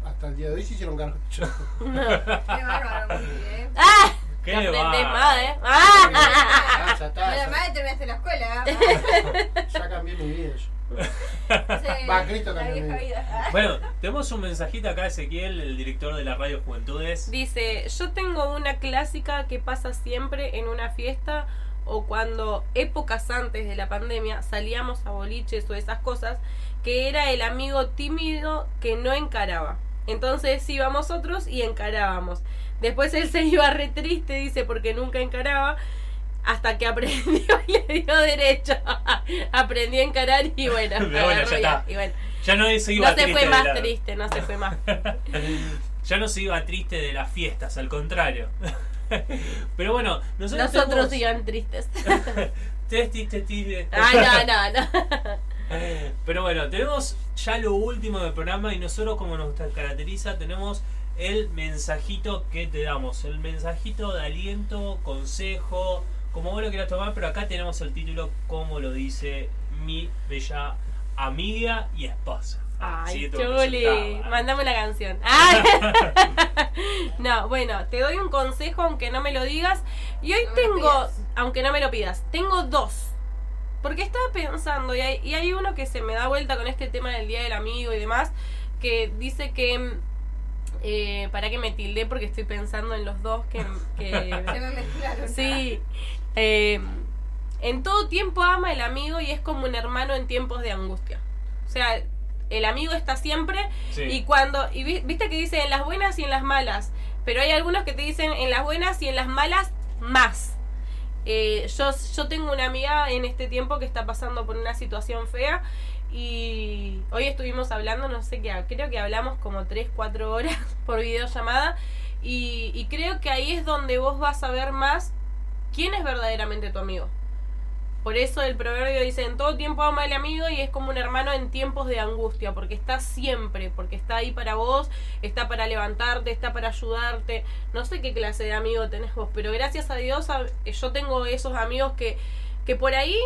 Hasta el día de hoy se hicieron cargo. Qué bárbaro, muy bien. ¡Ah! ¿Qué aprendés va? más, ¿eh? ¡Ah! Ah, ya está, ya, mal que terminaste la escuela. ¿eh? ya cambié mi vida yo. Sí, Va, Cristo cambió vieja mi vida. vida. Bueno, tenemos un mensajito acá, Ezequiel, el director de la radio Juventudes. Dice, yo tengo una clásica que pasa siempre en una fiesta o cuando épocas antes de la pandemia salíamos a boliches o esas cosas, que era el amigo tímido que no encaraba. Entonces íbamos otros y encarábamos. Después él se iba re triste, dice, porque nunca encaraba. Hasta que aprendió y le dio derecho. aprendió a encarar y bueno, Pero bueno, ya está. y bueno. Ya no se iba No se triste fue de más la- triste, no se fue más. Ya no se iba triste de las fiestas, al contrario. Pero bueno, nosotros Nosotros iban tristes. Testis, testis. Ah, no, no, no. Pero bueno, tenemos ya lo último del programa y nosotros como nos caracteriza tenemos el mensajito que te damos, el mensajito de aliento, consejo, como vos lo quieras tomar, pero acá tenemos el título como lo dice mi bella amiga y esposa. Ay, Chuli, mándame una canción. Ay. no, bueno, te doy un consejo aunque no me lo digas. Y hoy No tengo, aunque no me lo pidas, tengo dos. Porque estaba pensando, y hay, y hay uno que se me da vuelta con este tema del Día del Amigo y demás, que dice que... Eh, para que me tilde porque estoy pensando en los dos que... me. Sí. Eh, en todo tiempo ama el amigo y es como un hermano en tiempos de angustia. O sea, el amigo está siempre Sí. y cuando... Y vi- viste que dice en las buenas y en las malas. Pero hay algunos que te dicen en las buenas y en las malas más. Eh, yo, yo tengo una amiga en este tiempo que está pasando por una situación fea y hoy estuvimos hablando, no sé qué, creo que hablamos como 3, 4 horas por videollamada y, y creo que ahí es donde vos vas a ver más quién es verdaderamente tu amigo. Por eso el proverbio dice, en todo tiempo ama al amigo y es como un hermano en tiempos de angustia, porque está siempre, porque está ahí para vos, está para levantarte, está para ayudarte. No sé qué clase de amigo tenés vos, pero gracias a Dios yo tengo esos amigos que, que por ahí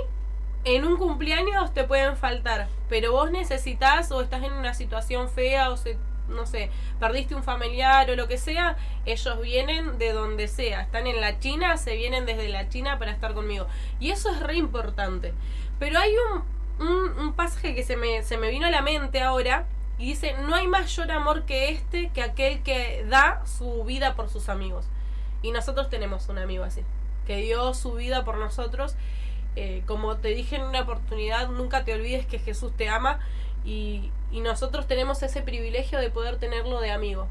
en un cumpleaños te pueden faltar, pero vos necesitas o estás en una situación fea o se, no sé, perdiste un familiar o lo que sea, ellos vienen de donde sea, están en la China, se vienen desde la China para estar conmigo. Y eso es re importante. Pero hay un, un, pasaje que se me, se me vino a la mente ahora y dice, no hay mayor amor que este, que aquel que da su vida por sus amigos. Y nosotros tenemos un amigo así, que dio su vida por nosotros. Eh, como te dije en una oportunidad, nunca te olvides que Jesús te ama y, nosotros tenemos ese privilegio de poder tenerlo de amigo.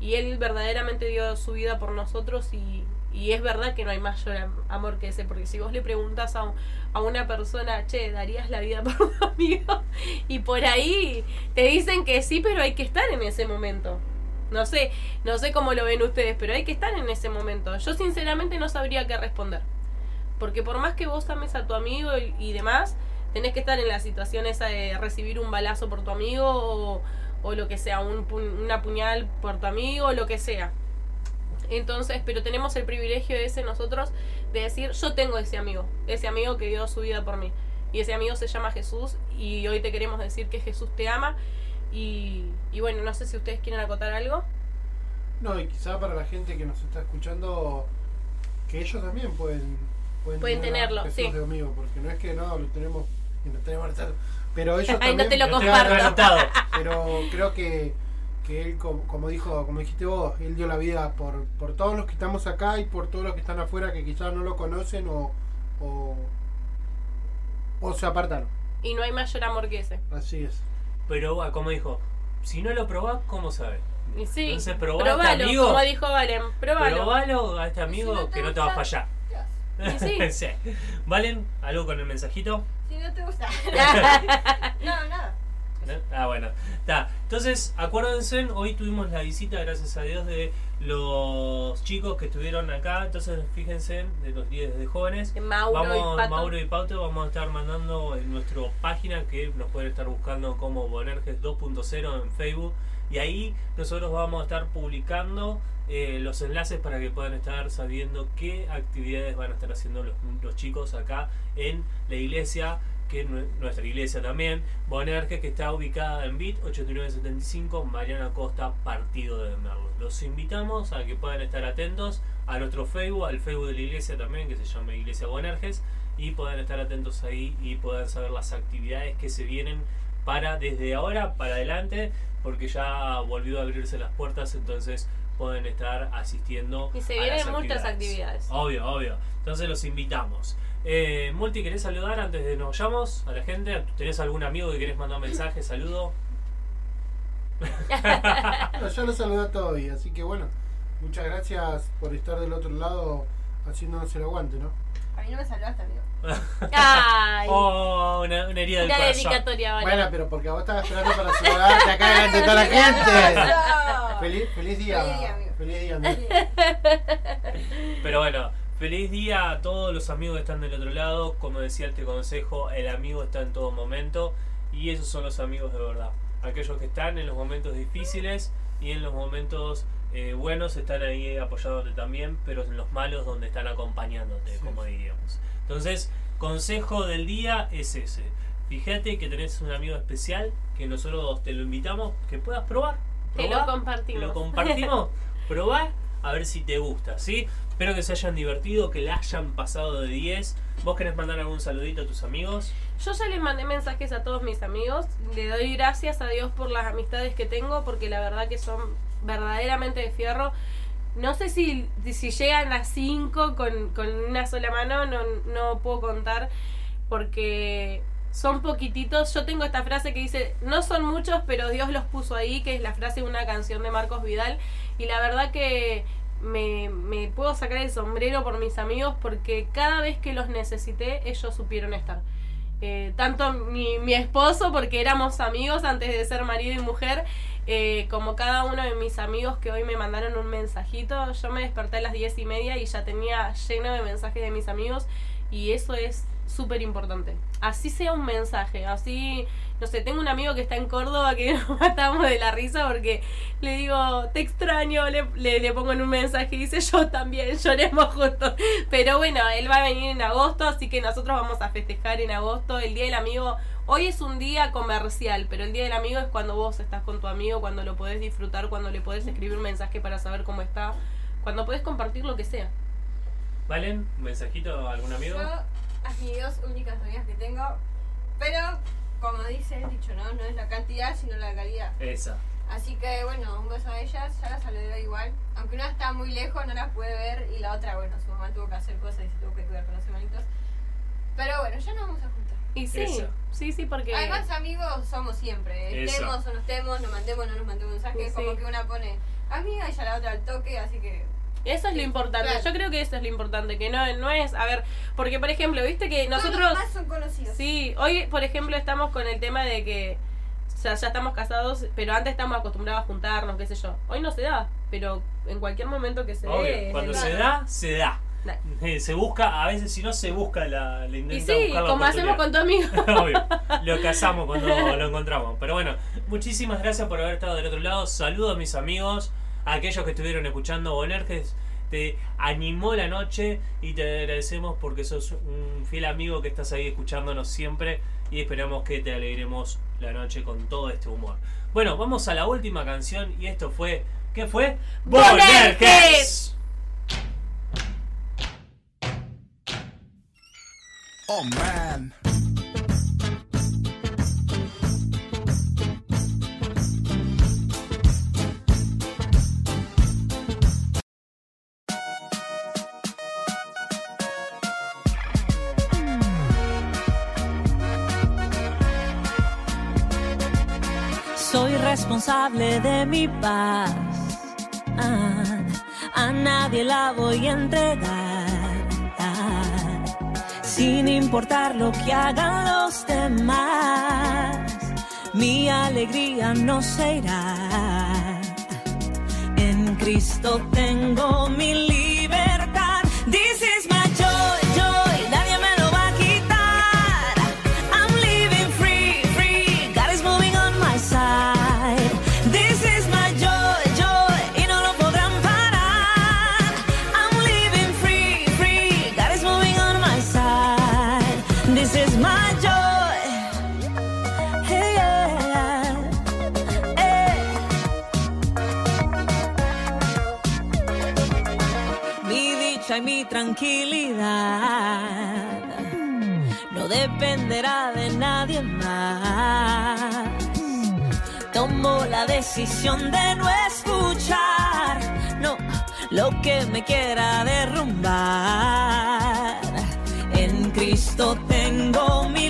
Y Él verdaderamente dio su vida por nosotros y, es verdad que no hay mayor am- amor que ese, porque si vos le preguntas a, un- a una persona, che, ¿darías la vida por tu amigo? Y por ahí te dicen que sí, pero hay que estar en ese momento. No sé, no sé cómo lo ven ustedes, pero hay que estar en ese momento. Yo sinceramente no sabría qué responder. Porque por más que vos ames a tu amigo y, demás, tenés que estar en la situación esa de recibir un balazo por tu amigo o, lo que sea, un, una puñal por tu amigo o lo que sea. Entonces, pero tenemos el privilegio ese nosotros de decir, yo tengo ese amigo, ese amigo que dio su vida por mí. Y ese amigo se llama Jesús y hoy te queremos decir que Jesús te ama. Y, y bueno, no sé si ustedes quieren acotar algo. No, y quizá para la gente que nos está escuchando, que ellos también pueden, pueden, tenerlo, sí. porque no es que no, lo tenemos y lo tenemos pero ellos Ay, también. no te lo comparto. Pero creo que, que él, como, como dijo, como dijiste vos, él dio la vida por, por todos los que estamos acá y por todos los que están afuera que quizás no lo conocen o, o, o se apartaron. Y no hay mayor amor que ese. Así es. Pero ah, como dijo, si no lo probás, ¿cómo sabes? Y sí, Entonces probá a este probalo, amigo. como dijo Valen, probalo. Probalo a este amigo que no te va a fallar. Y sí. Sí. ¿Valen? ¿Algo con el mensajito? Si no te gusta. no, nada. ¿No? Ah, bueno. Está. Entonces, acuérdense, hoy tuvimos la visita, gracias a Dios, de los chicos que estuvieron acá. Entonces, fíjense, de los líderes de jóvenes. Mauro y vamos, Pato. Mauro y Pauto vamos a estar mandando en nuestra página que nos pueden estar buscando como Bonerges 2.0 en Facebook. Y ahí nosotros vamos a estar publicando eh, los enlaces para que puedan estar sabiendo qué actividades van a estar haciendo los, chicos acá en la iglesia, que es nue- nuestra iglesia también, Bonerges, que está ubicada en BIT 8975, Mariana Costa, partido de Merlo. Los invitamos a que puedan estar atentos a nuestro Facebook, al Facebook de la iglesia también, que se llama Iglesia Bonerges, y puedan estar atentos ahí y puedan saber las actividades que se vienen para desde ahora para adelante, porque ya volvió a abrirse las puertas, entonces pueden estar asistiendo. Y se a vienen muchas actividades. Obvio, obvio. Entonces los invitamos. Eh, Multi, ¿querés saludar antes de nos vayamos a la gente? ¿Tenés algún amigo que querés mandar un mensaje? Saludo. Bueno, ya lo saludé todavía, así que bueno, muchas gracias por estar del otro lado haciéndonos el aguante, ¿no? A mí no me saludaste, amigo. Ay. Oh, una, una herida del Una corazón. dedicatoria, Valen. Bueno, pero porque vos estabas esperando para saludarte acá delante de toda la gente. Feliz, feliz día. Feliz día, amigo. Feliz día, amigo. Pero bueno, feliz día a todos los amigos que están del otro lado. Como decía este consejo, el amigo está en todo momento. Y esos son los amigos de verdad. Aquellos que están en los momentos difíciles y en los momentos eh, buenos están ahí apoyándote también, pero en los malos donde están acompañándote, como diríamos. Entonces, consejo del día es ese. Fíjate que tenés un amigo especial que nosotros te lo invitamos que puedas probar. Te lo Probá, compartimos. Te lo compartimos. Probá a ver si te gusta, ¿sí? Espero que se hayan divertido, que la hayan pasado de 10. ¿Vos querés mandar algún saludito a tus amigos? Yo ya les mandé mensajes a todos mis amigos. Le doy gracias a Dios por las amistades que tengo, porque la verdad que son verdaderamente de fierro. No sé si, si llegan a cinco con, con una sola mano, no, no puedo contar, porque son poquititos. Yo tengo esta frase que dice, no son muchos, pero Dios los puso ahí, que es la frase de una canción de Marcos Vidal. Y la verdad que me, me puedo sacar el sombrero por mis amigos, porque cada vez que los necesité, ellos supieron estar. Eh, tanto mi, mi esposo, porque éramos amigos antes de ser marido y mujer, eh, como cada uno de mis amigos que hoy me mandaron un mensajito. Yo me desperté a las diez y media y ya tenía lleno de mensajes de mis amigos y eso es súper importante. Así sea un mensaje, así, no sé, tengo un amigo que está en Córdoba que nos matamos de la risa porque le digo, te extraño, le, le, pongo en un mensaje y dice, yo también, lloremos juntos. Pero bueno, él va a venir en agosto, así que nosotros vamos a festejar en agosto. El Día del Amigo, hoy es un día comercial, pero el Día del Amigo es cuando vos estás con tu amigo, cuando lo podés disfrutar, cuando le podés escribir un mensaje para saber cómo está, cuando podés compartir lo que sea. ¿Valen? ¿Un mensajito a algún amigo? Yo, a mis dos únicas amigas que tengo, pero como dice el dicho, ¿no? No es la cantidad, sino la calidad. Esa. Así que bueno, un beso a ellas, ya las saludé igual. Aunque una está muy lejos, no las puede ver, y la otra, bueno, su mamá tuvo que hacer cosas y se tuvo que cuidar con los hermanitos. Pero bueno, ya nos vamos a juntar. Y sí, Eso. sí, sí, porque... Además, amigos somos siempre. Eso. Estemos o no estemos, nos mandemos o no nos mandemos mensajes. Sí. Como que una pone amiga y ya la otra al toque, así que. Eso es lo importante. claro. Yo creo que eso es lo importante. Que no, no es, a ver, porque por ejemplo, viste que Todos nosotros. los demás son conocidos. Sí, hoy por ejemplo estamos con el tema de que. O sea, ya estamos casados, pero antes estamos acostumbrados a juntarnos, qué sé yo. Hoy no se da, pero en cualquier momento que se dé. Obvio, es cuando se da, se da. Eh, Se busca, a veces si no se busca, la, le Y sí, la como hacemos con tu amigo. Obvio, lo casamos cuando lo encontramos. Pero bueno, muchísimas gracias por haber estado del otro lado. Saludos a mis amigos, a aquellos que estuvieron escuchando Bonerges. Te animó la noche y te agradecemos porque sos un fiel amigo que estás ahí escuchándonos siempre y esperamos que te alegremos la noche con todo este humor. Bueno, vamos a la última canción y esto fue... ¿Qué fue? ¡Bonerges! Oh man. Soy responsable de mi paz. Ah, a nadie la voy a entregar sin importar lo que hagan los demás. Mi alegría no se irá. En Cristo tengo mi libertad. no dependerá de nadie más. Tomo la decisión de no escuchar, no, lo que me quiera derrumbar. En Cristo tengo mi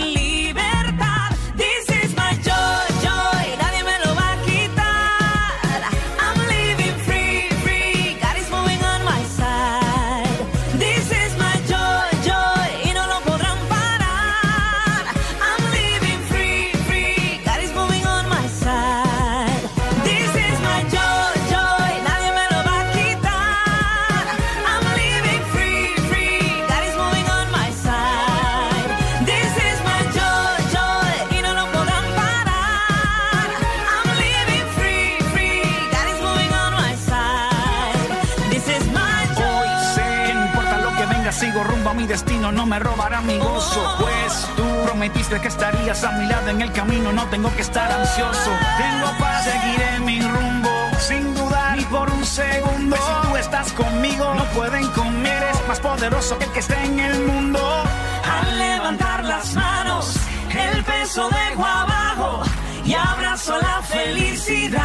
prometiste que estarías a mi lado en el camino, no tengo que estar ansioso. Tengo paz, seguiré mi rumbo, sin dudar ni por un segundo. Pues si tú estás conmigo, no pueden conmigo. Eres más poderoso que el que está en el mundo. Al levantar las manos, el peso dejo abajo y abrazo la felicidad.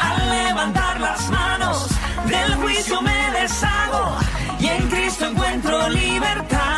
Al levantar las manos, del juicio me deshago y en Cristo encuentro libertad.